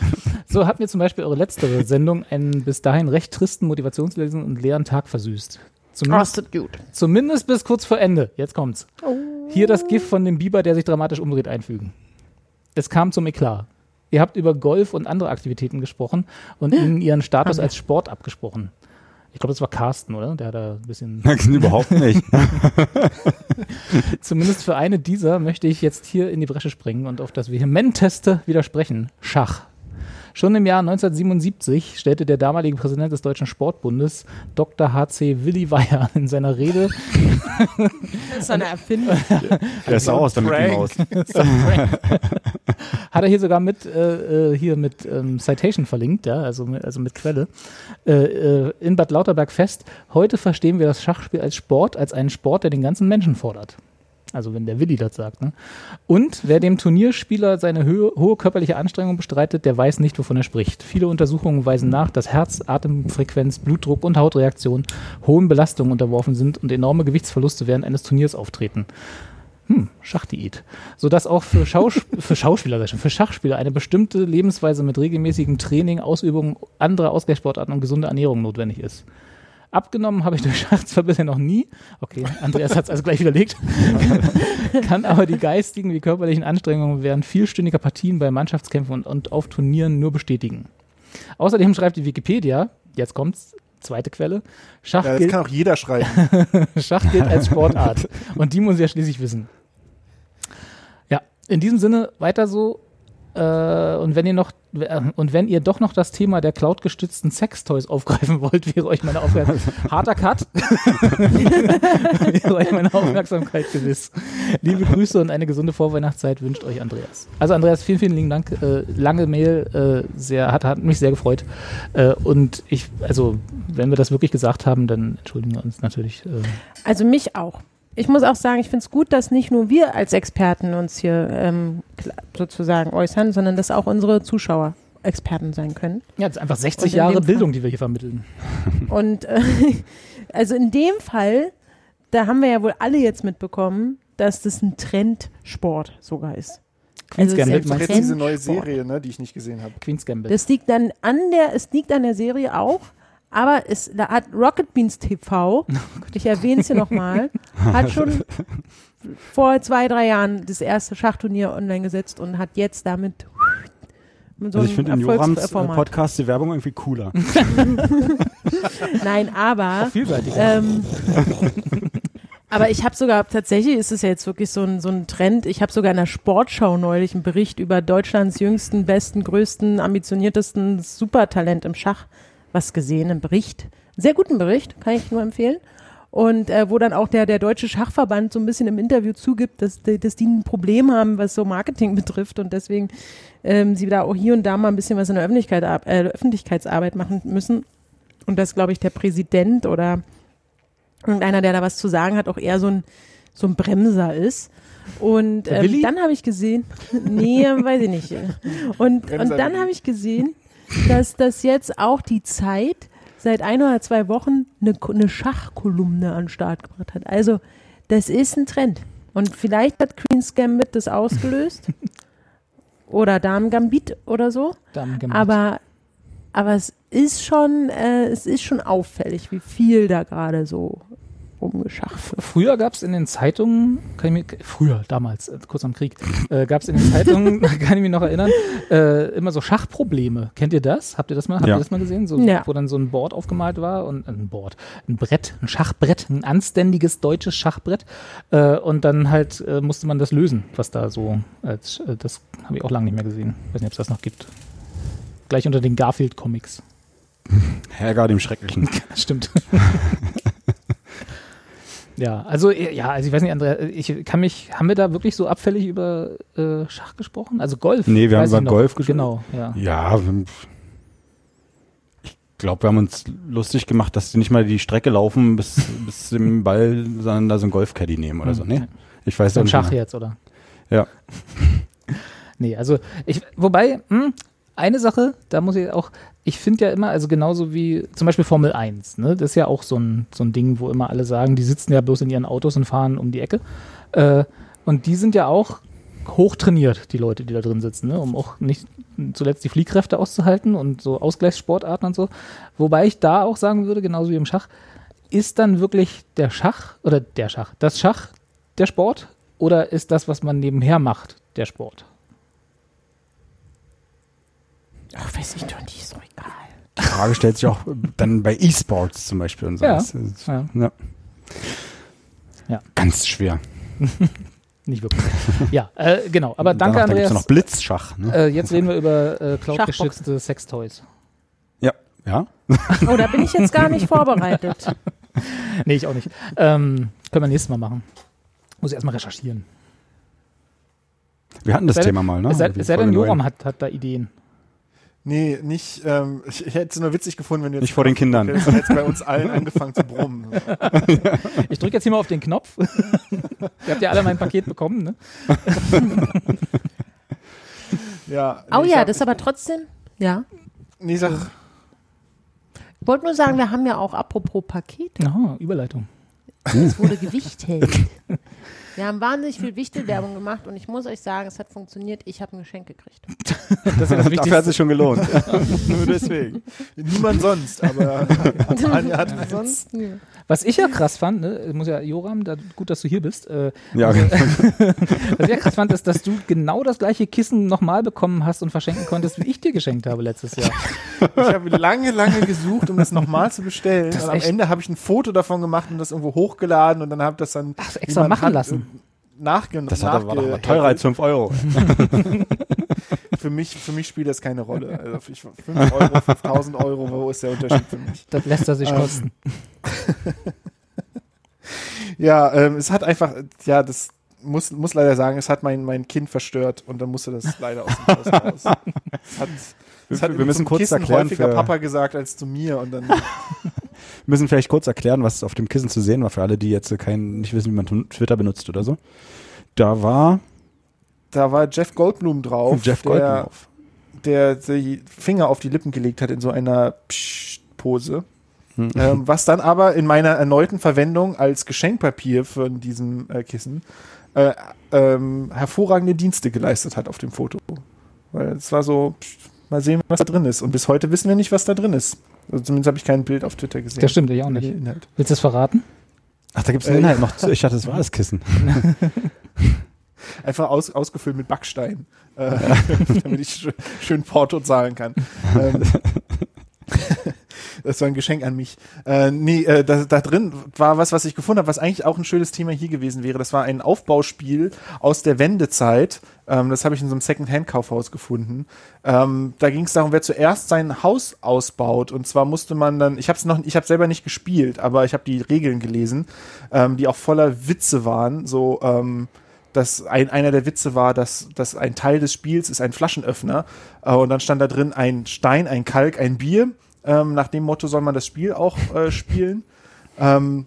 So hat mir zum Beispiel eure letztere Sendung einen bis dahin recht tristen, motivationslesen und leeren Tag versüßt. Zumindest, gut. zumindest bis kurz vor Ende. Jetzt kommt's. Hier das GIF von dem Biber, der sich dramatisch umdreht, einfügen. Es kam zum Eklat. Ihr habt über Golf und andere Aktivitäten gesprochen und ihnen ihren Status als Sport abgesprochen. Ich glaube, das war Carsten, oder? Der hat da ein bisschen. Überhaupt nicht. Zumindest für eine dieser möchte ich jetzt hier in die Bresche springen und auf das vehementeste widersprechen. Schach. Schon im Jahr 1977 stellte der damalige Präsident des Deutschen Sportbundes, Dr. H.C. Willi Weyer, in seiner Rede Das ist eine Erfindung. Der ist auch aus der Mickey Maus. hat er hier sogar mit äh, äh, hier mit ähm, Citation verlinkt, ja, also mit, also mit Quelle, äh, äh, in Bad Lauterberg fest. Heute verstehen wir das Schachspiel als Sport, als einen Sport, der den ganzen Menschen fordert. Also wenn der Willi das sagt. Ne? Und wer dem Turnierspieler seine Höhe, hohe körperliche Anstrengung bestreitet, der weiß nicht, wovon er spricht. Viele Untersuchungen weisen nach, dass Herz, Atemfrequenz, Blutdruck und Hautreaktion hohen Belastungen unterworfen sind und enorme Gewichtsverluste während eines Turniers auftreten. Hm, Schachdiät. Sodass auch für, Schaus für Schauspieler, für Schachspieler eine bestimmte Lebensweise mit regelmäßigem Training, Ausübung anderer Ausgleichssportarten und gesunde Ernährung notwendig ist. Abgenommen habe ich durch Schach zwar bisher noch nie. Okay, Andreas hat es also gleich widerlegt. Kann aber die geistigen wie körperlichen Anstrengungen während vielstündiger Partien bei Mannschaftskämpfen und, und auf Turnieren nur bestätigen. Außerdem schreibt die Wikipedia, jetzt kommt's, zweite Quelle, Schach, Ja, das gilt, kann auch jeder schreiben. Schach gilt als Sportart. Und die muss ja schließlich wissen. Ja, in diesem Sinne weiter so. Äh, und wenn ihr noch äh, und wenn ihr doch noch das Thema der cloud-gestützten Sextoys aufgreifen wollt, wäre euch meine Aufmerksamkeit harter Cut. wäre euch meine Aufmerksamkeit gewiss. Liebe Grüße und eine gesunde Vorweihnachtszeit wünscht euch Andreas. Also Andreas, vielen, vielen lieben Dank. Äh, lange Mail, äh, sehr, hat, hat mich sehr gefreut. Äh, und ich, also wenn wir das wirklich gesagt haben, dann entschuldigen wir uns natürlich. Äh, Also mich auch. Ich muss auch sagen, ich finde es gut, dass nicht nur wir als Experten uns hier ähm, sozusagen äußern, sondern dass auch unsere Zuschauer Experten sein können. Ja, das ist einfach Und 60 in Jahre Bildung, die wir hier vermitteln. Und äh, also in dem Fall, da haben wir ja wohl alle jetzt mitbekommen, dass das ein Trendsport sogar ist. Queen's es ist Gambit meinst Jetzt diese neue. Serie, ne, die ich nicht gesehen habe. Queen's Gambit. Das liegt dann an der, es liegt an der Serie auch, aber es da hat Rocket Beans TV, ich erwähne es hier nochmal, hat schon vor zwei, drei Jahren das erste Schachturnier online gesetzt und hat jetzt damit so Also ich finde in Jorams äh. Podcast die Werbung irgendwie cooler. Nein, aber. Ähm, aber ich habe sogar, tatsächlich ist es ja jetzt wirklich so ein, so ein Trend, ich habe sogar in der Sportschau neulich einen Bericht über Deutschlands jüngsten, besten, größten, ambitioniertesten Supertalent im Schach was gesehen, einen Bericht. Sehr guten Bericht, kann ich nur empfehlen. Und äh, wo dann auch der, der Deutsche Schachverband so ein bisschen im Interview zugibt, dass, die- dass die ein Problem haben, was so Marketing betrifft und deswegen ähm, sie da auch hier und da mal ein bisschen was in der Öffentlichkeit, äh, Öffentlichkeitsarbeit machen müssen. Und dass, glaube ich, der Präsident oder irgendeiner, der da was zu sagen hat, auch eher so ein, so ein Bremser ist. Und ähm, dann habe ich gesehen, nee, weiß ich nicht. Und, Bremser und dann habe ich gesehen, dass das jetzt auch die Zeit seit ein oder zwei Wochen eine, eine Schachkolumne an den Start gebracht hat. Also das ist ein Trend. Und vielleicht hat Queen's Gambit das ausgelöst. oder Damen Gambit oder so. Damen Gambit. Aber, aber es ist schon, äh, es ist schon auffällig, wie viel da gerade so rumgeschafft. Früher gab es in den Zeitungen, kann ich mich, früher, damals, äh, kurz am Krieg, äh, gab es in den Zeitungen, kann ich mich noch erinnern, äh, immer so Schachprobleme. Kennt ihr das? Habt ihr das mal, habt Ja. ihr das mal gesehen? So, Ja. Wo dann so ein Board aufgemalt war und ein Board, ein Brett, ein Schachbrett, ein anständiges deutsches Schachbrett. Äh, und dann halt äh, musste man das lösen, was da so, als, äh, das habe ich auch lange nicht mehr gesehen. Weiß nicht, ob es das noch gibt. Gleich unter den Garfield-Comics. Herger dem Schrecklichen. Stimmt. Ja, also äh, ja, also ich weiß nicht, Andrea, ich kann mich, haben wir da wirklich so abfällig über äh, Schach gesprochen? Also Golf? Nee, wir haben über. Golf gesprochen. Genau, ja. Ja, ich glaube, wir haben uns lustig gemacht, dass die nicht mal die Strecke laufen bis, bis zum Ball, sondern da so ein Golfcaddy nehmen oder so. Nee, ich weiß So nicht Schach jetzt, oder? Ja. Nee, also ich, wobei, hm, eine Sache, da muss ich auch, ich finde ja immer, also genauso wie zum Beispiel Formel 1, ne, das ist ja auch so ein, so ein Ding, wo immer alle sagen, die sitzen ja bloß in ihren Autos und fahren um die Ecke. Äh, und die sind ja auch hoch trainiert, die Leute, die da drin sitzen, ne, um auch nicht zuletzt die Fliehkräfte auszuhalten und so Ausgleichssportarten und so. Wobei ich da auch sagen würde, genauso wie im Schach, ist dann wirklich der Schach oder der Schach, das Schach der Sport oder ist das, was man nebenher macht, der Sport? Weiß ich doch nicht, ist doch egal. Die Frage stellt sich auch dann bei E-Sports zum Beispiel und so. Ja. Das ist- Ja. ja. Ja. Ganz schwer. Nicht wirklich. ja, äh, genau. Aber danke, Danach, da Andreas. ja noch Blitzschach. Ne? Äh, jetzt reden wir über äh, cloud-geschützte Sextoys. ja. Ja. Oh, da bin ich jetzt gar nicht vorbereitet. Nee, ich auch nicht. Ähm, können wir nächstes Mal machen. Muss ich erstmal recherchieren. Wir hatten das Thema mal, ne? es sei, denn, Joram hat, hat da Ideen. Nee, nicht, ähm, ich, ich hätte es nur witzig gefunden, wenn du jetzt. Nicht vor den Kindern. Jetzt hat jetzt bei uns allen angefangen zu brummen. Ich drücke jetzt hier mal auf den Knopf. Ihr habt ja alle mein Paket bekommen, ne? Ja. Oh nee, ich ja, hab- das ist aber trotzdem, ja. Nee, sag, Ich wollte nur sagen, wir haben ja auch apropos Pakete. Aha, Überleitung. Es wurde gewichtet. Wir haben wahnsinnig viel Wichtelwerbung gemacht und ich muss euch sagen, es hat funktioniert. Ich habe ein Geschenk gekriegt. Das ist ja das Dafür hat sich schon gelohnt. nur deswegen. Niemand sonst, aber Anja hat. Sonst nö. Was ich ja krass fand, ne, muss ja Joram, da, gut, dass du hier bist. Äh, ja, was ich ja krass fand, ist, dass du genau das gleiche Kissen nochmal bekommen hast und verschenken konntest, wie ich dir geschenkt habe letztes Jahr. Ich habe lange, lange gesucht, um das nochmal zu bestellen. Das ist und am Ende habe ich ein Foto davon gemacht und das irgendwo hochgeladen und dann habe ich das dann Ach, extra machen hat, lassen. Äh, Nachge das hat, war doch nachgehäkelt. teurer als 5 Euro. Für mich, für mich spielt das keine Rolle. Also ich, 5 Euro, 5000 Euro, wo ist der Unterschied für mich? Das lässt er sich Ähm, kosten. Ja, ähm, es hat einfach, ja, das muss, muss leider sagen, es hat mein, mein Kind verstört und dann musste das leider aus dem Haus raus. Es hat, es hat Wir- müssen kurz Kissen erklären häufiger für- Papa gesagt als zu mir und dann müssen vielleicht kurz erklären, was auf dem Kissen zu sehen war, für alle, die jetzt kein, nicht wissen, wie man Twitter benutzt oder so. Da war Da war Jeff Goldblum drauf, Jeff der, Goldblum auf. der die Finger auf die Lippen gelegt hat in so einer Psst-Pose. Hm. ähm, was dann aber in meiner erneuten Verwendung als Geschenkpapier von diesem äh, Kissen äh, ähm, hervorragende Dienste geleistet hat auf dem Foto. Weil es war so, pst, mal sehen, was da drin ist. Und bis heute wissen wir nicht, was da drin ist. Also zumindest habe ich kein Bild auf Twitter gesehen. Das stimmt, ich auch nicht. Der Inhalt. Willst du es verraten? Ach, da gibt es den Äh, Inhalt noch. zu. Ich dachte, das war das Kissen. Einfach aus, ausgefüllt mit Backstein, äh, damit ich schön, schön Porto zahlen kann. Ähm, das war ein Geschenk an mich. Äh, nee, äh, da, da drin war was, was ich gefunden habe, was eigentlich auch ein schönes Thema hier gewesen wäre. Das war ein Aufbauspiel aus der Wendezeit. Ähm, das habe ich in so einem Second-Hand-Kaufhaus gefunden. Ähm, da ging es darum, wer zuerst sein Haus ausbaut. Und zwar musste man dann, ich habe es noch, ich habe selber nicht gespielt, aber ich habe die Regeln gelesen, ähm, die auch voller Witze waren. So, ähm, dass ein, einer der Witze war, dass, dass ein Teil des Spiels ist ein Flaschenöffner äh, und dann stand da drin ein Stein, ein Kalk, ein Bier. Ähm, nach dem Motto soll man das Spiel auch äh, spielen. Ähm,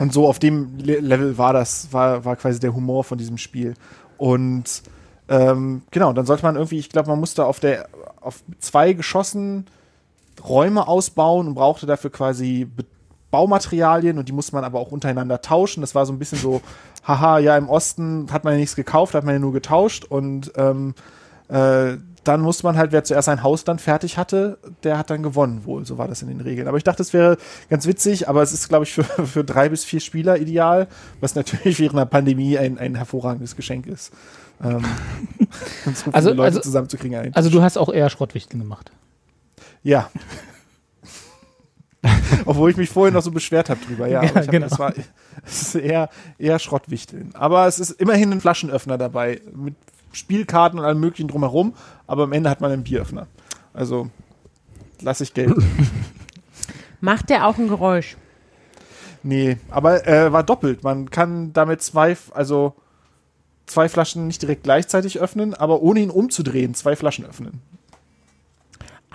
und so auf dem Le Level war das, war, war quasi der Humor von diesem Spiel. Und ähm, genau, dann sollte man irgendwie, ich glaube, man musste auf der auf zwei Geschossen Räume ausbauen und brauchte dafür quasi Be Baumaterialien und die musste man aber auch untereinander tauschen. Das war so ein bisschen so, haha, ja, im Osten hat man ja nichts gekauft, hat man ja nur getauscht und ähm, äh, dann musste man halt, wer zuerst ein Haus dann fertig hatte, der hat dann gewonnen wohl. So war das in den Regeln. Aber ich dachte, es wäre ganz witzig, aber es ist, glaube ich, für, für drei bis vier Spieler ideal, was natürlich während der Pandemie ein, ein hervorragendes Geschenk ist. Ähm, so viele Also- Leute also- zusammenzukriegen. ein. Also du hast auch eher Schrottwichteln gemacht. Ja. Obwohl ich mich vorher noch so beschwert habe drüber, ja. Ja, hab, genau. das war es ist eher, eher Schrottwichteln. Aber es ist immerhin ein Flaschenöffner dabei. Mit Spielkarten und allem möglichen drumherum. Aber am Ende hat man einen Bieröffner. Also lasse ich gelten. Macht der auch ein Geräusch? nee, aber äh, war doppelt. Man kann damit zwei, also zwei Flaschen nicht direkt gleichzeitig öffnen, aber ohne ihn umzudrehen, zwei Flaschen öffnen.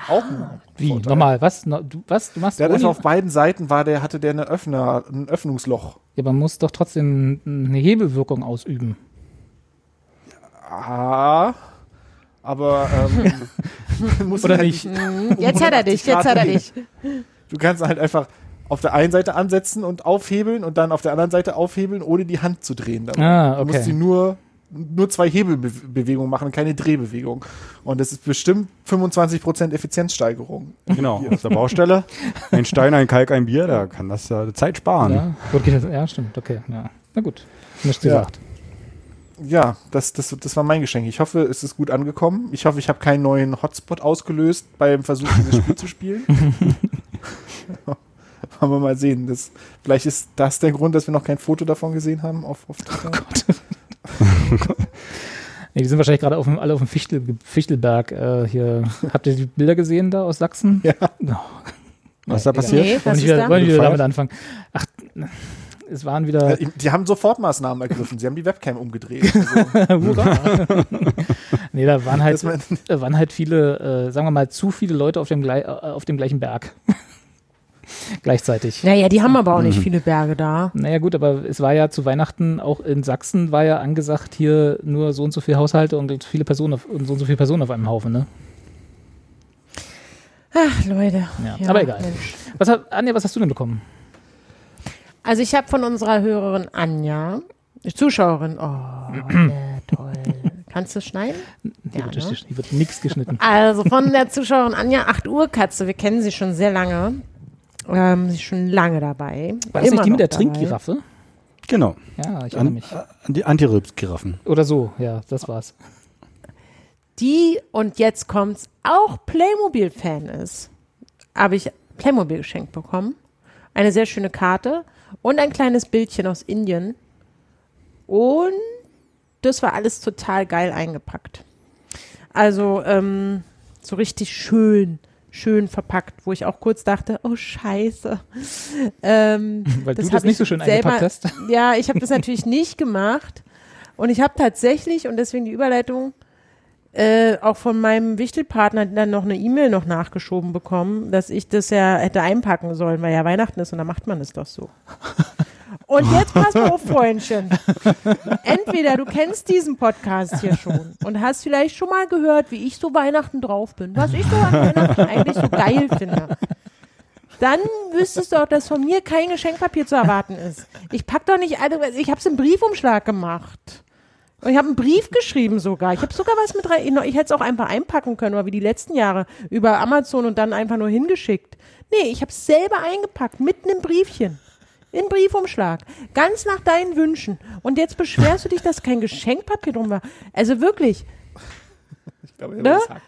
Auch ein Wie? Vorteil. Normal, was? No, du, was? Du machst Der hat auf beiden Seiten war der, hatte der eine Öffner, ein Öffnungsloch. Ja, man muss doch trotzdem eine Hebelwirkung ausüben. Ah, aber ähm, muss Oder halt nicht? Jetzt hat er dich, jetzt hat er dich. Du kannst halt einfach auf der einen Seite ansetzen und aufhebeln und dann auf der anderen Seite aufhebeln, ohne die Hand zu drehen. dabei. Ah, Du okay. musst sie nur, nur zwei Hebelbewegungen machen, keine Drehbewegung. Und das ist bestimmt 25% Effizienzsteigerung. Genau, auf der Baustelle. Ein Stein, ein Kalk, ein Bier, da kann das ja Zeit sparen. Ja, gut, geht das, ja, stimmt, okay. Ja. Na gut, nichts Ja. gesagt. Ja, das, das, das war mein Geschenk. Ich hoffe, es ist gut angekommen. Ich hoffe, ich habe keinen neuen Hotspot ausgelöst beim Versuch, dieses Spiel zu spielen. Wollen wir mal sehen. Das, vielleicht ist das der Grund, dass wir noch kein Foto davon gesehen haben auf, auf Twitter. Nee, die sind wahrscheinlich gerade auf dem, alle auf dem Fichtel, Fichtelberg äh, hier. Habt ihr die Bilder gesehen da aus Sachsen? Ja. Oh, Was ist da passiert? Nee, wollen was wollen wir damit anfangen? Ach, es waren wieder. Die haben Sofortmaßnahmen ergriffen. Sie haben die Webcam umgedreht. Also, Hurra. nee, da waren halt, da waren halt viele, äh, sagen wir mal, zu viele Leute auf dem, glei- äh, auf dem gleichen Berg. Gleichzeitig. Naja, die haben aber auch nicht viele Berge da. Naja gut, aber es war ja zu Weihnachten auch in Sachsen war ja angesagt, hier nur so und so viele Haushalte und viele Personen auf, und so und so viele Personen auf einem Haufen, ne? Ach, Leute. Ja, aber egal. Mensch. Was hat, Anja, was hast du denn bekommen? Also ich habe von unserer Hörerin Anja, Zuschauerin, oh, toll. Kannst du schneiden? Hier, Ja, wird, ne? hier wird nichts geschnitten. Also von der Zuschauerin Anja, 8 Uhr Katze, wir kennen sie schon sehr lange. Ähm, sie ist schon lange dabei. War das nicht die mit der. Trinkgiraffe? Genau. Ja, ich erinnere An, mich. an die Antirübs-Giraffen. Oder so, ja, das war's. Die, und jetzt kommt's, auch Playmobil-Fan ist. Habe ich Playmobil geschenkt bekommen. Eine sehr schöne Karte und ein kleines Bildchen aus Indien. Und das war alles total geil eingepackt. Also ähm, so richtig schön, schön verpackt, wo ich auch kurz dachte, oh scheiße. Ähm, Weil du Das das hab nicht ich so schön selber- eingepackt hast. ja, ich habe das natürlich nicht gemacht. Und ich habe tatsächlich, und deswegen die Überleitung, äh, auch von meinem Wichtelpartner dann noch eine E-Mail noch nachgeschoben bekommen, dass ich das ja hätte einpacken sollen, weil ja Weihnachten ist und da macht man es doch so. Und jetzt pass mal auf, Freundchen. Entweder du kennst diesen Podcast hier schon und hast vielleicht schon mal gehört, wie ich so Weihnachten drauf bin, was ich so an Weihnachten eigentlich so geil finde. Dann wüsstest du auch, dass von mir kein Geschenkpapier zu erwarten ist. Ich pack doch nicht alle, ich habe es im Briefumschlag gemacht. Und ich habe einen Brief geschrieben sogar. Ich habe sogar was mit rein. Ich hätte es auch einfach einpacken können, oder wie die letzten Jahre über Amazon und dann einfach nur hingeschickt. Nee, ich habe es selber eingepackt, mitten im Briefchen. In Briefumschlag. Ganz nach deinen Wünschen. Und jetzt beschwerst du dich, dass kein Geschenkpapier drum war. Also wirklich. Ich glaube, er Ne? sagt.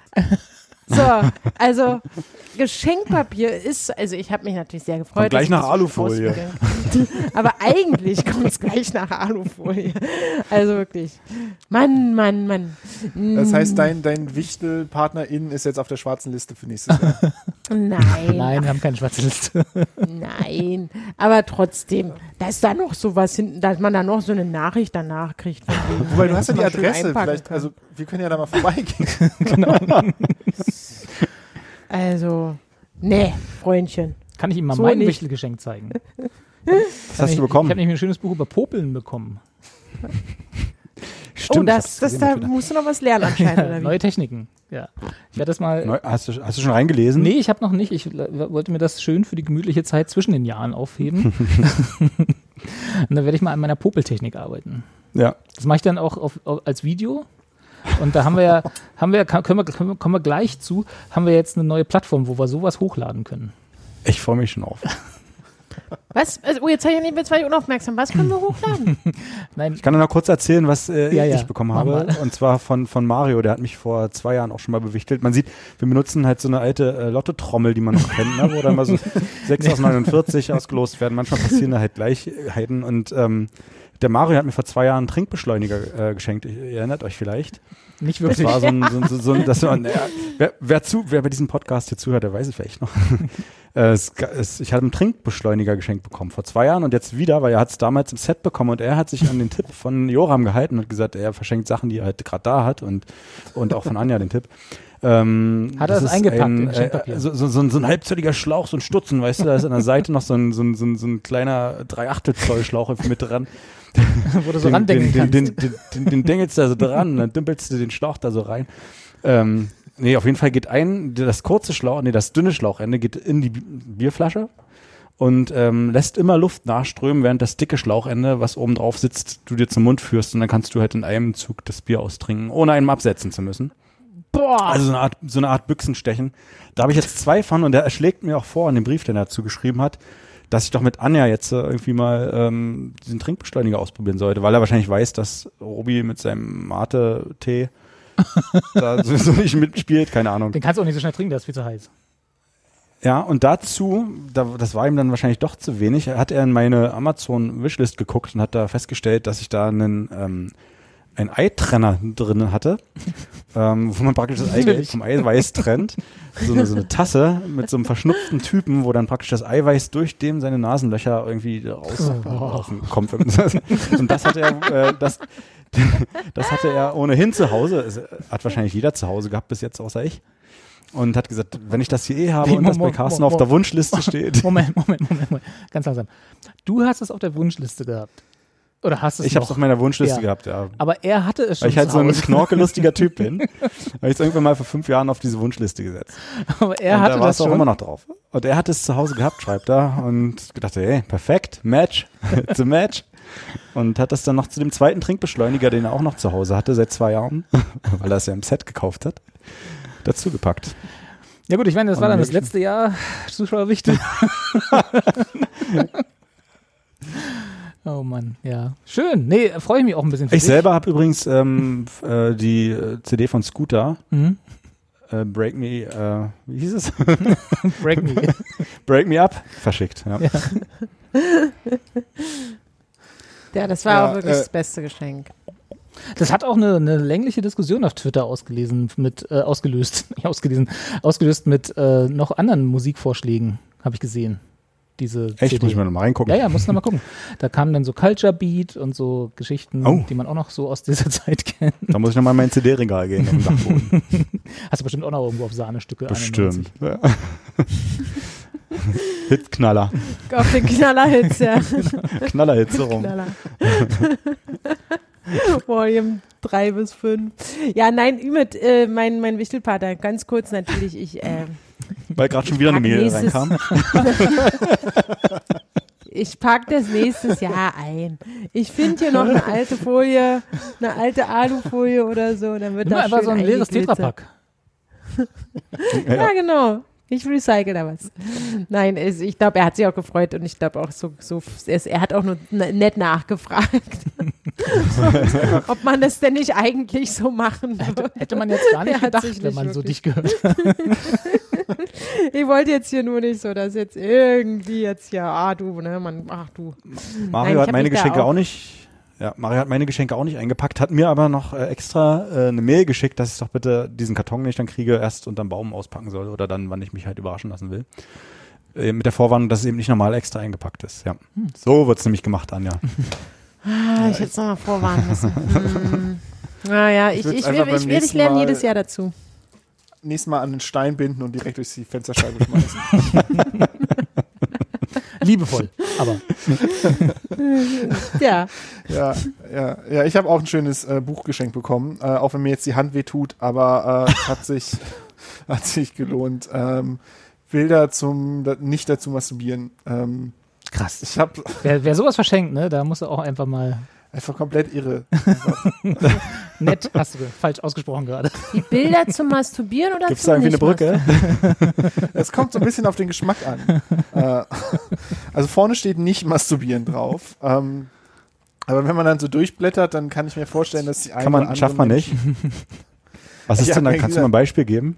So, also Geschenkpapier ist, also ich habe mich natürlich sehr gefreut. Kommt gleich dass ich nach Alufolie. Aber eigentlich kommt es gleich nach Alufolie. Also wirklich. Mann, Mann, Mann. Das heißt, dein, dein Wichtelpartnerin ist jetzt auf der schwarzen Liste für nächstes Jahr. Nein, Nein, wir haben keine schwarze Liste. nein. Aber trotzdem, da ist da noch sowas hinten, dass man da noch so eine Nachricht danach kriegt. Wobei, du hast ja die Adresse. Vielleicht, kann. also, wir können ja da mal vorbeigehen. Also, nee, Freundchen. Kann ich ihm mal So mein nicht. Wichtelgeschenk zeigen? Was hast ich, du bekommen? Ich habe nämlich ein schönes Buch über Popeln bekommen. Stimmt, oh, das, das, da wieder. musst du noch was lernen anscheinend, oder wie? Neue Techniken. Ja. Ich werde das mal. Neu- Hast du, hast du schon reingelesen? Nee, ich habe noch nicht. Ich wollte mir das schön für die gemütliche Zeit zwischen den Jahren aufheben. Und dann werde ich mal an meiner Popeltechnik arbeiten. Ja. Das mache ich dann auch auf, auf, als Video. Und da haben wir ja, haben wir, können wir, können wir, kommen wir gleich zu, haben wir jetzt eine neue Plattform, wo wir sowas hochladen können. Ich freue mich schon auf. Was? Also, oh, jetzt, hab ich nicht, war ich unaufmerksam. Was können wir hochladen? Nein, Ich kann nur noch kurz erzählen, was äh, Ja, ja. ich bekommen Mach habe. mal. Und zwar von, von Mario, der hat mich vor zwei Jahren auch schon mal bewichtelt. Man sieht, wir benutzen halt so eine alte äh, Lottotrommel, die man noch kennt, ne? wo dann mal so 6 aus 49 ausgelost werden. Manchmal passieren da halt Gleichheiten. Und ähm, der Mario hat mir vor zwei Jahren einen Trinkbeschleuniger äh, geschenkt. Ihr erinnert euch vielleicht. Nicht Das wirklich. war so ein, so ein, so, so ein das war, naja, wer, wer, zu, wer bei diesem Podcast hier zuhört, der weiß es vielleicht noch. Äh, es, es, ich hatte einen Trinkbeschleuniger geschenkt bekommen vor zwei Jahren und jetzt wieder, weil er hat es damals im Set bekommen und er hat sich an den Tipp von Joram gehalten und gesagt, er verschenkt Sachen, die er halt gerade da hat und, und auch von Anja den Tipp. Ähm, Hat er das ist eingepackt ein? Äh, so, so, so, ein, so ein halbzölliger Schlauch, so ein Stutzen, weißt du, da ist an der Seite noch so ein, so ein, so ein, so ein kleiner Dreiachtelzoll-Schlauch mit dran. wo du so den, randenken den, kannst. den, den, den, den dengelst du da so dran und dann dümpelst du den Schlauch da so rein. Ähm, nee, auf jeden Fall geht ein, das kurze Schlauch, nee, das dünne Schlauchende geht in die Bi- Bierflasche und ähm, lässt immer Luft nachströmen, während das dicke Schlauchende, was oben drauf sitzt, du dir zum Mund führst und dann kannst du halt in einem Zug das Bier austrinken, ohne einem absetzen zu müssen. Boah. Also so eine Art, so eine Art Büchsenstechen. Da habe ich jetzt zwei von und der schlägt mir auch vor in dem Brief, den er dazu geschrieben hat, dass ich doch mit Anja jetzt äh, irgendwie mal ähm, diesen Trinkbeschleuniger ausprobieren sollte, weil er wahrscheinlich weiß, dass Robi mit seinem Mate-Tee da sowieso nicht mitspielt, keine Ahnung. Den kannst du auch nicht so schnell trinken, der ist viel zu heiß. Ja, und dazu, da, das war ihm dann wahrscheinlich doch zu wenig, hat er in meine Amazon-Wishlist geguckt und hat da festgestellt, dass ich da einen, ähm, einen Eitrenner drin hatte, ähm, wo man praktisch das Eigelb vom Eiweiß trennt. So eine, so eine Tasse mit so einem verschnupften Typen, wo dann praktisch das Eiweiß durch dem seine Nasenlöcher irgendwie rauskommt. Und das hat er, äh, das, das hatte er ohnehin zu Hause. Es hat wahrscheinlich jeder zu Hause gehabt bis jetzt, außer ich. Und hat gesagt, wenn ich das hier eh habe Nee, und das bei Carsten auf der Wunschliste steht. Moment, Moment, Moment, Moment. Ganz langsam. Du hast es auf der Wunschliste gehabt. Oder hast es Ich habe es auf meiner Wunschliste Ja. gehabt, ja. Aber er hatte es schon Weil ich halt so ein knorkelustiger Typ bin. Habe ich es irgendwann mal vor fünf Jahren auf diese Wunschliste gesetzt. Aber er und hatte da war das schon. immer noch drauf. Und er hat es zu Hause gehabt, schreibt er. Und gedacht, hey, perfekt, Match, it's a Match. Und hat das dann noch zu dem zweiten Trinkbeschleuniger, den er auch noch zu Hause hatte, seit zwei Jahren, weil er es ja im Set gekauft hat, dazu gepackt. Ja gut, ich meine, das war dann das letzte Jahr Zuschauerwichte. Oh Mann, ja. Schön. Nee, freue ich mich auch ein bisschen für Ich dich. selber habe übrigens ähm, äh, die äh, CD von Scooter, Mhm. äh, Break Me, äh, wie hieß es? Break me. Break Me Up, verschickt. Ja. Ja, das war Ja, auch wirklich äh, das beste Geschenk. Das hat auch eine, eine längliche Diskussion auf Twitter ausgelesen, mit, äh, ausgelöst, nicht ausgelesen, ausgelöst mit äh, noch anderen Musikvorschlägen, habe ich gesehen, diese Echt, CD. muss ich mal noch mal reingucken. Ja, ja, muss noch mal gucken. Da kamen dann so Culture Beat und so Geschichten, Oh. die man auch noch so aus dieser Zeit kennt. Da muss ich noch mal in mein CD-Regal gehen. Hast du bestimmt auch noch irgendwo auf Sahnestücke. Bestimmt. Ja. Hitknaller. Auf den Knallerhits, ja. Knallerhits so rum. Knaller. Volume 3 bis 5. Ja, nein, Ümit, äh, mein, mein Wichtelpater, ganz kurz natürlich, ich, äh, Weil gerade schon wieder eine pack Mail reinkam. ich pack das nächstes Jahr ein. Ich finde hier noch eine alte Folie, eine alte Alufolie oder so, dann wird Nimm das einfach schön so ein leeres. Tetrapack. Ja, genau. Ich recycle da was. Nein, es, ich glaube, er hat sich auch gefreut und ich glaube auch so, so er, er hat auch nur nett nachgefragt, ob man das denn nicht eigentlich so machen würde. Hätte man jetzt gar nicht Er gedacht, wenn man so dich gehört hat. Ich wollte jetzt hier nur nicht so, dass jetzt irgendwie jetzt ja, ah du, ne, man, ach du. Mario ich hat meine Geschenke auch- auch nicht. Ja, Mario hat meine Geschenke auch nicht eingepackt, hat mir aber noch äh, extra äh, eine Mail geschickt, dass ich doch bitte diesen Karton, den ich dann kriege, erst unterm Baum auspacken soll oder dann, wann ich mich halt überraschen lassen will. Äh, mit der Vorwarnung, dass es eben nicht normal extra eingepackt ist. Ja. So wird's nämlich gemacht, Anja. Ah, ich hätte es nochmal vorwarnen müssen. Hm. Naja, ich, würd's ich, ich, beim ich, ich, nächsten lerne Mal- jedes Jahr dazu. Nächstes Mal an den Stein binden und direkt durch die Fensterscheibe schmeißen. Liebevoll, aber Ja, ja, ja, ja, ich habe auch ein schönes äh, Buch geschenkt bekommen, äh, auch wenn mir jetzt die Hand weh tut, aber äh, hat sich hat sich gelohnt. Ähm, Bilder zum da, nicht dazu masturbieren. Ähm, krass. ich habe Wer, wer sowas verschenkt, ne, da muss er auch einfach mal einfach komplett irre. nett, hast du falsch ausgesprochen gerade. die Bilder zum Masturbieren oder Gibt's da zum irgendwie eine? Brücke? Es kommt so ein bisschen auf den Geschmack an. äh, also vorne steht nicht masturbieren drauf. Ähm, aber wenn man dann so durchblättert, dann kann ich mir vorstellen, dass die eine Kann man, oder andere schafft man nicht. Was ist Ja, denn da? Kannst du mal ein Beispiel geben?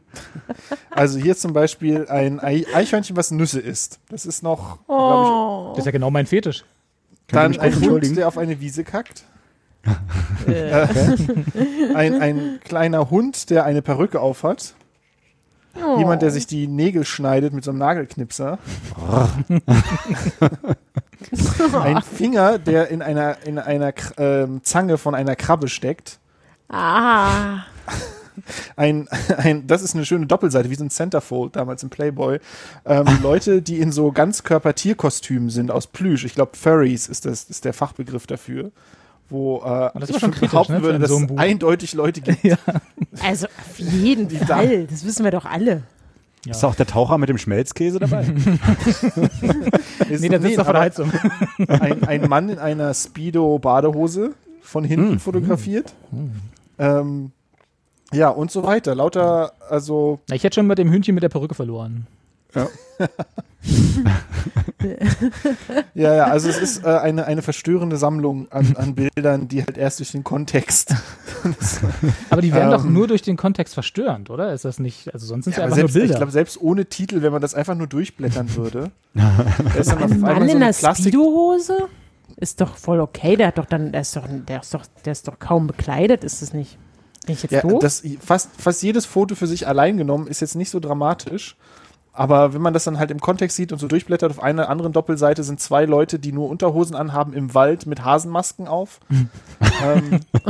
Also hier zum Beispiel ein Ei- Eichhörnchen, was Nüsse isst. Das ist noch, glaube Oh. Das ist ja genau mein Fetisch. Dann ein Hund, der auf eine Wiese kackt. Äh, Ein, ein kleiner Hund, der eine Perücke aufhat. oh. Jemand, der sich die Nägel schneidet mit so einem Nagelknipser. ein Finger, der in einer, in einer ähm, Zange von einer Krabbe steckt. Ah. Ein, ein, das ist eine schöne Doppelseite, wie so ein Centerfold damals im Playboy. Ähm, Leute, die in so Ganzkörper-Tierkostümen sind aus Plüsch. Ich glaube, Furries ist, das, ist der Fachbegriff dafür. Wo äh, das ich schon kritisch, behaupten ne, würde, dass so es eindeutig Leute gibt. Also auf jeden Die da- Fall. Das wissen wir doch alle. Ja. Ist auch der Taucher mit dem Schmelzkäse dabei? Ist- Nee, das ist doch von aber der Heizung. ein, ein Mann in einer Speedo-Badehose von hinten Hm. fotografiert. Ähm, ja, und so weiter. Lauter, also Na, Ich hätte schon mit dem Hühnchen mit der Perücke verloren. Ja, ja, also es ist äh, eine, eine verstörende Sammlung an, an Bildern, die halt erst durch den Kontext. Aber die werden doch Ähm. nur durch den Kontext verstörend, oder? Ist das nicht, also sonst sind es ja, einfach nur selbst, ich Bilder. glaube, selbst ohne Titel, wenn man das einfach nur durchblättern würde. ist dann auf Ein Mann so in Plastik. Speedo-Hose? Ist doch voll okay. Der hat doch dann, der ist doch, der ist doch, der ist doch kaum bekleidet, ist es nicht? Bin ich jetzt Ja, doof? das, fast, fast jedes Foto für sich allein genommen ist jetzt nicht so dramatisch. Aber wenn man das dann halt im Kontext sieht und so durchblättert, auf einer anderen Doppelseite sind zwei Leute, die nur Unterhosen anhaben im Wald mit Hasenmasken auf. ähm,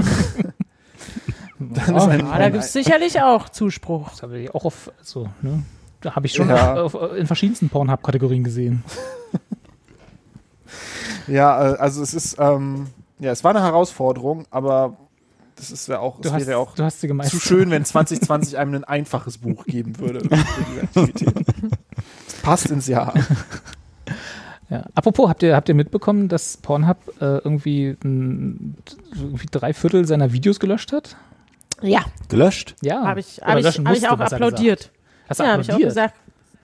dann ist ein, ah, da gibt es sicherlich auch Zuspruch. Das habe ich auch auf, so, ne? Da habe ich schon Ja. auf, auf, in verschiedensten Pornhub-Kategorien gesehen. Ja, äh, also es ist, ähm, ja, es war eine Herausforderung, aber das ist ja auch, Du hast, wäre ja auch du hast sie zu schön, wenn 2020 einem ein einfaches Buch geben würde. für die Aktivität. Es Passt ins Jahr. Ja. Apropos, habt ihr, habt ihr mitbekommen, dass Pornhub äh, irgendwie, ein, irgendwie drei Viertel seiner Videos gelöscht hat? Ja, Gelöscht? Ja. habe ich, hab ich, hab ich auch applaudiert. gesagt. Hast du Ja, habe ich auch gesagt.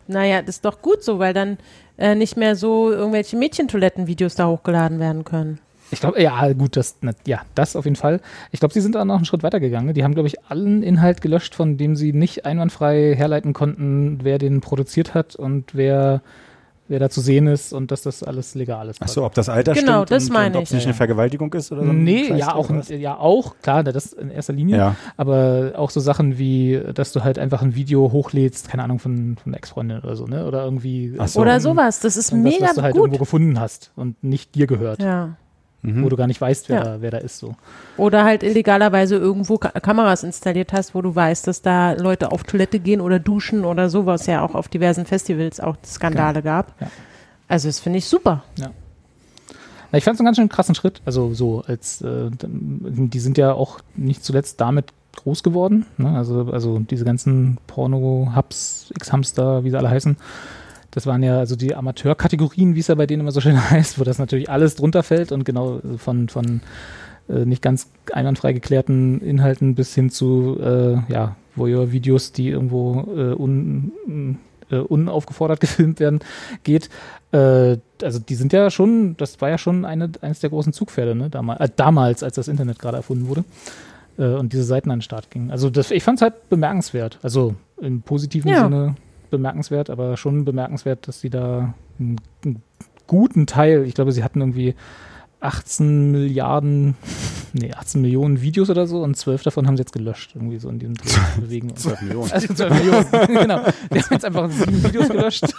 Naja, das ist doch gut so, weil dann äh, nicht mehr so irgendwelche Mädchentoilettenvideos da hochgeladen werden können. Ich glaube, ja, gut, das, na, ja, das auf jeden Fall. Ich glaube, sie sind auch noch einen Schritt weiter gegangen. Die haben, glaube ich, allen Inhalt gelöscht, von dem sie nicht einwandfrei herleiten konnten, wer den produziert hat und wer wer da zu sehen ist und dass das alles legal ist. Ach so, ob das Alter Genau, stimmt das und, meine und ob es nicht Ja, eine. Vergewaltigung ist oder so. Nee, Scheiß ja auch, ja auch, klar, das in erster Linie. Ja. Aber auch so Sachen wie, dass du halt einfach ein Video hochlädst, keine Ahnung, von, von einer Ex-Freundin oder so, ne? Oder irgendwie. Ach so. Oder sowas. Das ist mega was du halt gut. irgendwo gefunden hast und nicht dir gehört, Ja. Mhm. wo du gar nicht weißt, wer, Ja. da, wer da ist. So. Oder halt illegalerweise irgendwo Ka Kameras installiert hast, wo du weißt, dass da Leute auf Toilette gehen oder duschen oder so, was ja auch auf diversen Festivals auch Skandale gab. Ja. Also das finde ich super. Na, ich fand es einen ganz schön krassen Schritt. Also so als äh, die sind ja auch nicht zuletzt damit groß geworden. Ne? Also, also diese ganzen Porno-Hubs, X-Hamster, wie sie alle heißen. Das waren ja also die Amateurkategorien, wie es ja bei denen immer so schön heißt, wo das natürlich alles drunter fällt und genau von, von äh, nicht ganz einwandfrei geklärten Inhalten bis hin zu äh, ja, Voyeur-Videos, die irgendwo äh, un, äh, unaufgefordert gefilmt werden, geht. Äh, also die sind ja schon, das war ja schon eine, eines der großen Zugpferde, ne? Damals, äh, damals, als das Internet gerade erfunden wurde äh, und diese Seiten an den Start gingen. Also das, ich fand es halt bemerkenswert. Also im positiven Ja. Sinne bemerkenswert, aber schon bemerkenswert, dass sie da einen, einen guten Teil, ich glaube, sie hatten irgendwie 18 Milliarden, nee, 18 Millionen Videos oder so und 12 davon haben sie jetzt gelöscht, irgendwie so in diesem Dreh bewegen. 12 Millionen. Also 12 Millionen, genau. Die haben jetzt einfach sieben Videos gelöscht.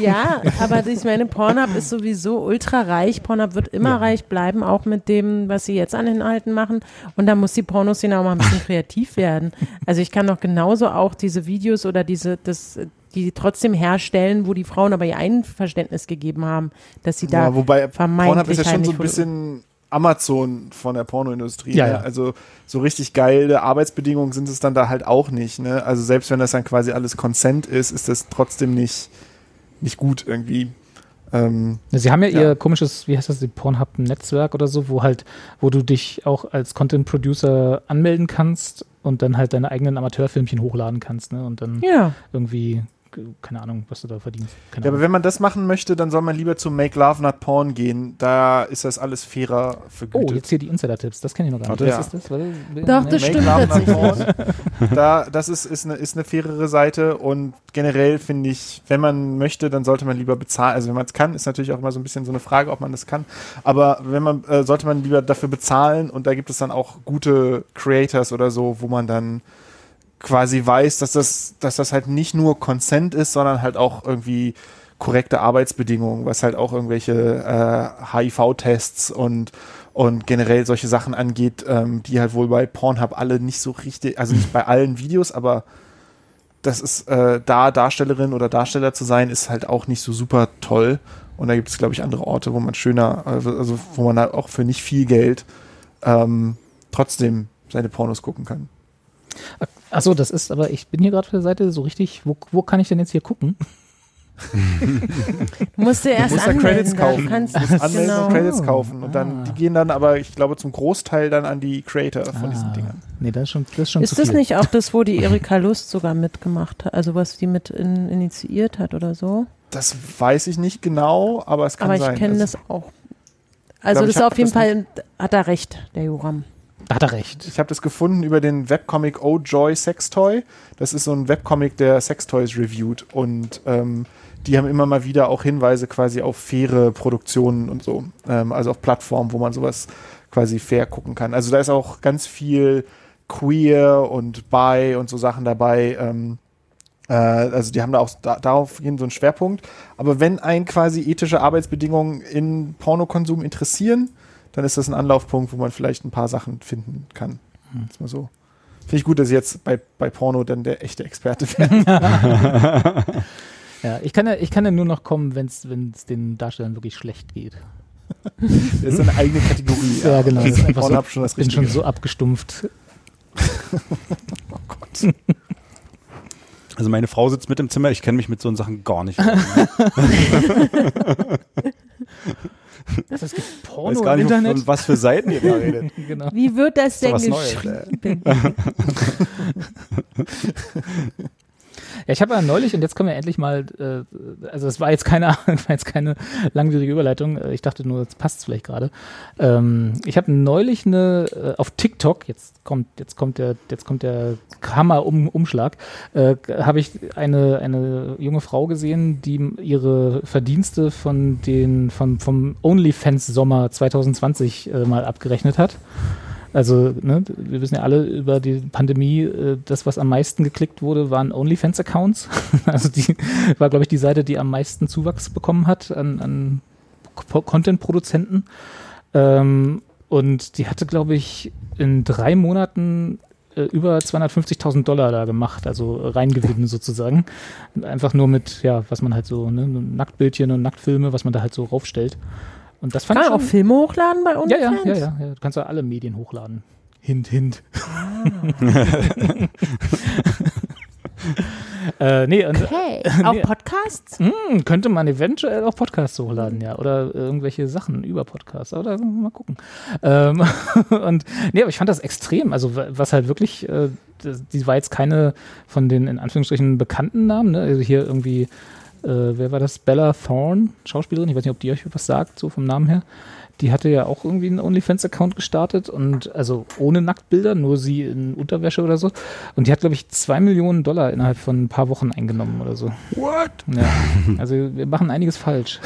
Ja, aber ich meine, Pornhub ist sowieso ultra reich. Pornhub wird immer Ja. reich bleiben, auch mit dem, was sie jetzt an den Inhalten machen. Und da muss die Pornoszene auch mal ein bisschen kreativ werden. Also ich kann doch genauso auch diese Videos oder diese, das, die trotzdem herstellen, wo die Frauen aber ihr Einverständnis gegeben haben, dass sie da ja, wobei vermeintlich Pornhub ist ja schon so ein bisschen Amazon von der Pornoindustrie. Ja, ne? ja. Also so richtig geile Arbeitsbedingungen sind es dann da halt auch nicht. Ne? Also selbst wenn das dann quasi alles Consent ist, ist das trotzdem nicht, nicht gut irgendwie. Ähm, Sie haben ja, Ja. ihr komisches, wie heißt das, die Pornhub-Netzwerk oder so, wo halt, wo du dich auch als Content-Producer anmelden kannst und dann halt deine eigenen Amateurfilmchen hochladen kannst, ne? Und dann Ja, irgendwie, keine Ahnung, was du da verdienst. Keine ja, aber Ahnung. wenn man das machen möchte, dann soll man lieber zu Make Love Not Porn gehen. Da ist das alles fairer Oh, vergütet. jetzt hier die Insider-Tipps, das kenne ich noch gar nicht. Warte. Was ist das? Warte, Doch, nee. das Make stimmt Love Not. Porn. Da, das ist, ist, eine, ist eine fairere Seite und generell finde ich, wenn man möchte, dann sollte man lieber bezahlen. Also wenn man es kann, ist natürlich auch immer so ein bisschen so eine Frage, ob man das kann. Aber wenn man, äh, sollte man lieber dafür bezahlen und da gibt es dann auch gute Creators oder so, wo man dann quasi weiß, dass das, dass das halt nicht nur Consent ist, sondern halt auch irgendwie korrekte Arbeitsbedingungen, was halt auch irgendwelche äh, HIV-Tests und und generell solche Sachen angeht, ähm, die halt wohl bei Pornhub alle nicht so richtig, also nicht bei allen Videos, aber das ist äh, da Darstellerin oder Darsteller zu sein, ist halt auch nicht so super toll. Und da gibt es, glaube ich, andere Orte, wo man schöner, also, also wo man halt auch für nicht viel Geld ähm, trotzdem seine Pornos gucken kann. Achso, das ist, aber ich bin hier gerade auf der Seite so richtig, wo, wo kann ich denn jetzt hier gucken? du musst dir erst musst da anmelden. Credits kaufen. Du kannst, Du musst anmelden genau. und Credits kaufen. Und dann, Ah. die gehen dann aber, ich glaube, zum Großteil dann an die Creator von diesen Ah, Dingern. Nee, das ist schon, das ist schon zu Ist das viel. nicht auch das, wo die Erika Lust sogar mitgemacht hat? Also was die mit in, initiiert hat oder so? Das weiß ich nicht genau, aber es kann Aber ich sein. kenne Also- das auch. Also glaub, das ich auf jeden Fall, hat er recht, der Joram. Da hat er recht. Ich habe das gefunden über den Webcomic Oh Joy Sextoy. Das ist so ein Webcomic, der Sextoys reviewt. Und ähm, die haben immer mal wieder auch Hinweise quasi auf faire Produktionen und so. Ähm, also auf Plattformen, wo man sowas quasi fair gucken kann. Also da ist auch ganz viel queer und bi und so Sachen dabei. Ähm, äh, also die haben da auch da, darauf jeden so einen Schwerpunkt. Aber wenn ein quasi ethische Arbeitsbedingungen in Pornokonsum interessieren, dann ist das ein Anlaufpunkt, wo man vielleicht ein paar Sachen finden kann. Hm. Ist mal so. Finde ich gut, dass ich jetzt bei, bei Porno dann der echte Experte werde. Ja, ich kann ja, ich kann ja nur noch kommen, wenn es den Darstellern wirklich schlecht geht. Das ist eine eigene Kategorie. Ja, genau. Das ist einfach so, schon das ich bin schon Richtige. so abgestumpft. Also meine Frau sitzt mit im Zimmer, ich kenne mich mit so Sachen gar nicht. Es gibt Ich Porno weiß gar im nicht, Internet. von was für Seiten ihr da redet. genau. Wie wird das denn geschrieben? Ja, ich habe ja neulich, und jetzt kommen wir endlich mal, äh, also es war jetzt keine, war jetzt keine langwierige Überleitung, äh, ich dachte nur, jetzt passt es vielleicht gerade. Ähm, ich habe neulich eine, äh, auf TikTok, jetzt kommt, jetzt kommt der, jetzt kommt der Hammer-Umschlag, äh, habe ich eine, eine junge Frau gesehen, die ihre Verdienste von den, vom, vom OnlyFans-Sommer 2020 äh, mal abgerechnet hat. Also, ne, wir wissen ja alle über die Pandemie, äh, das, was am meisten geklickt wurde, waren OnlyFans-Accounts. also die war, glaube ich, die Seite, die am meisten Zuwachs bekommen hat an, an Co- Content-Produzenten. Ähm, und die hatte, glaube ich, in drei Monaten äh, über 250.000 Dollar da gemacht, also Reingewinn sozusagen. Einfach nur mit, ja, was man halt so, ne, Nacktbildchen und Nacktfilme, was man da halt so raufstellt. Und das fand Kann ich man auch Filme hochladen bei ja, OnlyFans? ja, ja, ja, ja. Du kannst ja alle Medien hochladen. Hint, hint. äh, nee, und, Okay. Auch Nee. Podcasts? hm, könnte man eventuell auch Podcasts hochladen, ja. Oder irgendwelche Sachen über Podcasts. Oder mal gucken. Ähm, und nee, aber ich fand das extrem. Also wa- was halt wirklich, äh, das, die war jetzt keine von den in Anführungsstrichen bekannten Namen, ne? Also hier irgendwie, äh, wer war das? Bella Thorne, Schauspielerin, ich weiß nicht, ob die euch was sagt, so vom Namen her. Die hatte ja auch irgendwie einen OnlyFans-Account gestartet und also ohne Nacktbilder, nur sie in Unterwäsche oder so. Und die hat, glaube ich, zwei Millionen Dollar innerhalb von ein paar Wochen eingenommen oder so. What? Ja. Also wir machen einiges falsch.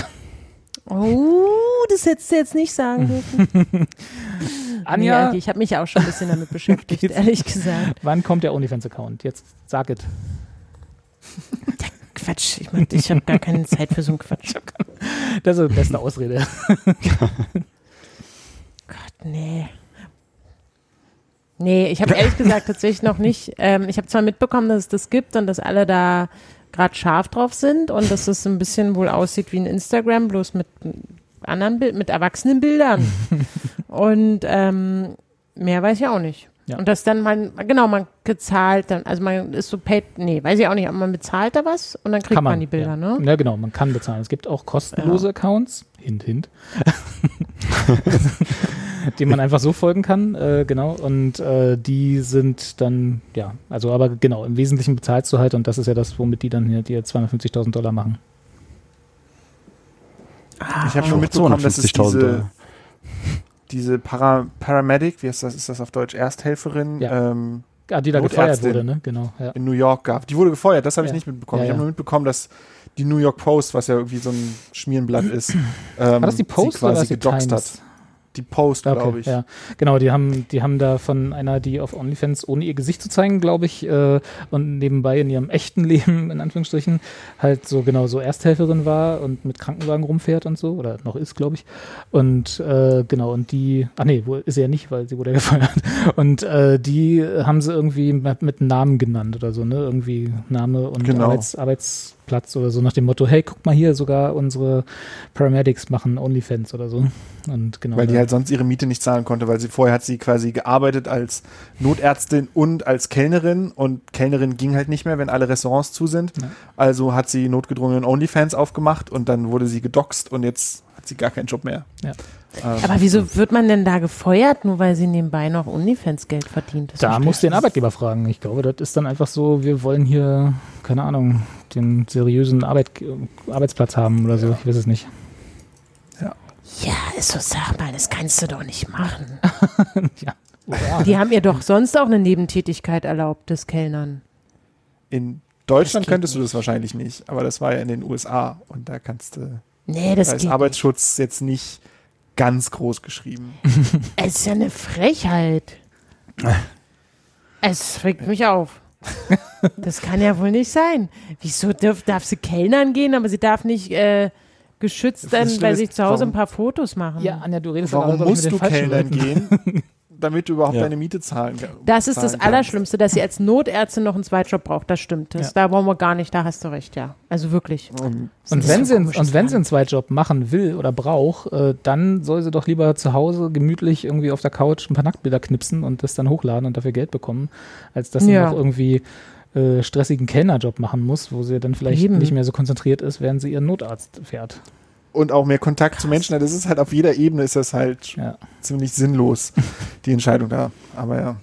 Oh, das hättest du jetzt nicht sagen dürfen. Anja, Nee, ich habe mich auch schon ein bisschen damit beschäftigt, ehrlich gesagt. wann kommt der OnlyFans-Account? Jetzt sag es. Quatsch, ich, mein, ich habe gar keine Zeit für so einen Quatsch. Das ist die beste Ausrede. Gott, nee. Nee, ich habe ehrlich gesagt tatsächlich noch nicht. Ähm, ich habe zwar mitbekommen, dass es das gibt und dass alle da gerade scharf drauf sind und dass es ein bisschen wohl aussieht wie ein Instagram, bloß mit anderen Bild, mit erwachsenen Bildern. und ähm, mehr weiß ich auch nicht. Ja. Und dass dann man, genau, man gezahlt dann, also man ist so paid, nee, weiß ich auch nicht, aber man bezahlt da was und dann kriegt man, die Bilder, ja. ne? Ja, genau, man kann bezahlen. Es gibt auch kostenlose Accounts, hint, hint, denen man einfach so folgen kann, äh, genau, und äh, die sind dann, ja, also aber genau, im Wesentlichen bezahlst du halt und das ist ja das, womit die dann hier dir 250.000 Dollar machen. Ich habe schon mitbekommen, dass es 250.000 diese, Dollar. Diese Para, Paramedic, wie heißt das, ist das auf Deutsch, Ersthelferin, Ja. ähm, Ah, die da gefeuert wurde, ne? Genau, ja. in New York gab. Die wurde gefeuert, das habe ich Ja. nicht mitbekommen. Ich habe nur mitbekommen, dass die New York Post, was ja irgendwie so ein Schmierenblatt ist, ähm, War das die Post sie oder quasi die gedoxt hat. Die Post, Okay, glaube ich. Ja, genau, die haben, die haben da von einer, die auf OnlyFans, ohne ihr Gesicht zu zeigen, glaube ich, äh, und nebenbei in ihrem echten Leben, in Anführungsstrichen, halt so genau so Ersthelferin war und mit Krankenwagen rumfährt und so, oder noch ist, glaube ich. Und äh, genau, und die, ach nee, wo, ist sie ja nicht, weil sie wurde ja gefeuert. Und äh, die haben sie irgendwie mit, mit Namen genannt oder so, ne? Irgendwie Name und Genau. Arbeits, Arbeitsplatz oder so, nach dem Motto, hey, guck mal hier, sogar unsere Paramedics machen OnlyFans oder so. Und genau. Weil die halt sonst ihre Miete nicht zahlen konnte, weil sie vorher hat sie quasi gearbeitet als Notärztin und als Kellnerin und Kellnerin ging halt nicht mehr, wenn alle Restaurants zu sind. Ja. Also hat sie notgedrungen OnlyFans aufgemacht und dann wurde sie gedoxt und jetzt hat sie gar keinen Job mehr. Ja. Ähm, Aber wieso wird man denn da gefeuert, nur weil sie nebenbei noch OnlyFans Geld verdient? Das Da muss den. Arbeitgeber fragen. Ich glaube, das ist dann einfach so, wir wollen hier, keine Ahnung, den seriösen Arbeit, Arbeitsplatz haben oder so. Ich weiß es nicht. Ja, so sag mal, das kannst du doch nicht machen. ja. Die haben ihr doch sonst auch eine Nebentätigkeit erlaubt, das Kellnern. in Deutschland könntest du das wahrscheinlich nicht, aber das war ja in den USA und da kannst du, Nee, das da ist geht. Arbeitsschutz jetzt nicht ganz groß geschrieben. Es ist ja eine Frechheit. Es regt mich auf. Das kann ja wohl nicht sein. Wieso darf, darf sie Kellnern gehen, aber sie darf nicht äh, geschützt dann bei sich zu Hause warum- ein paar Fotos machen? Ja, Anja, du redest Warum ich, musst du Kellnern gehen, damit du überhaupt Ja. deine Miete zahlen kannst? Das ist das Allerschlimmste, dass sie als Notärztin noch einen Zweitjob braucht. Das stimmt. Das, Da wollen wir gar nicht. Da hast du recht, ja. Also wirklich. Und Und wenn, sie, so einen- komisch, und wenn sie einen Zweitjob machen will oder braucht, äh, dann soll sie doch lieber zu Hause gemütlich irgendwie auf der Couch ein paar Nacktbilder knipsen und das dann hochladen und dafür Geld bekommen, als dass sie Ja. noch irgendwie äh, stressigen Kellnerjob machen muss, wo sie dann vielleicht Eben. nicht mehr so konzentriert ist, während sie ihren Notarzt fährt. und auch mehr Kontakt zu Menschen. Das ist halt auf jeder Ebene ist das halt Ja. ziemlich sinnlos, die Entscheidung da. Aber ja.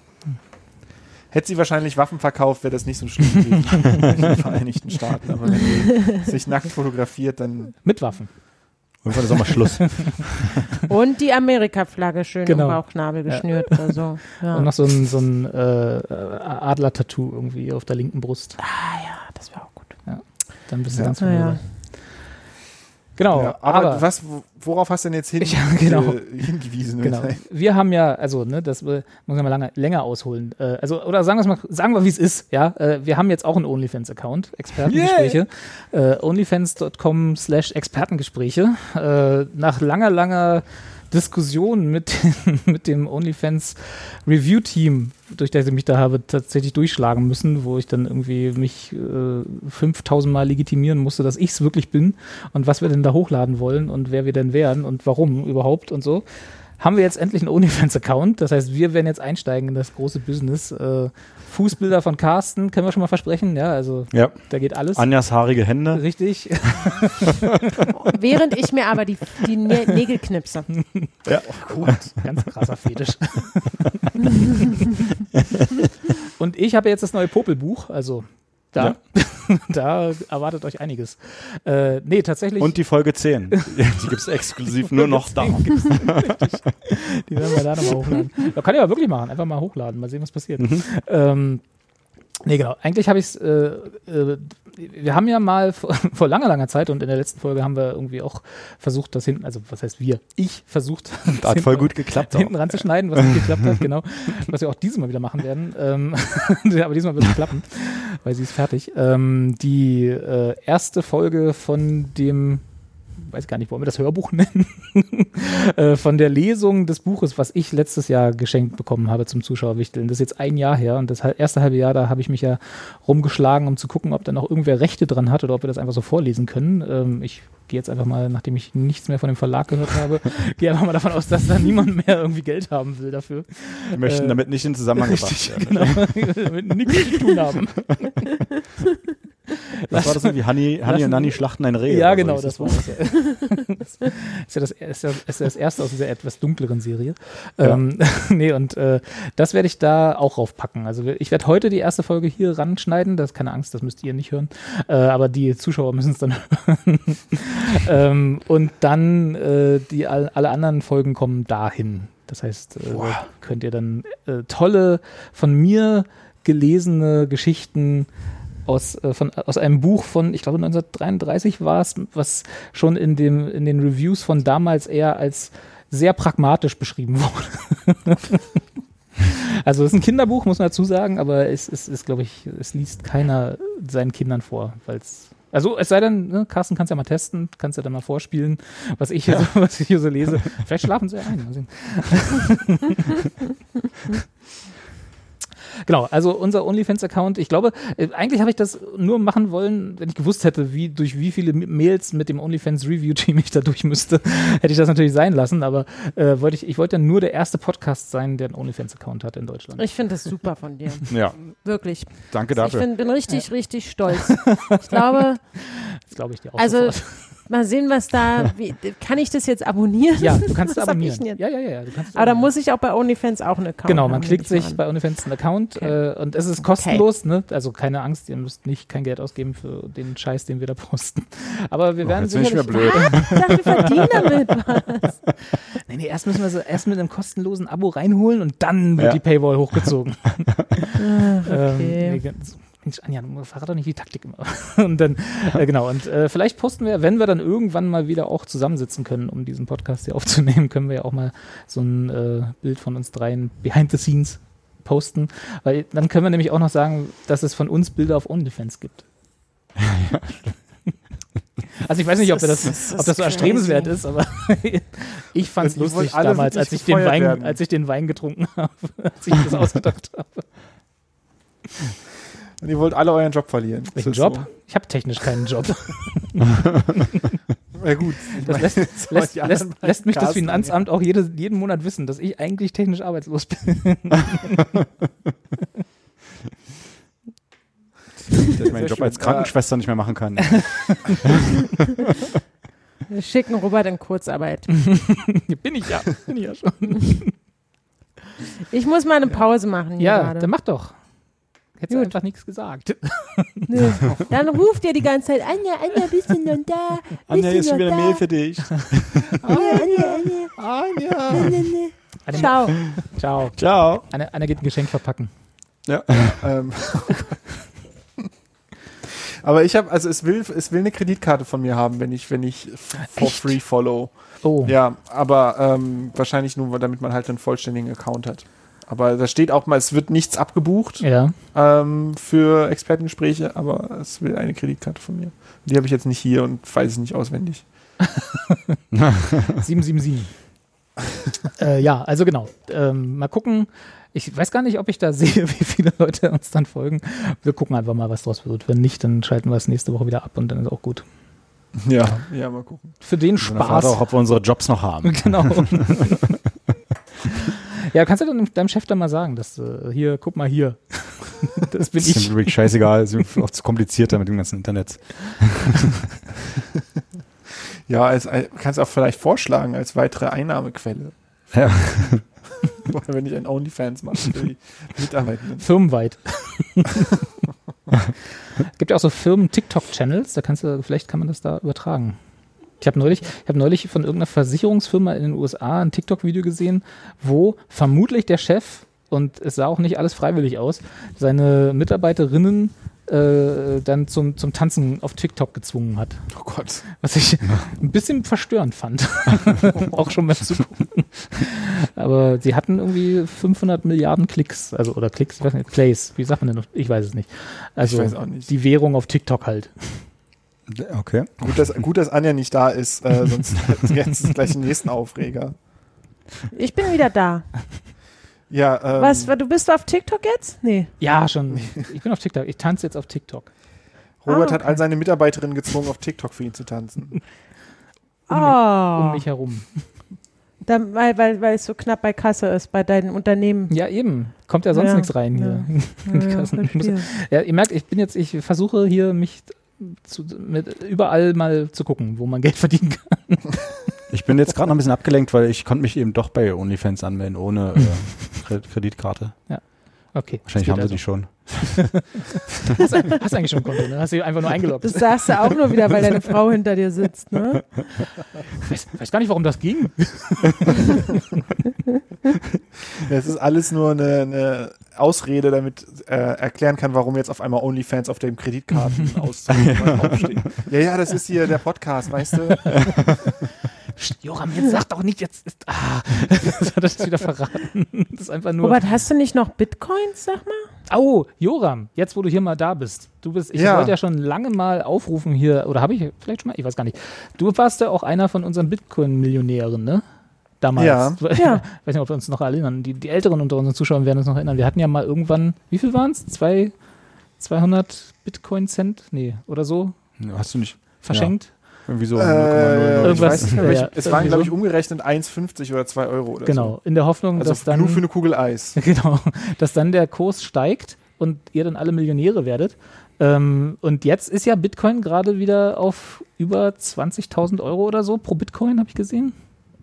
Hätte sie wahrscheinlich Waffen verkauft, wäre das nicht so schlimm gewesen in den Vereinigten Staaten. Aber wenn sie sich nackt fotografiert, dann Mit Waffen. Irgendwann ist auch mal Schluss. Und die Amerika-Flagge schön Genau. im Bauchnabel geschnürt oder so. Ja. Und noch so ein, so ein äh, Adler-Tattoo irgendwie auf der linken Brust. ah ja, das wäre auch gut. Dann bist du Ja. ganz Ja, ja. Genau, ja, aber, aber, was, wo- worauf hast du denn jetzt hin, Ja, genau. äh, hingewiesen? Genau. Wir haben ja, also, ne, das äh, muss man mal lange, länger ausholen. Äh, also, oder sagen wir es mal, sagen wir, wie es ist, ja. Äh, wir haben jetzt auch einen OnlyFans-Account, Expertengespräche. Äh, OnlyFans.com slash Expertengespräche. Äh, nach langer, langer Diskussion mit, mit dem OnlyFans Review Team, durch das ich mich da habe tatsächlich durchschlagen müssen, wo ich dann irgendwie mich äh, 5000 Mal legitimieren musste, dass ich es wirklich bin und was wir denn da hochladen wollen und wer wir denn wären und warum überhaupt und so haben wir jetzt endlich einen OnlyFans-Account. Das heißt, wir werden jetzt einsteigen in das große Business. Äh, Fußbilder von Carsten können wir schon mal versprechen. Ja, also ja. da geht alles. Anjas haarige Hände. Richtig. Während ich mir aber die, die Nä Nägel knipse. Ganz krasser Fetisch. Und ich habe jetzt das neue Popelbuch, also da, da erwartet euch einiges. Äh, nee, tatsächlich. Und die Folge 10. Die gibt es exklusiv nur noch da. Die werden wir da nochmal hochladen. Da kann ich aber wirklich machen. Einfach mal hochladen, mal sehen, was passiert. Ähm, nee, genau. Eigentlich habe ich es. Äh, äh, wir haben ja mal vor, vor langer, langer Zeit und in der letzten Folge haben wir irgendwie auch versucht, das hinten, also was heißt wir? Ich versucht, das Hat voll hinten- gut geklappt. hinten Auch. ranzuschneiden, was nicht geklappt hat, genau. Was wir auch dieses Mal wieder machen werden. Ähm, aber diesmal wird es klappen, weil sie ist fertig. Ähm, die äh, erste Folge von dem, weiß gar nicht, wollen wir das Hörbuch nennen? äh, von der Lesung des Buches, was ich letztes Jahr geschenkt bekommen habe zum Zuschauerwichteln. Das ist jetzt ein Jahr her und das erste halbe Jahr, da habe ich mich ja rumgeschlagen, um zu gucken, ob da noch irgendwer Rechte dran hat oder ob wir das einfach so vorlesen können. Ähm, ich gehe jetzt einfach mal, nachdem ich nichts mehr von dem Verlag gehört habe, gehe einfach mal davon aus, dass da niemand mehr irgendwie Geld haben will dafür. Wir möchten äh, damit nicht in Zusammenhang Richtig, gebracht werden. genau. Damit nichts zu tun haben. Das war das so wie Hanni, Hanni und Nanni schlachten ein Reh. Ja, so genau, das war das. ist, ja das, ist, ja, ist ja das erste aus dieser etwas dunkleren Serie. Ähm, nee, und äh, das werde ich da auch raufpacken. Also ich werde heute die erste Folge hier ranschneiden. Das ist keine Angst, das müsst ihr nicht hören. Äh, aber die Zuschauer müssen es dann hören. ähm, und dann äh, die all, alle anderen Folgen kommen dahin. Das heißt, äh, könnt ihr dann äh, tolle von mir gelesene Geschichten aus, äh, von, aus einem Buch von, ich glaube 1933 war es, was schon in, dem, in den Reviews von damals eher als sehr pragmatisch beschrieben wurde. also es ist ein Kinderbuch, muss man dazu sagen, aber es ist, ist glaube ich, es liest keiner seinen Kindern vor, weil es also es sei denn, ne, Carsten kannst ja mal testen, kannst ja dann mal vorspielen, was ich hier, so, was ich hier so lese. Vielleicht schlafen sie ja ein. Genau, also unser OnlyFans-Account, ich glaube, äh, eigentlich habe ich das nur machen wollen, wenn ich gewusst hätte, wie, durch wie viele Mails mit dem OnlyFans-Review-Team ich da durch müsste, hätte ich das natürlich sein lassen, aber äh, wollte ich, ich wollte ja nur der erste Podcast sein, der einen OnlyFans-Account hat in Deutschland. Ich finde das super von dir. Ja, Wirklich. danke Ich dafür. find, bin richtig, richtig stolz. Ich glaube, Das glaube ich dir auch also sofort. Mal sehen, was da. Wie, kann ich das jetzt abonnieren? Ja, du kannst es abonnieren. jetzt? Ja, ja, ja, ja, du kannst Aber da muss ich auch bei OnlyFans auch einen Account Genau, haben, man nehme klickt sich an. bei OnlyFans einen Account Okay. äh, und es ist kostenlos, ne? Also keine Angst, ihr müsst nicht kein Geld ausgeben für den Scheiß, den wir da posten. Aber wir werden jetzt sicherlich. mir blöd. Ich dachte, wir verdienen damit was. Nee, nee, erst müssen wir sie erst mit einem kostenlosen Abo reinholen und dann wird Ja. die Paywall hochgezogen. Ah, Ähm, okay. nee, ganz- Mensch, Anja, du verrat doch nicht die Taktik immer. Und dann, äh, genau, und äh, vielleicht posten wir, wenn wir dann irgendwann mal wieder auch zusammensitzen können, um diesen Podcast hier aufzunehmen, können wir ja auch mal so ein äh, Bild von uns dreien behind the scenes posten. Weil dann können wir nämlich auch noch sagen, dass es von uns Bilder auf OnlyFans gibt. Also ich weiß nicht, ob, das, Das ob das so erstrebenswert ist, aber ich fand es lustig damals, als ich, den Wein, werden. als ich den Wein getrunken habe, als ich das ausgedacht habe. Und ihr wollt alle euren Job verlieren. Welchen Job? So? Ich habe technisch keinen Job. Ja gut. Das meine, lässt, lässt, lässt, lässt mich das Finanzamt auch jede, jeden Monat wissen, dass ich eigentlich technisch arbeitslos bin. Dass ich meinen Job schön. als Krankenschwester nicht mehr machen kann. Wir schicken Robert in Kurzarbeit. bin ich ja. Bin ich ja schon. Ich muss mal eine Pause machen hier Ja, gerade. dann mach doch. Hättest du einfach nichts gesagt. Nö. Dann ruft ihr die ganze Zeit, Anja, Anja, bist du noch da? Bist du noch da? für dich. Anja, Anja, Anja. Anja. Nee, nee, nee. Ciao. Ciao. Ciao. Einer, einer geht ein Geschenk verpacken. Ja. Ähm, aber ich habe, also es will, es will eine Kreditkarte von mir haben, wenn ich, wenn ich f- for Echt? free follow. Oh. Ja, aber ähm, wahrscheinlich nur, damit man halt einen vollständigen Account hat. Aber da steht auch mal, es wird nichts abgebucht Ja. ähm, für Expertengespräche, aber es will eine Kreditkarte von mir. Die habe ich jetzt nicht hier und weiß es nicht auswendig. 777. äh, ja, also genau. Ähm, mal gucken. Ich weiß gar nicht, ob ich da sehe, wie viele Leute uns dann folgen. Wir gucken einfach mal, was draus wird. Wenn nicht, dann schalten wir es nächste Woche wieder ab und dann ist auch gut. Ja, ja, mal gucken. Für den Spaß. auch, ob wir unsere Jobs noch haben. genau. Ja, kannst du dann deinem Chef dann mal sagen, dass äh, hier, guck mal hier. das bin Das ist ich. mir wirklich scheißegal, ist mir auch zu komplizierter mit dem ganzen Internet. Ja, als, als, kannst auch vielleicht vorschlagen als weitere Einnahmequelle. Ja. Wenn ich ein OnlyFans mache für die Mitarbeitenden. Firmenweit. Gibt ja auch so Firmen-TikTok-Channels, da kannst du, vielleicht kann man das da übertragen. Ich habe neulich, ich habe neulich von irgendeiner Versicherungsfirma in den USA ein TikTok-Video gesehen, wo vermutlich der Chef, und es sah auch nicht alles freiwillig aus, seine Mitarbeiterinnen äh, dann zum, zum Tanzen auf TikTok gezwungen hat. Oh Gott. Was ich ein bisschen verstörend fand. auch schon beim Zugucken. Aber sie hatten irgendwie 500 Milliarden Klicks, also oder Klicks, ich weiß nicht, Plays, wie sagt man denn noch? Ich weiß es nicht. Also nicht. die Währung auf TikTok halt. Okay. Gut, dass, gut, dass Anja nicht da ist, äh, sonst jetzt ist gleich den nächsten Aufreger. Ich bin wieder da. Ja, ähm, Was, du bist auf TikTok jetzt? Nee. Ja, schon. Ich bin auf TikTok. Ich tanze jetzt auf TikTok. Robert Ah, hat all seine Mitarbeiterinnen gezwungen, auf TikTok für ihn zu tanzen. Um, Oh. um mich herum. Dann, weil, weil, weil es so knapp bei Kasse ist, bei deinen Unternehmen. Ja, eben. Kommt ja sonst Ja, nichts rein hier. in die Ja, muss- verstehe. Ja, ihr merkt, ich bin jetzt, ich versuche hier mich zu, mit überall mal zu gucken, wo man Geld verdienen kann. Ich bin jetzt gerade noch ein bisschen abgelenkt, weil ich konnte mich eben doch bei OnlyFans anmelden ohne äh, Kre- Kreditkarte. Okay. Wahrscheinlich haben sie die schon. Hast, hast eigentlich schon ein Konto, ne? Hast du einfach nur eingeloggt. Das sagst du auch nur wieder, weil deine Frau hinter dir sitzt, ne? Ich weiß, weiß gar nicht, warum das ging. Das ist alles nur eine, eine Ausrede, damit äh, erklären kann, warum jetzt auf einmal OnlyFans auf dem Kreditkartenauszug aufsteht. Ja, ja, das ist hier der Podcast, weißt du? Joram, jetzt sag doch nicht, jetzt ist. Ah, das hat er das wieder verraten. Das ist einfach nur. Robert, hast du nicht noch Bitcoins, sag mal? Oh, Joram, jetzt wo du hier mal da bist. Du bist, ich Ja. wollte ja schon lange mal aufrufen hier, oder habe ich vielleicht schon mal, ich weiß gar nicht. Du warst ja auch einer von unseren Bitcoin-Millionären, ne? Damals. Ja. Ich Ja. weiß nicht, ob wir uns noch erinnern. Die, die Älteren unter unseren Zuschauern werden uns noch erinnern. Wir hatten ja mal irgendwann, wie viel waren es? Zwei, 200 Bitcoin-Cent? Nee, oder so? Hast du nicht Verschenkt? Irgendwie so Äh, 0,00? ich Irgendwas- weiß nicht mehr, welche, ja, es waren, glaube ich, so. umgerechnet 1,50 oder 2 Euro oder Genau. In der Hoffnung, so. Also dass dann. nur für eine Kugel Eis. Genau, dass dann der Kurs steigt und ihr dann alle Millionäre werdet. Ähm, und jetzt ist ja Bitcoin gerade wieder auf über 20.000 Euro oder so pro Bitcoin, habe ich gesehen.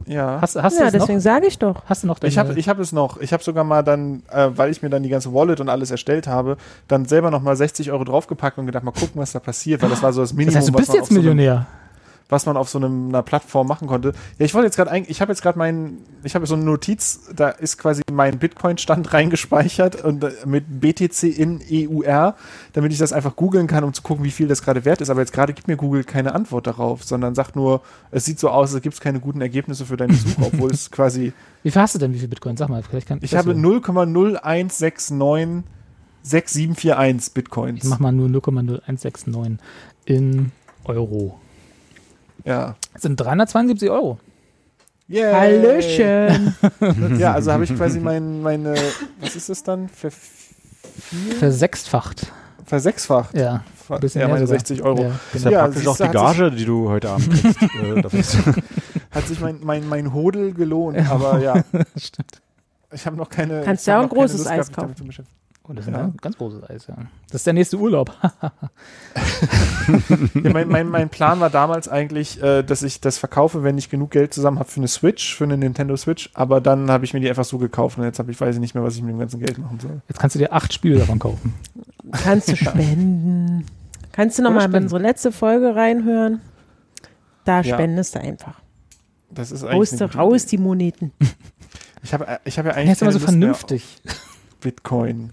Ja. Hast, hast ja, du es noch? deswegen sage ich doch. Hast du noch deine, Ich habe ich hab es noch. Ich habe sogar mal dann, äh, weil ich mir dann die ganze Wallet und alles erstellt habe, dann selber noch mal 60 Euro draufgepackt und gedacht, mal gucken, was da passiert, weil das war so das Minimum, Das heißt, du was, bist man jetzt auf so Millionär. Was man auf so einem, einer Plattform machen konnte. Ja, ich wollte jetzt gerade eigentlich, ich habe jetzt gerade meinen, ich habe so eine Notiz, da ist quasi mein Bitcoin-Stand reingespeichert und äh, mit BTC in EUR, damit ich das einfach googeln kann, um zu gucken, wie viel das gerade wert ist. Aber jetzt gerade gibt mir Google keine Antwort darauf, sondern sagt nur, es sieht so aus, als gibt es keine guten Ergebnisse für deine Suche, obwohl es quasi Wie viel hast du denn, wie viel Bitcoin? Sag mal, vielleicht kann Ich das habe so- 0,01696741 Bitcoins. Ich mach mal nur 0,0169 in Euro. Ja. Das sind 372 Euro. Yay. Hallöchen. Ja, also habe ich quasi mein, meine, was ist das dann? Ver, Versechsfacht. versechsfacht. Ja. Ein bisschen ja, meine sogar. 60 Euro. Ja, Das ist genau. ja Ja, praktisch auch die Gage, die du heute Abend kriegst. äh, Hat sich mein, mein, mein Hodel gelohnt, aber ja. Stimmt. Ich habe noch keine. Kannst ja auch ein großes Lust Eis kaufen. Beschäftigen. Oh, das ist Ja. ein ganz großes Eis, ja. Das ist der nächste Urlaub. Ja, mein, mein, mein Plan war damals eigentlich, äh, dass ich das verkaufe, wenn ich genug Geld zusammen habe für eine Switch, für eine Nintendo Switch. Aber dann habe ich mir die einfach so gekauft und jetzt habe ich weiß ich nicht mehr, was ich mit dem ganzen Geld machen soll. Jetzt kannst du dir acht Spiele davon kaufen. Kannst du spenden. Kannst du nochmal in unsere letzte Folge reinhören? Da Ja. spendest du einfach. Das ist eigentlich Raus, raus Idee. die Moneten. Ich habe ich hab ja eigentlich Jetzt immer so vernünftig. Bitcoin.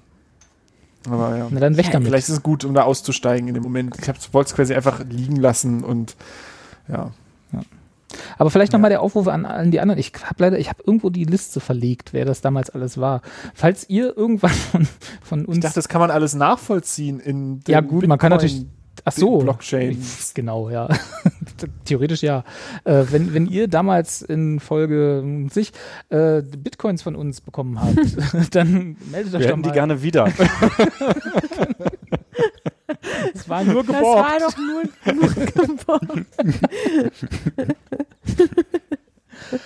Aber ja. Na dann weg Ja, damit. Vielleicht ist es gut, um da auszusteigen in dem Moment. Ich wollte es quasi einfach liegen lassen und ja. Aber vielleicht Ja. nochmal der Aufruf an, an die anderen. Ich habe leider, ich habe irgendwo die Liste verlegt, wer das damals alles war. Falls ihr irgendwann von, von uns. Ich dachte, das kann man alles nachvollziehen in ja gut, man kann Bitcoin- natürlich. Ach so. Blockchain. Genau, ja. Theoretisch ja. Äh, wenn, wenn ihr damals in Folge sich äh, Bitcoins von uns bekommen habt, dann meldet euch Wir doch mal. die gerne wieder. Es war nur Das geborgt. war doch nur, nur geborgt.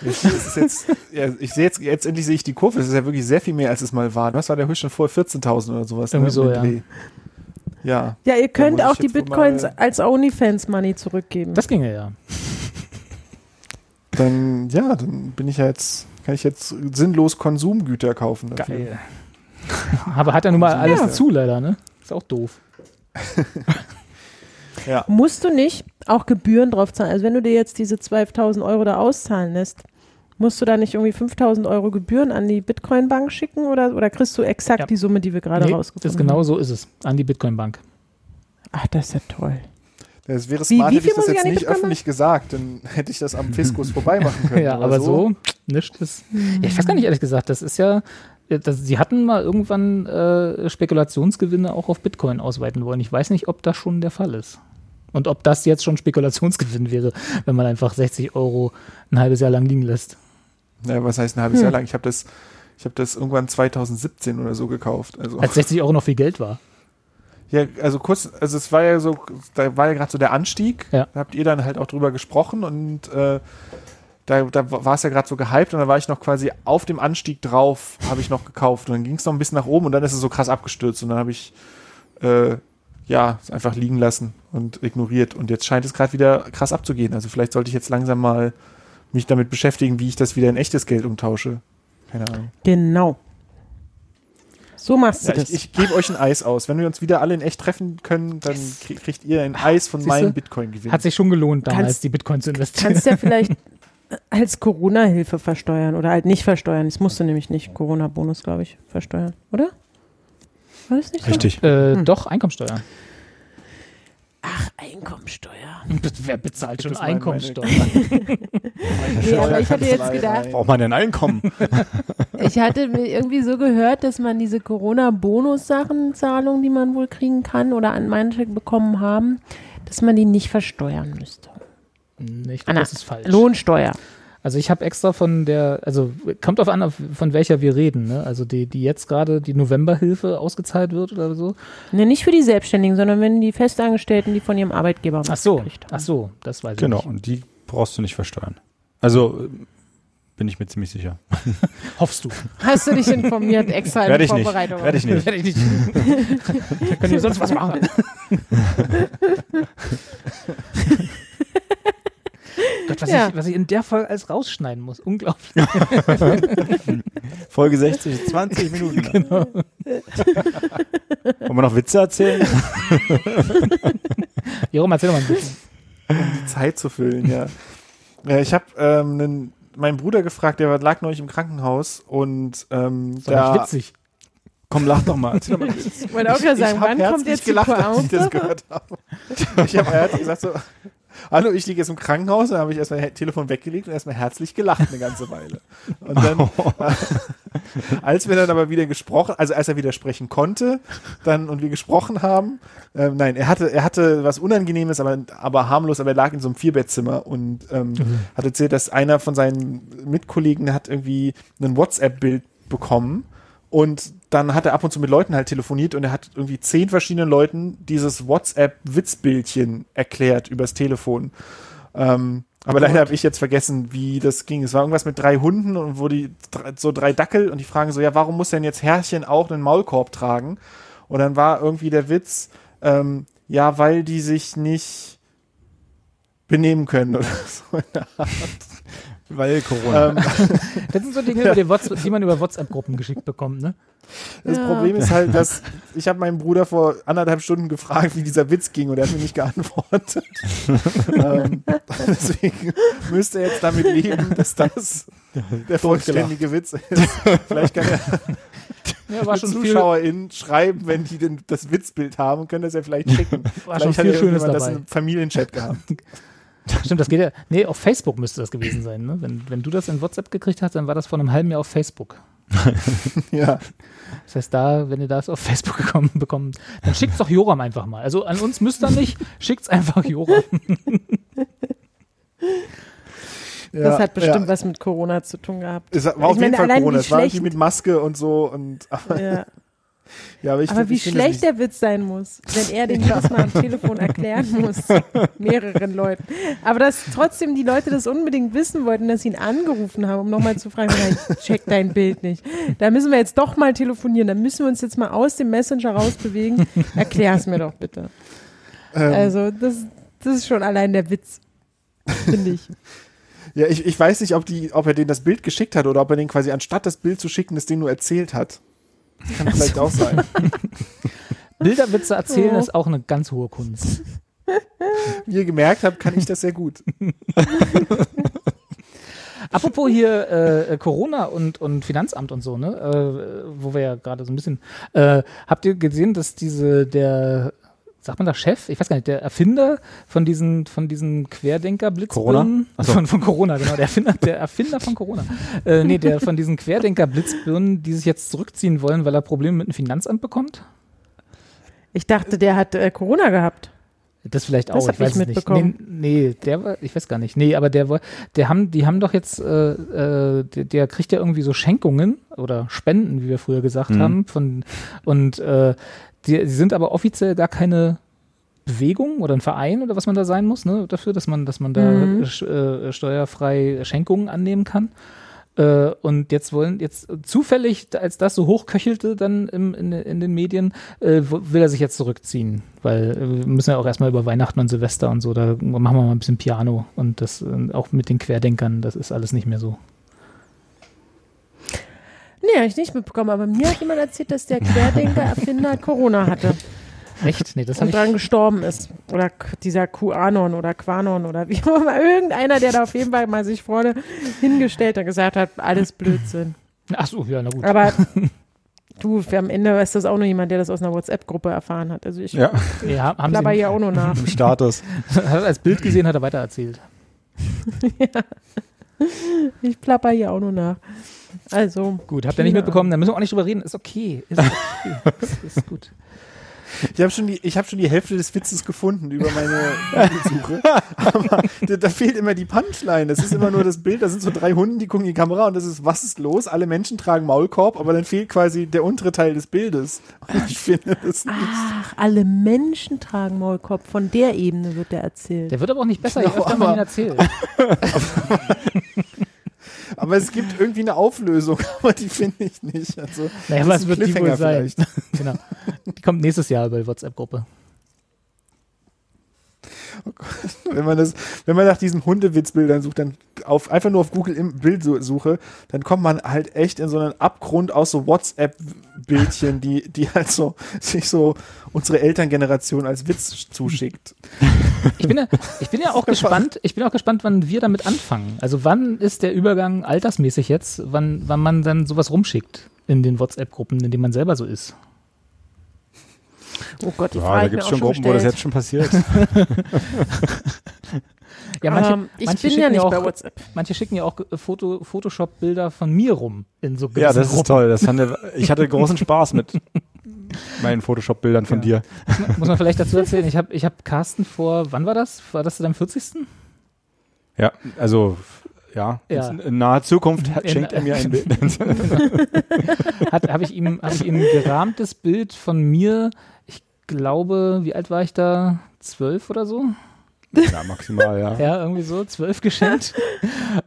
Ist jetzt, ja, ich sehe jetzt, jetzt endlich sehe ich die Kurve. Das ist ja wirklich sehr viel mehr, als es mal war. Was war der Höchststand vorher? 14.000 oder sowas. Irgendwie ne? so, ja. Ja. Ja, ihr könnt auch die Bitcoins als OnlyFans-Money zurückgeben. Das ginge ja. Dann, ja, dann bin ich ja jetzt, kann ich jetzt sinnlos Konsumgüter kaufen dafür. Geil. Aber hat er nun mal alles Ja. zu, leider, ne? Ist auch doof. Ja. Musst du nicht auch Gebühren drauf zahlen? Also wenn du dir jetzt diese 12.000 Euro da auszahlen lässt, musst du da nicht irgendwie 5.000 Euro Gebühren an die Bitcoin-Bank schicken oder, oder kriegst du exakt Ja. die Summe, die wir gerade Nee, rausgefunden ist genau so ist es. An die Bitcoin-Bank. haben? Ach, das ist ja toll. Das wäre Wie- smart, wie hätte viel ich das jetzt nicht öffentlich gesagt, dann hätte ich das am Fiskus vorbei machen können. Ja, aber so, nicht ist. Ja, ich weiß gar nicht, ehrlich gesagt, das ist ja. Das, sie hatten mal irgendwann äh, Spekulationsgewinne auch auf Bitcoin ausweiten wollen. Ich weiß nicht, ob das schon der Fall ist. Und ob das jetzt schon Spekulationsgewinn wäre, wenn man einfach 60 Euro ein halbes Jahr lang liegen lässt. Ja, was heißt ein halbes Jahr lang? Ich habe das, ich habe das irgendwann 2017 oder so gekauft. Also, Als 60 Euro noch viel Geld war. ja, also kurz, also es war ja so, da war ja gerade so der Anstieg. Ja. Da habt ihr dann halt auch drüber gesprochen und äh, da, da war es ja gerade so gehypt und dann war ich noch quasi auf dem Anstieg drauf, habe ich noch gekauft und dann ging es noch ein bisschen nach oben und dann ist es so krass abgestürzt und dann habe ich äh, ja es einfach liegen lassen und ignoriert und jetzt scheint es gerade wieder krass abzugehen. Also vielleicht sollte ich jetzt langsam mal mich damit beschäftigen, wie ich das wieder in echtes Geld umtausche. Keine Ahnung. Genau. So machst du Ja, das. ich ich gebe euch ein Eis aus. Wenn wir uns wieder alle in echt treffen können, dann krie- kriegt ihr ein Eis von Siehste? meinem Bitcoin-Gewinn. Hat sich schon gelohnt, damals Kannst- die Bitcoin zu investieren. kannst ja vielleicht als Corona-Hilfe versteuern oder halt nicht versteuern. Das musst du nämlich nicht Corona-Bonus, glaube ich, versteuern, oder? War das nicht so? Richtig. Äh, Hm. Doch, Einkommensteuer. Ach, Einkommensteuer. Wer bezahlt schon Einkommensteuer? Nee, aber ich hatte jetzt gedacht, Braucht man denn Einkommen? ich hatte mir irgendwie so gehört, dass man diese Corona-Bonus-Sachen, die man wohl kriegen kann oder an manche bekommen haben, dass man die nicht versteuern müsste. Nee, ich Ah, das ist falsch. Lohnsteuer. Also ich habe extra von der, also kommt drauf an, auf- von welcher wir reden, ne? Also die, die jetzt gerade die Novemberhilfe ausgezahlt wird oder so. Ne, nicht für die Selbstständigen, sondern wenn die Festangestellten, die von ihrem Arbeitgeber was Ach so, gekriegt haben. ach so, das weiß Genau, ich nicht. und die brauchst du nicht versteuern. Also äh, bin ich mir ziemlich sicher. Hoffst du? Hast du dich informiert extra in Werde ich nicht. Vorbereitung? Werde ich nicht. Werde ich nicht. da können wir sonst was machen. Gott, was, Ja. ich, was ich in der Folge alles rausschneiden muss. Unglaublich. Folge 60, 20 Minuten. Genau. Wollen wir noch Witze erzählen? Jeroen, erzähl doch mal ein bisschen. die Zeit zu füllen, ja. ja ich habe ähm, nen- meinen Bruder gefragt, der lag neulich im Krankenhaus und ähm, Das war da, witzig. Komm, lach doch mal. Erzähl doch mal. Ich wollte auch gerade sagen, wann kommt herzlich jetzt die gelacht, als ich das gehört habe. Ich habe gesagt so, hallo, ich liege jetzt im Krankenhaus, dann habe ich erstmal das Telefon weggelegt und erstmal herzlich gelacht eine ganze Weile. Und dann, als wir dann aber wieder gesprochen, also als er wieder sprechen konnte, dann und wir gesprochen haben, ähm, nein, er hatte, er hatte was Unangenehmes, aber, aber harmlos, aber er lag in so einem Vierbettzimmer und ähm, hat erzählt, dass einer von seinen Mitkollegen hat irgendwie ein WhatsApp-Bild bekommen und dann hat er ab und zu mit Leuten halt telefoniert und er hat irgendwie zehn verschiedenen Leuten dieses WhatsApp-Witzbildchen erklärt übers Telefon. Ähm, aber leider habe ich jetzt vergessen, wie das ging. Es war irgendwas mit drei Hunden und wo die so drei Dackel und die fragen so, ja, warum muss denn jetzt Herrchen auch einen Maulkorb tragen? Und dann war irgendwie der Witz, ähm, ja, weil die sich nicht benehmen können oder so. in der Art. Weil Corona. Ähm, Das sind so Dinge, über die, WhatsApp, die man über WhatsApp-Gruppen geschickt bekommt, ne? das Ja. Problem ist halt, dass ich habe meinen Bruder vor anderthalb Stunden gefragt, wie dieser Witz ging und er hat mir nicht geantwortet. ähm, deswegen müsste er jetzt damit leben, dass das der vollständige Witz ist. Vielleicht kann er Ja, war die schon ZuschauerInnen schreiben, wenn die denn das Witzbild haben und können das ja vielleicht schicken. war schon vielleicht hat viel ja Schönes irgendjemand das dabei. im Familienchat gehabt. Stimmt, das geht ja. Nee, auf Facebook müsste das gewesen sein, ne? Wenn, wenn du das in WhatsApp gekriegt hast, dann war das vor einem halben Jahr auf Facebook. ja. Das heißt, da, wenn ihr das auf Facebook gekommen bekommt, dann schickt's doch Joram einfach mal. Also an uns müsst ihr nicht, schickt's einfach Joram. ja. Das hat bestimmt ja. was mit Corona zu tun gehabt. Es war Ich auf jeden meine, Fall allein Corona. Es war irgendwie mit Maske und so. Und, aber, Ja. Ja, aber ich Aber find- wie ich schlecht der Witz sein muss, wenn er den Witz mal am Telefon erklären muss. Mehreren Leuten. Aber dass trotzdem die Leute das unbedingt wissen wollten, dass sie ihn angerufen haben, um nochmal zu fragen, nein, check dein Bild nicht. Da müssen wir jetzt doch mal telefonieren. Da müssen wir uns jetzt mal aus dem Messenger rausbewegen. Erklär's mir doch bitte. Ähm, Also, das, das ist schon allein der Witz. Finde ich. Ja, ich, ich weiß nicht, ob, die, ob er denen das Bild geschickt hat oder ob er den quasi anstatt das Bild zu schicken, das denen nur erzählt hat. Kann vielleicht auch sein. Bilderwitze erzählen Oh. ist auch eine ganz hohe Kunst. Wie ihr gemerkt habt, kann ich das sehr gut. Apropos hier äh, Corona und, und Finanzamt und so, ne? Äh, wo wir ja gerade so ein bisschen. Äh, habt ihr gesehen, dass diese, der, sagt man da Chef? Ich weiß gar nicht, der Erfinder von diesen, von diesen Querdenker-Blitzbirnen. Corona? So. Von, von Corona, genau. Der Erfinder, der Erfinder von Corona. Äh, nee, der von diesen Querdenker-Blitzbirnen, die sich jetzt zurückziehen wollen, weil er Probleme mit dem Finanzamt bekommt. Ich dachte, der hat äh, Corona gehabt. Das vielleicht Das auch, hab ich weiß ich es nicht. mitbekommen. Nee, nee, der war, ich weiß gar nicht. Nee, aber der war, der haben, die haben doch jetzt, äh, äh, der, der kriegt ja irgendwie so Schenkungen oder Spenden, wie wir früher gesagt Mhm. haben, von und äh, die, die sind aber offiziell gar keine Bewegung oder ein Verein oder was man da sein muss, ne, dafür, dass man, dass man da Mhm. äh, steuerfrei Schenkungen annehmen kann. Äh, und jetzt wollen, jetzt zufällig, als das so hochköchelte dann im, in, in den Medien, äh, will er sich jetzt zurückziehen. Weil äh, wir müssen ja auch erstmal über Weihnachten und Silvester und so, da machen wir mal ein bisschen Piano und das äh, auch mit den Querdenkern, das ist alles nicht mehr so. Nee, habe ich nicht mitbekommen. Aber mir hat jemand erzählt, dass der Querdenker-Erfinder Corona hatte Echt? Nee, das und ich. dran gestorben ist. Oder dieser QAnon oder Quanon oder wie auch immer. Irgendeiner, der da auf jeden Fall mal sich vorne hingestellt hat und gesagt hat, alles Blödsinn. Ach so, ja, na gut. Aber du, für am Ende ist das auch nur jemand, der das aus einer WhatsApp-Gruppe erfahren hat. Also ich Ja, ja, haben plapper sie hier auch nur nach. im Status. hat er als Bild gesehen, hat er weitererzählt. Ich plapper hier auch nur nach. Also, Gut, habt ihr nicht mitbekommen, da müssen wir auch nicht drüber reden. Ist okay. Ist okay. ist, ist gut. Ich habe schon, die- ich hab schon die Hälfte des Witzes gefunden über meine Suche. Aber da, da fehlt immer die Punchline. Das ist immer nur das Bild, da sind so drei Hunde, die gucken in die Kamera und das ist, was ist los? Alle Menschen tragen Maulkorb, aber dann fehlt quasi der untere Teil des Bildes. Und ich finde das nicht. ach, alle Menschen tragen Maulkorb. Von der Ebene wird der erzählt. Der wird aber auch nicht besser, je Genau, öfter man ihn erzählt. Aber es gibt irgendwie eine Auflösung, aber die finde ich nicht. Also, Naja, was wird die wohl sein? genau. Die kommt nächstes Jahr bei WhatsApp-Gruppe. Wenn man das, wenn man nach diesen Hundewitzbildern sucht, dann auf, einfach nur auf Google im Bildsuche, dann kommt man halt echt in so einen Abgrund aus so WhatsApp-Bildchen, die, die halt so, sich so unsere Elterngeneration als Witz zuschickt. Ich bin ja, ich bin ja auch gespannt, ich bin auch gespannt, wann wir damit anfangen. Also wann ist der Übergang altersmäßig jetzt, wann, wann man dann sowas rumschickt in den WhatsApp-Gruppen, in denen man selber so ist. Oh Gott, die Ja, Frage da gibt es schon Gruppen, wo das jetzt schon passiert. Ja, manche, Ähm, ich manche bin schicken ja nicht auch, bei WhatsApp. Manche schicken ja auch Foto, Photoshop-Bilder von mir rum in so ja, das ist Gruppen. toll. Das hatte, ich hatte großen Spaß mit meinen Photoshop-Bildern von Ja. dir. Muss man, muss man vielleicht dazu erzählen, ich habe ich hab Carsten vor, wann war das? War das zu deinem 40.? Ja, also ja, Ja. In, in naher Zukunft hat, In- schenkt er mir ein Bild. Habe ich, ihm- hab ich ihm ein gerahmtes Bild von mir, glaube, wie alt war ich da? Zwölf oder so? Ja, maximal, ja. Ja, irgendwie so, zwölf geschenkt.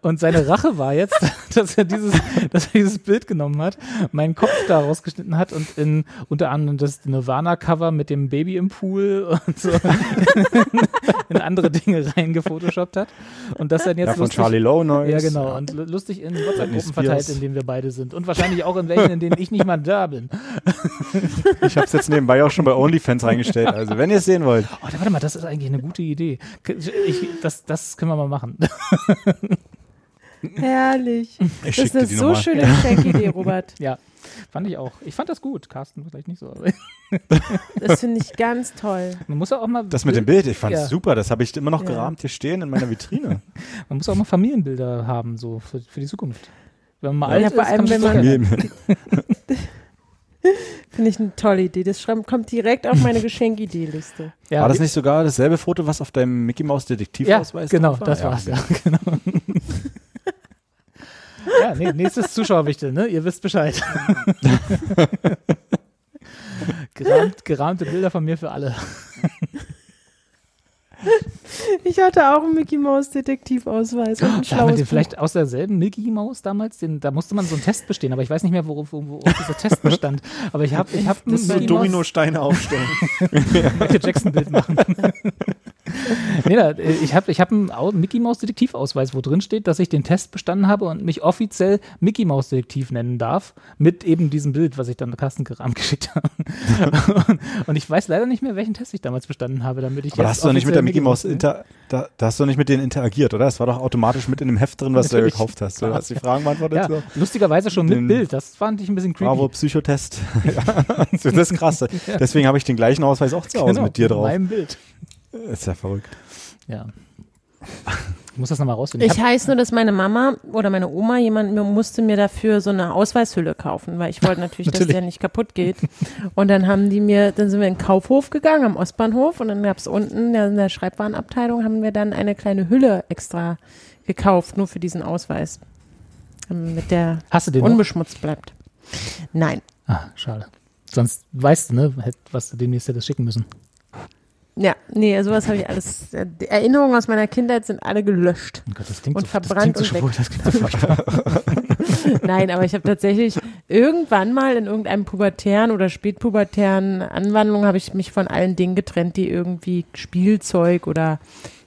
Und seine Rache war jetzt, dass er dieses, dass er dieses Bild genommen hat, meinen Kopf da rausgeschnitten hat und in unter anderem das Nirvana-Cover mit dem Baby im Pool und so in andere Dinge reingefotoshoppt hat. Und das dann jetzt Ja, von lustig, Charlie Lowe Neues. Ja, genau. Und lu- lustig in WhatsApp-Gruppen verteilt, in denen wir beide sind. Und wahrscheinlich auch in welchen, in denen ich nicht mal da bin. Ich habe es jetzt nebenbei auch schon bei OnlyFans reingestellt. Also wenn ihr es sehen wollt. Oh, warte mal, das ist eigentlich eine gute Idee. Ich, das, das können wir mal machen. Herrlich. Ich Das ist eine so nochmal. schöne Geschenkidee, Robert. Ja, fand ich auch. Ich fand das gut. Carsten vielleicht nicht so. Aber Das finde ich ganz toll. man muss ja auch mal. Das mit dem Bild, ich fand es Ja. super. Das habe ich immer noch Ja. gerahmt hier stehen in meiner Vitrine. Man muss auch mal Familienbilder haben, so für, für die Zukunft. Wenn man mal Ja, alt vor ist, allem, wenn man Finde ich eine tolle Idee. Das schreibt, kommt direkt auf meine Geschenkidee-Liste. ja, War das nicht sogar dasselbe Foto, was auf deinem Mickey Maus Ja, Detektivausweis genau, drauf war? das war's. Ja, genau. ja, nee, nächstes Zuschauerwichtel, ne? Ihr wisst Bescheid. Gerahmt, gerahmte Bilder von mir für alle. Ich hatte auch einen Mickey Mouse Detektivausweis und ein Da haben wir vielleicht aus derselben Mickey Maus damals, den, da musste man so einen Test bestehen, aber ich weiß nicht mehr, worauf, wo, worauf dieser Test bestand. Aber ich habe ich hab Das So Dominosteine aufstellen. Michael Jackson-Bild machen. nee, da, äh, ich habe ich hab einen Mickey Maus Detektivausweis, wo drin steht, dass ich den Test bestanden habe und mich offiziell Mickey Maus Detektiv nennen darf, mit eben diesem Bild, was ich dann Carsten Geram geschickt habe. und, und ich weiß leider nicht mehr, welchen Test ich damals bestanden habe, damit ich Aber hast du doch nicht mit der Mickey Maus inter, da, da hast du nicht mit denen interagiert, oder? Das war doch automatisch mit in dem Heft drin, was du Natürlich. da gekauft hast. Du Klar. hast die Fragen beantwortet. Ja, so. lustigerweise schon mit Den- Bild. Das fand ich ein bisschen creepy. Bravo, Psychotest. das ist krass. Deswegen habe ich den gleichen Ausweis auch zu Hause Genau, mit dir drauf. meinem Bild. Ist ja verrückt. Ja. Ich muss das nochmal rausfinden. Ich heiße nur, dass meine Mama oder meine Oma jemand mir musste mir dafür so eine Ausweishülle kaufen, weil ich wollte natürlich, dass Natürlich. der nicht kaputt geht. Und dann haben die mir, dann sind wir in den Kaufhof gegangen am Ostbahnhof und dann gab es unten in der Schreibwarenabteilung haben wir dann eine kleine Hülle extra gekauft, nur für diesen Ausweis, mit der Hast du den noch? unbeschmutzt bleibt. Nein. Ah, schade. Sonst weißt du, ne, was du demnächst hättest schicken müssen. Ja, nee, sowas habe ich alles. äh, Die Erinnerungen aus meiner Kindheit sind alle gelöscht. Oh Gott, das klingt Und so, verbrannt das klingt so und schwul, das klingt so furchtbar. Nein, aber ich habe tatsächlich irgendwann mal in irgendeinem pubertären oder spätpubertären Anwandlung habe ich mich von allen Dingen getrennt, die irgendwie Spielzeug oder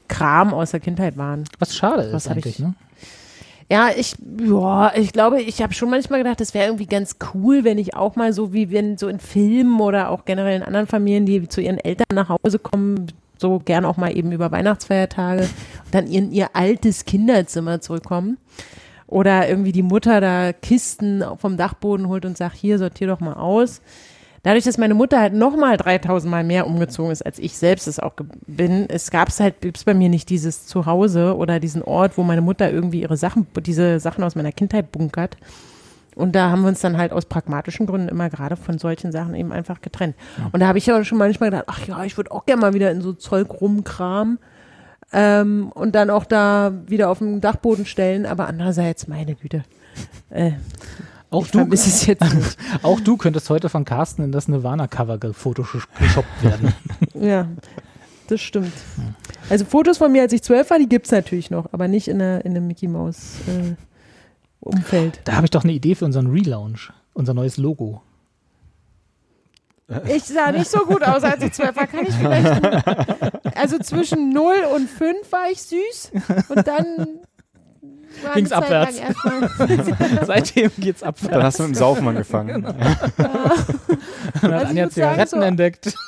Kram aus der Kindheit waren. Was schade Was ist hab eigentlich, ich- ne? Ja, ich, ja, ich glaube, ich habe schon manchmal gedacht, das wäre irgendwie ganz cool, wenn ich auch mal so wie wenn so in Filmen oder auch generell in anderen Familien, die zu ihren Eltern nach Hause kommen, so gern auch mal eben über Weihnachtsfeiertage dann in ihr altes Kinderzimmer zurückkommen. Oder irgendwie die Mutter da Kisten vom Dachboden holt und sagt, hier, sortier doch mal aus. Dadurch, dass meine Mutter halt nochmal 3000 Mal mehr umgezogen ist, als ich selbst es auch bin, es gab es halt, gibt's bei mir nicht dieses Zuhause oder diesen Ort, wo meine Mutter irgendwie ihre Sachen, diese Sachen aus meiner Kindheit bunkert. Und da haben wir uns dann halt aus pragmatischen Gründen immer gerade von solchen Sachen eben einfach getrennt. Und da habe ich ja schon manchmal gedacht, ach ja, ich würde auch gerne mal wieder in so Zeug rumkramen ähm, und dann auch da wieder auf den Dachboden stellen. Aber andererseits, meine Güte, äh, Auch ich du, es jetzt auch du könntest heute von Carsten in das Nirvana-Cover gefotoshoppt werden. Ja, das stimmt. Also Fotos von mir, als ich zwölf war, die gibt es natürlich noch, aber nicht in, einer, in einem Mickey Maus äh, Umfeld. Da habe ich doch eine Idee für unseren Relaunch, unser neues Logo. Ich sah nicht so gut aus, als ich zwölf war. Kann ich vielleicht. Also zwischen 0 und 5 war ich süß und dann. Zeit lang abwärts. Seitdem geht's ab. Dann hast du mit dem Saufen angefangen. Dann hat Also Anja Zigaretten so- entdeckt.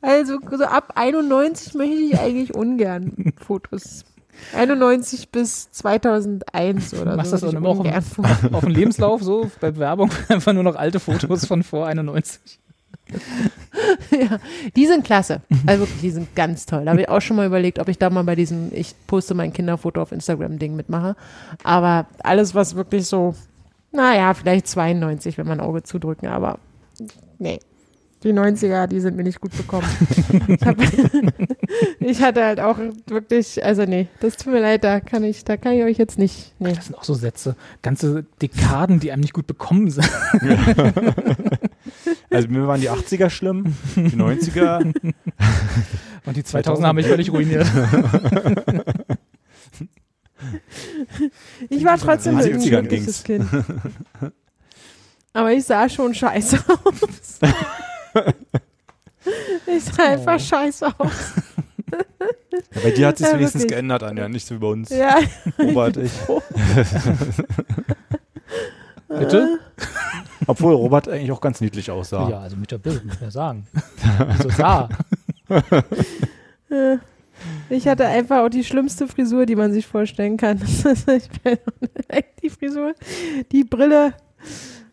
Also so ab 91 möchte ich eigentlich ungern Fotos. 91 bis 2001 oder Machst so. das würde dann ich immer auch Fotos. auf dem Lebenslauf so bei Bewerbung einfach nur noch alte Fotos von vor 91. ja, die sind klasse. Also wirklich, die sind ganz toll. Da habe ich auch schon mal überlegt, ob ich da mal bei diesem, ich poste mein Kinderfoto auf Instagram-Ding mitmache. Aber alles, was wirklich so, naja, vielleicht 92, wenn man Auge zudrücken, aber nee. Die 90er, die sind mir nicht gut bekommen. ich, hab, ich hatte halt auch wirklich, also nee, das tut mir leid, da kann ich, da kann ich euch jetzt nicht. Nee. Das sind auch so Sätze. Ganze Dekaden, die einem nicht gut bekommen sind. Also mir waren die 80er schlimm, die 90er. Und die 2000 haben mich völlig ruiniert. Ich war trotzdem 70ern ein glückliches Kind. ging's. Aber ich sah schon scheiße aus. ich sah einfach scheiße aus. Ja, bei dir hat sich Ja, wenigstens wirklich. geändert, Anja, nicht so wie bei uns. Ja, Robert, ich. Bitte? Obwohl Robert eigentlich auch ganz niedlich aussah. Ja, also mit der Bild, muss man ja sagen. Also sah. ich hatte einfach auch die schlimmste Frisur, die man sich vorstellen kann. Ich bin echt die Frisur, die Brille,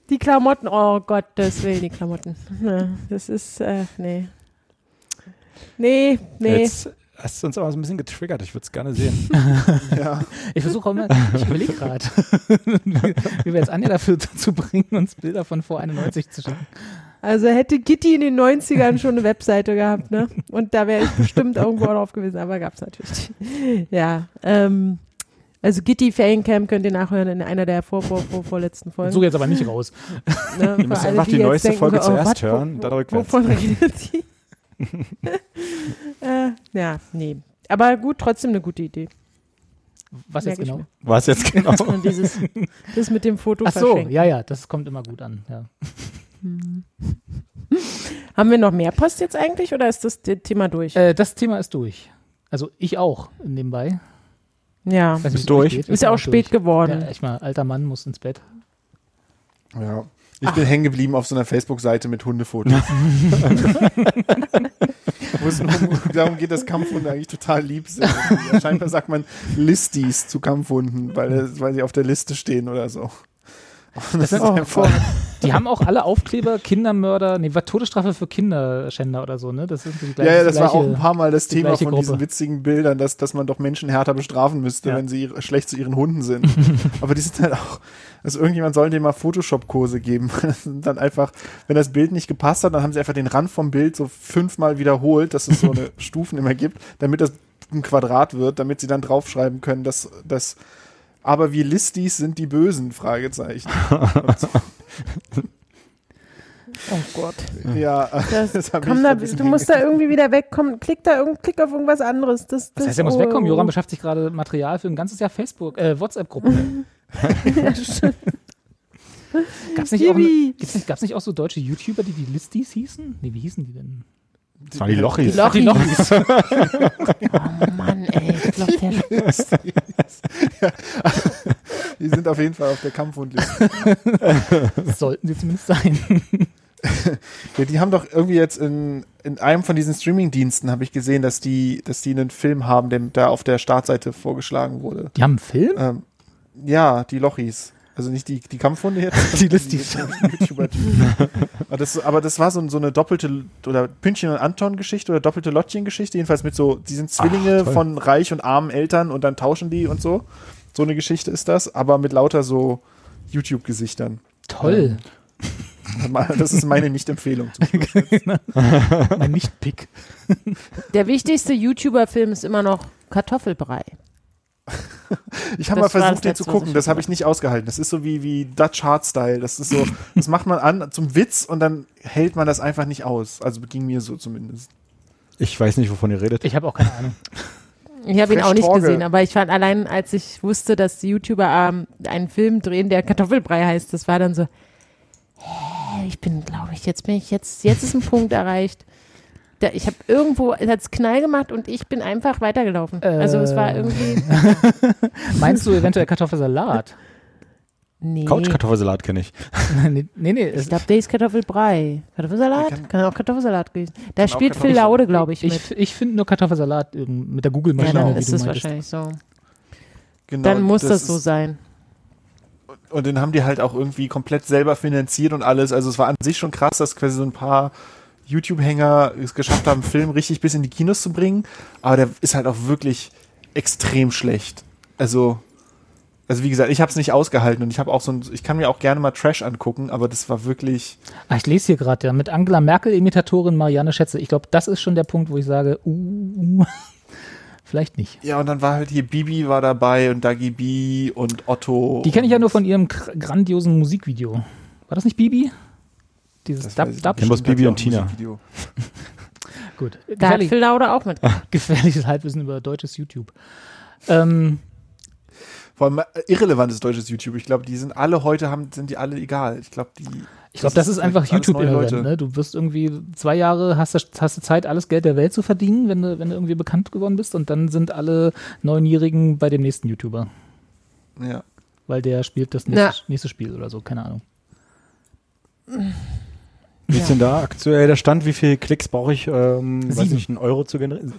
die Klamotten. Oh Gott, das will die Klamotten. Ja, Das ist, äh, nee. Nee, nee. Jetzt hast du uns aber so ein bisschen getriggert. Ich würde es gerne sehen. Ja. Ich versuche auch immer, ich überlege gerade, wie wir jetzt Anja dafür dazu bringen, uns Bilder von vor 91 zu schicken. Also hätte Gitti in den 90ern schon eine Webseite gehabt, ne? Und da wäre ich bestimmt irgendwo drauf gewesen, aber gab es natürlich. nicht. Ja, ähm, also Gitti Feriencamp könnt ihr nachhören in einer der vor, vor, vor, vorletzten Folgen. So jetzt aber nicht raus. ne? Ihr müsst einfach die jetzt neueste denken Folge so, oh, zuerst was, hören, wo, dann rückwärts. Wovon redet die? äh, ja, nee. Aber gut, trotzdem eine gute Idee. Was jetzt Merk ich genau? War es jetzt genau? Dieses, das mit dem Foto Ach so, verschenken. ja, ja, das kommt immer gut an. Ja. Haben wir noch mehr Post jetzt eigentlich oder ist das das Thema durch? Äh, das Thema ist durch. Also ich auch nebenbei. Ja. Weiß nicht, durch? geht. Ist ja auch durch. spät geworden. Ja, ich mal, alter Mann muss ins Bett. ja. Ich bin hängen geblieben auf so einer Facebook-Seite mit Hundefotos. Wo es um- darum geht, dass Kampfhunde eigentlich total lieb sind. Scheinbar sagt man Listies zu Kampfhunden, weil, weil sie auf der Liste stehen oder so. Das ist Oh, einfach, Die haben auch alle Aufkleber, Kindermörder, nee, war Todesstrafe für Kinderschänder oder so, ne? Das ist die gleiche, ja, ja, das war auch gleiche- ein paar Mal das Thema gleiche von diesen Gruppe. witzigen Bildern, dass, dass man doch Menschen härter bestrafen müsste, Ja. wenn sie ihre- schlecht zu ihren Hunden sind. Aber die sind halt auch, also irgendjemand soll denen mal Photoshop-Kurse geben. dann einfach, wenn das Bild nicht gepasst hat, dann haben sie einfach den Rand vom Bild so fünfmal wiederholt, dass es so eine Stufen immer gibt, damit das ein Quadrat wird, damit sie dann draufschreiben können, dass das aber wir Listis sind die Bösen, Fragezeichen. Oh Gott. ja, Das, das komm da, du musst da irgendwie wieder wegkommen. Klick da irgend, klick auf irgendwas anderes. Das, das, Was heißt, er muss oh. wegkommen? Joram beschafft sich gerade Material für ein ganzes Jahr Facebook, äh, WhatsApp-Gruppe. Gab's nicht, auch, Yippie. gibt's nicht, gab's nicht auch so deutsche YouTuber, die die Listies hießen? Nee, wie hießen die denn? Das waren die Lochis. Die Lochis. Die Lochis. Oh Mann, ey. Ich glaub, der, Die sind auf jeden Fall auf der Kampfhundliste. Das sollten sie zumindest sein. Ja, die haben doch irgendwie jetzt in, in einem von diesen Streaming-Diensten habe ich gesehen, dass die, dass die einen Film haben, der da auf der Startseite vorgeschlagen wurde. Die haben einen Film? Ähm, ja, die Lochis. Also nicht die, die Kampfhunde jetzt. Die Listis. aber, das, aber das war so, so eine doppelte oder Pünktchen und Anton-Geschichte oder doppelte Lottchen-Geschichte. Jedenfalls mit so, die sind Zwillinge toll. von reich und armen Eltern und dann tauschen die und so. So eine Geschichte ist das, aber mit lauter so YouTube-Gesichtern. Toll. Das ist meine Nicht-Empfehlung. mein Nicht-Pick. der wichtigste YouTuber-Film ist immer noch Kartoffelbrei. Ich habe mal versucht, den zu gucken. Das habe ich nicht ausgehalten. Das ist so wie, wie Dutch Hardstyle. Das ist so, das macht man an zum Witz und dann hält man das einfach nicht aus. Also ging mir so zumindest. Ich weiß nicht, wovon ihr redet. Ich habe auch keine Ahnung. Ich habe ihn auch nicht Torge. gesehen, aber ich fand allein, als ich wusste, dass die YouTuber ähm, einen Film drehen, der Kartoffelbrei heißt, das war dann so, hä, ich bin, glaube ich, jetzt bin ich jetzt, jetzt ist ein Punkt erreicht. Da, ich habe irgendwo, es hat's Knall gemacht und ich bin einfach weitergelaufen. also es war Äh. irgendwie, Meinst du eventuell Kartoffelsalat? nee. Couch-Kartoffelsalat kenne ich. nee, nee, nee. Ich Es, glaube, der ist Kartoffelbrei. Kartoffelsalat? Kann- Kann, auch Kartoffelsalat gewesen. Da spielt Phil. Laude, glaube ich, mit. ich ich finde nur Kartoffelsalat mit der ja, Google-Maschine, dann wie ist du es wahrscheinlich so. Genau, Dann muss das, so ist- sein. Und den haben die halt auch irgendwie komplett selber finanziert und alles. Also es war an sich schon krass, dass quasi so ein paar YouTube-Hänger es geschafft haben, einen Film richtig bis in die Kinos zu bringen. Aber der ist halt auch wirklich extrem schlecht. Also, also wie gesagt, ich habe es nicht ausgehalten und ich habe auch so ein, ich kann mir auch gerne mal Trash angucken, aber das war wirklich, Ah, ich lese hier gerade, ja, mit Angela Merkel-Imitatorin Marianne Schätze. Ich glaube, das ist schon der Punkt, wo ich sage, uh, vielleicht nicht. ja, und dann war halt hier Bibi war dabei und Dagi B und Otto. Die kenne ich ja nur von ihrem grandiosen Musikvideo. War das nicht Bibi? Dieses Das Dub, Dub hat Bibi und Tina. Gut. Da hat Gefährlich, Phil Laude auch mit. gefährliches Halbwissen über deutsches YouTube. Ähm, Vor allem äh, irrelevantes deutsches YouTube. Ich glaube, die sind alle heute, haben, sind die alle egal. Ich glaube, die. ich glaube, das ist einfach YouTube-irrelevant. Leute. Ne? Du wirst irgendwie zwei Jahre, hast du, hast du Zeit, alles Geld der Welt zu verdienen, wenn du, wenn du irgendwie bekannt geworden bist. Und dann sind alle Neunjährigen bei dem nächsten YouTuber. Ja. Weil der spielt das nächste, nächste Spiel oder so, keine Ahnung. Wie ist denn da aktuell der Stand? Wie viele Klicks brauche ich, ähm, weiß Sieben. nicht, einen Euro zu generieren?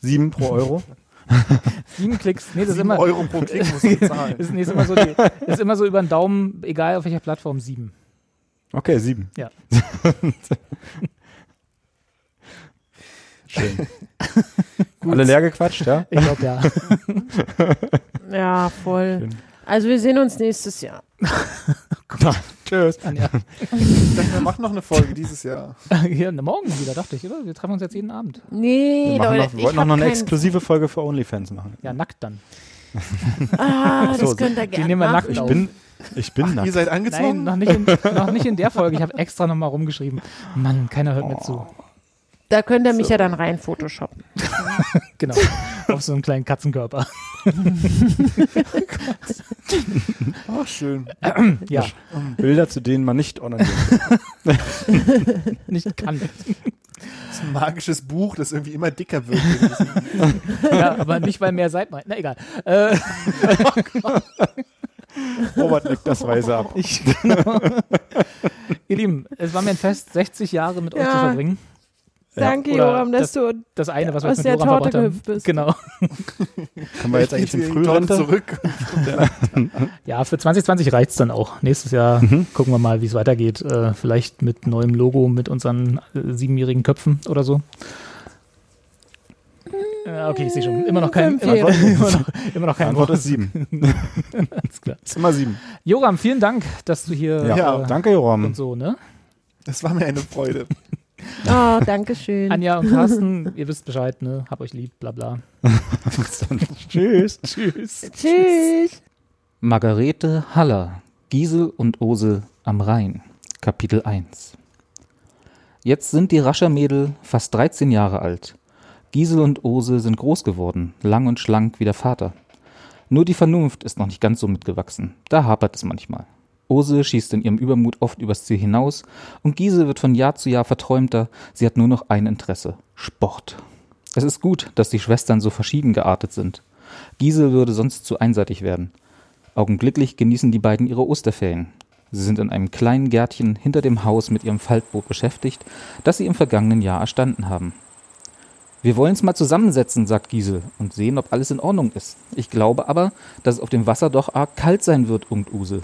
Sieben pro Euro? Sieben Klicks, nee, das ist immer, Euro pro Klick musst du zahlen. ist, nee, ist, immer so die, ist immer so über den Daumen, egal auf welcher Plattform, sieben. Okay, sieben. Ja. Schön. Alle leer gequatscht, ja? Ich glaube ja. Ja, voll. Schön. Also wir sehen uns nächstes Jahr. Tschüss. Anja. Ich dachte, wir machen noch eine Folge dieses Jahr. Hier, na, morgen wieder, dachte ich, oder? Wir treffen uns jetzt jeden Abend. Nee, Wir, machen noch, wir ich wollten noch hab eine exklusive Folge für OnlyFans machen. Ja, nackt dann. Ah, das So, könnt ihr die gerne nehmen wir machen. nackt Ich auf. bin, ich bin Ihr nackt. seid Nein, angezogen? noch nicht, in, noch nicht in der Folge. Ich habe extra nochmal rumgeschrieben. Mann, keiner hört mir zu. Da könnt ihr mich ja dann rein photoshoppen. Genau. Auf so einen kleinen Katzenkörper. Ach, schön. Ja, Bilder, zu denen man nicht onaniert. nicht kann. Das ist ein magisches Buch, das irgendwie immer dicker wird. Ja, aber nicht, weil mehr Seiten. Na egal. Äh, Robert leckt das weise ab. ich, genau. Ihr Lieben, es war mir ein Fest, 60 Jahre mit euch Ja. zu verbringen. Danke, Oder Joram, dass du Das eine, was wir aus der mit Joram Torte gehüpft bist. Genau. Können wir jetzt eigentlich in Torte Frührente? zurück. Ja, für 2020 reicht's dann auch. Nächstes Jahr gucken wir mal, wie es weitergeht. Äh, vielleicht mit neuem Logo, mit unseren äh, siebenjährigen Köpfen oder so. Ja, okay, ich sehe schon. Immer noch kein, immer, noch, immer noch kein Antwort Wort. ist sieben. Alles klar. ist immer sieben. Joram, vielen Dank, dass du hier Ja, Ja, äh, danke, Joram. und so, ne? Das war mir eine Freude. Oh, danke schön. Anja und Carsten, ihr wisst Bescheid, ne? Hab euch lieb, bla bla. Tschüss. Tschüss. Tschüss. Margarete Haller, Giesel und Ose am Rhein, Kapitel 1 Jetzt sind die Raschermädel fast 13 Jahre alt. Giesel und Ose sind groß geworden, lang und schlank wie der Vater. Nur die Vernunft ist noch nicht ganz so mitgewachsen, da hapert es manchmal. Ose schießt in ihrem Übermut oft übers Ziel hinaus und Giesel wird von Jahr zu Jahr verträumter, sie hat nur noch ein Interesse, Sport. Es ist gut, dass die Schwestern so verschieden geartet sind. Giesel würde sonst zu einseitig werden. Augenblicklich genießen die beiden ihre Osterferien. Sie sind in einem kleinen Gärtchen hinter dem Haus mit ihrem Faltboot beschäftigt, das sie im vergangenen Jahr erstanden haben. Wir wollen's mal zusammensetzen, sagt Giesel, und sehen, ob alles in Ordnung ist. Ich glaube aber, dass es auf dem Wasser doch arg kalt sein wird, unkt Use.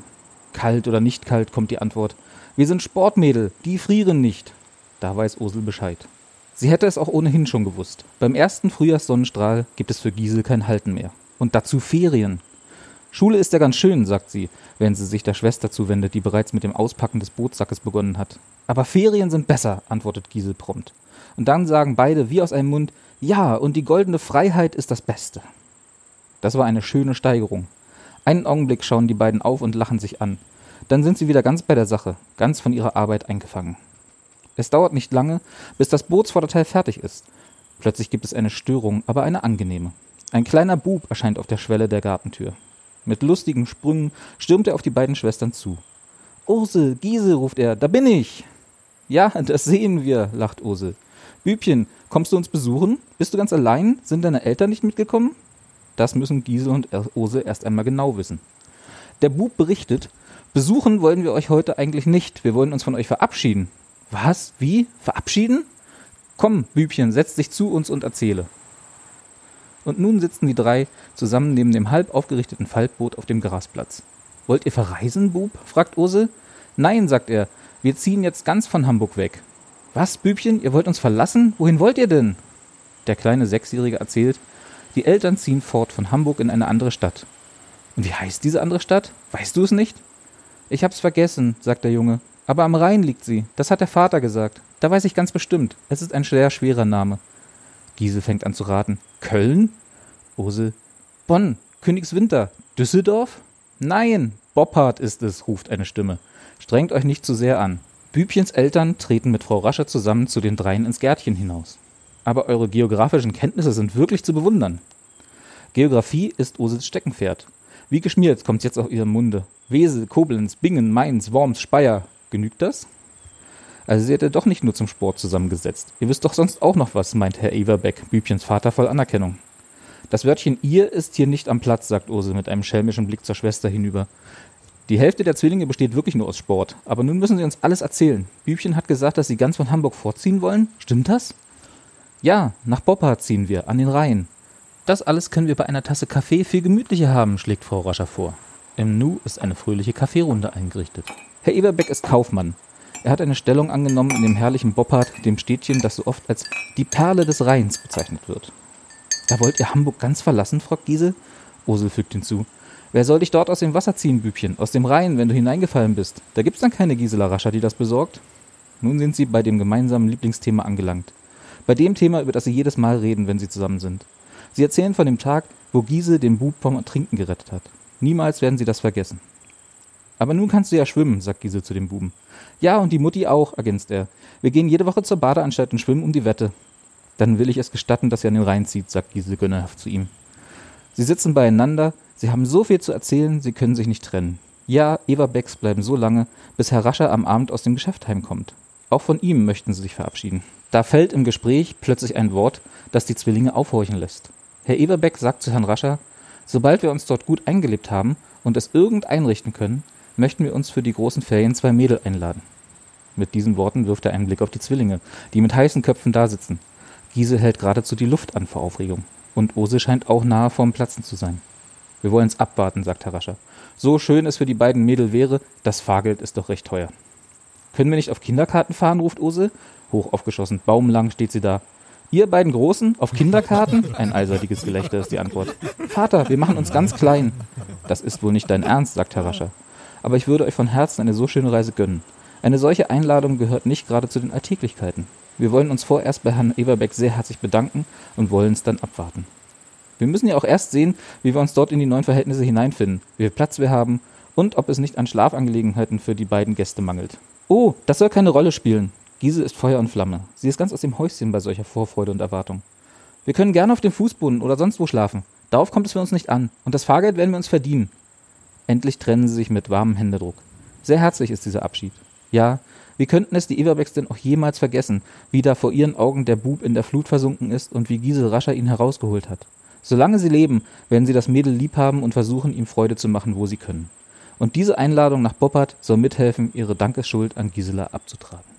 Kalt oder nicht kalt, kommt die Antwort. Wir sind Sportmädel, die frieren nicht. Da weiß Ursel Bescheid. Sie hätte es auch ohnehin schon gewusst. Beim ersten Frühjahrssonnenstrahl gibt es für Giesel kein Halten mehr. Und dazu Ferien. Schule ist ja ganz schön, sagt sie, während sie sich der Schwester zuwendet, die bereits mit dem Auspacken des Bootsackes begonnen hat. Aber Ferien sind besser, antwortet Giesel prompt. Und dann sagen beide wie aus einem Mund, ja, und die goldene Freiheit ist das Beste. Das war eine schöne Steigerung. Einen Augenblick schauen die beiden auf und lachen sich an. Dann sind sie wieder ganz bei der Sache, ganz von ihrer Arbeit eingefangen. Es dauert nicht lange, bis das Bootsvorderteil fertig ist. Plötzlich gibt es eine Störung, aber eine angenehme. Ein kleiner Bub erscheint auf der Schwelle der Gartentür. Mit lustigen Sprüngen stürmt er auf die beiden Schwestern zu. Ursel, Giesel, ruft er, da bin ich. Ja, das sehen wir, lacht Ursel. Bübchen, kommst du uns besuchen? Bist du ganz allein? Sind deine Eltern nicht mitgekommen? Das müssen Giesel und Ursel erst einmal genau wissen. Der Bub berichtet, besuchen wollen wir euch heute eigentlich nicht, wir wollen uns von euch verabschieden. Was? Wie? Verabschieden? Komm, Bübchen, setz dich zu uns und erzähle. Und nun sitzen die drei zusammen neben dem halb aufgerichteten Faltboot auf dem Grasplatz. Wollt ihr verreisen, Bub? fragt Ursel. Nein, sagt er, wir ziehen jetzt ganz von Hamburg weg. Was, Bübchen, ihr wollt uns verlassen? Wohin wollt ihr denn? Der kleine Sechsjährige erzählt, die Eltern ziehen fort von Hamburg in eine andere Stadt. Und wie heißt diese andere Stadt? Weißt du es nicht? Ich hab's vergessen, sagt der Junge. Aber am Rhein liegt sie. Das hat der Vater gesagt. Da weiß ich ganz bestimmt. Es ist ein sehr schwerer Name. Giesel fängt an zu raten. Köln? Ursel. Bonn. Königswinter. Düsseldorf? Nein, Boppard ist es, ruft eine Stimme. Strengt euch nicht zu sehr an. Bübchens Eltern treten mit Frau Rascher zusammen zu den dreien ins Gärtchen hinaus. Aber eure geografischen Kenntnisse sind wirklich zu bewundern. Geografie ist Osels Steckenpferd. Wie geschmiert kommt's jetzt aus ihrem Munde. Wesel, Koblenz, Bingen, Mainz, Worms, Speyer. Genügt das? Also sie hätte doch nicht nur zum Sport zusammengesetzt. Ihr wisst doch sonst auch noch was, meint Herr Everbeck, Bübchens Vater voll Anerkennung. Das Wörtchen ihr ist hier nicht am Platz, sagt Ursel mit einem schelmischen Blick zur Schwester hinüber. Die Hälfte der Zwillinge besteht wirklich nur aus Sport. Aber nun müssen sie uns alles erzählen. Bübchen hat gesagt, dass sie ganz von Hamburg vorziehen wollen. Stimmt das? Ja, nach Boppa ziehen wir, an den Rhein. Das alles können wir bei einer Tasse Kaffee viel gemütlicher haben, schlägt Frau Rascher vor. Im Nu ist eine fröhliche Kaffeerunde eingerichtet. Herr Eberbeck ist Kaufmann. Er hat eine Stellung angenommen in dem herrlichen Boppard, dem Städtchen, das so oft als die Perle des Rheins bezeichnet wird. Da wollt ihr Hamburg ganz verlassen? fragt Giese. Ursel fügt hinzu. Wer soll dich dort aus dem Wasser ziehen, Bübchen? Aus dem Rhein, wenn du hineingefallen bist? Da gibt's dann keine Gisela Rascher, die das besorgt. Nun sind sie bei dem gemeinsamen Lieblingsthema angelangt. Bei dem Thema, über das sie jedes Mal reden, wenn sie zusammen sind. Sie erzählen von dem Tag, wo Giese den Bub vom Ertrinken gerettet hat. Niemals werden sie das vergessen. Aber nun kannst du ja schwimmen, sagt Giese zu dem Buben. Ja, und die Mutti auch, ergänzt er. Wir gehen jede Woche zur Badeanstalt und schwimmen um die Wette. Dann will ich es gestatten, dass er an den Rhein zieht, sagt Giese gönnerhaft zu ihm. Sie sitzen beieinander, sie haben so viel zu erzählen, sie können sich nicht trennen. Ja, Eva Becks bleiben so lange, bis Herr Rascher am Abend aus dem Geschäft heimkommt. Auch von ihm möchten sie sich verabschieden. Da fällt im Gespräch plötzlich ein Wort, das die Zwillinge aufhorchen lässt. Herr Everbeck sagt zu Herrn Rascher, sobald wir uns dort gut eingelebt haben und es irgend einrichten können, möchten wir uns für die großen Ferien zwei Mädel einladen. Mit diesen Worten wirft er einen Blick auf die Zwillinge, die mit heißen Köpfen dasitzen. Giese hält geradezu die Luft an vor Aufregung. Und Ose scheint auch nahe vorm Platzen zu sein. Wir wollen's abwarten, sagt Herr Rascher. So schön es für die beiden Mädel wäre, das Fahrgeld ist doch recht teuer. Können wir nicht auf Kinderkarten fahren, ruft Ose. Hoch aufgeschossen, baumlang steht sie da. Ihr beiden Großen auf Kinderkarten? Ein einseitiges Gelächter ist die Antwort. Vater, wir machen uns ganz klein. Das ist wohl nicht dein Ernst, sagt Herr Rascher. Aber ich würde euch von Herzen eine so schöne Reise gönnen. Eine solche Einladung gehört nicht gerade zu den Alltäglichkeiten. Wir wollen uns vorerst bei Herrn Eberbeck sehr herzlich bedanken und wollen es dann abwarten. Wir müssen ja auch erst sehen, wie wir uns dort in die neuen Verhältnisse hineinfinden, wie viel Platz wir haben und ob es nicht an Schlafangelegenheiten für die beiden Gäste mangelt. Oh, das soll keine Rolle spielen. Giese ist Feuer und Flamme. Sie ist ganz aus dem Häuschen bei solcher Vorfreude und Erwartung. Wir können gerne auf dem Fußboden oder sonst wo schlafen. Darauf kommt es für uns nicht an. Und das Fahrgeld werden wir uns verdienen. Endlich trennen sie sich mit warmem Händedruck. Sehr herzlich ist dieser Abschied. Ja, wie könnten es die Everbecks denn auch jemals vergessen, wie da vor ihren Augen der Bub in der Flut versunken ist und wie Giesel rascher ihn herausgeholt hat. Solange sie leben, werden sie das Mädel lieb haben und versuchen, ihm Freude zu machen, wo sie können. Und diese Einladung nach Boppard soll mithelfen, ihre Dankesschuld an Gisela abzutragen.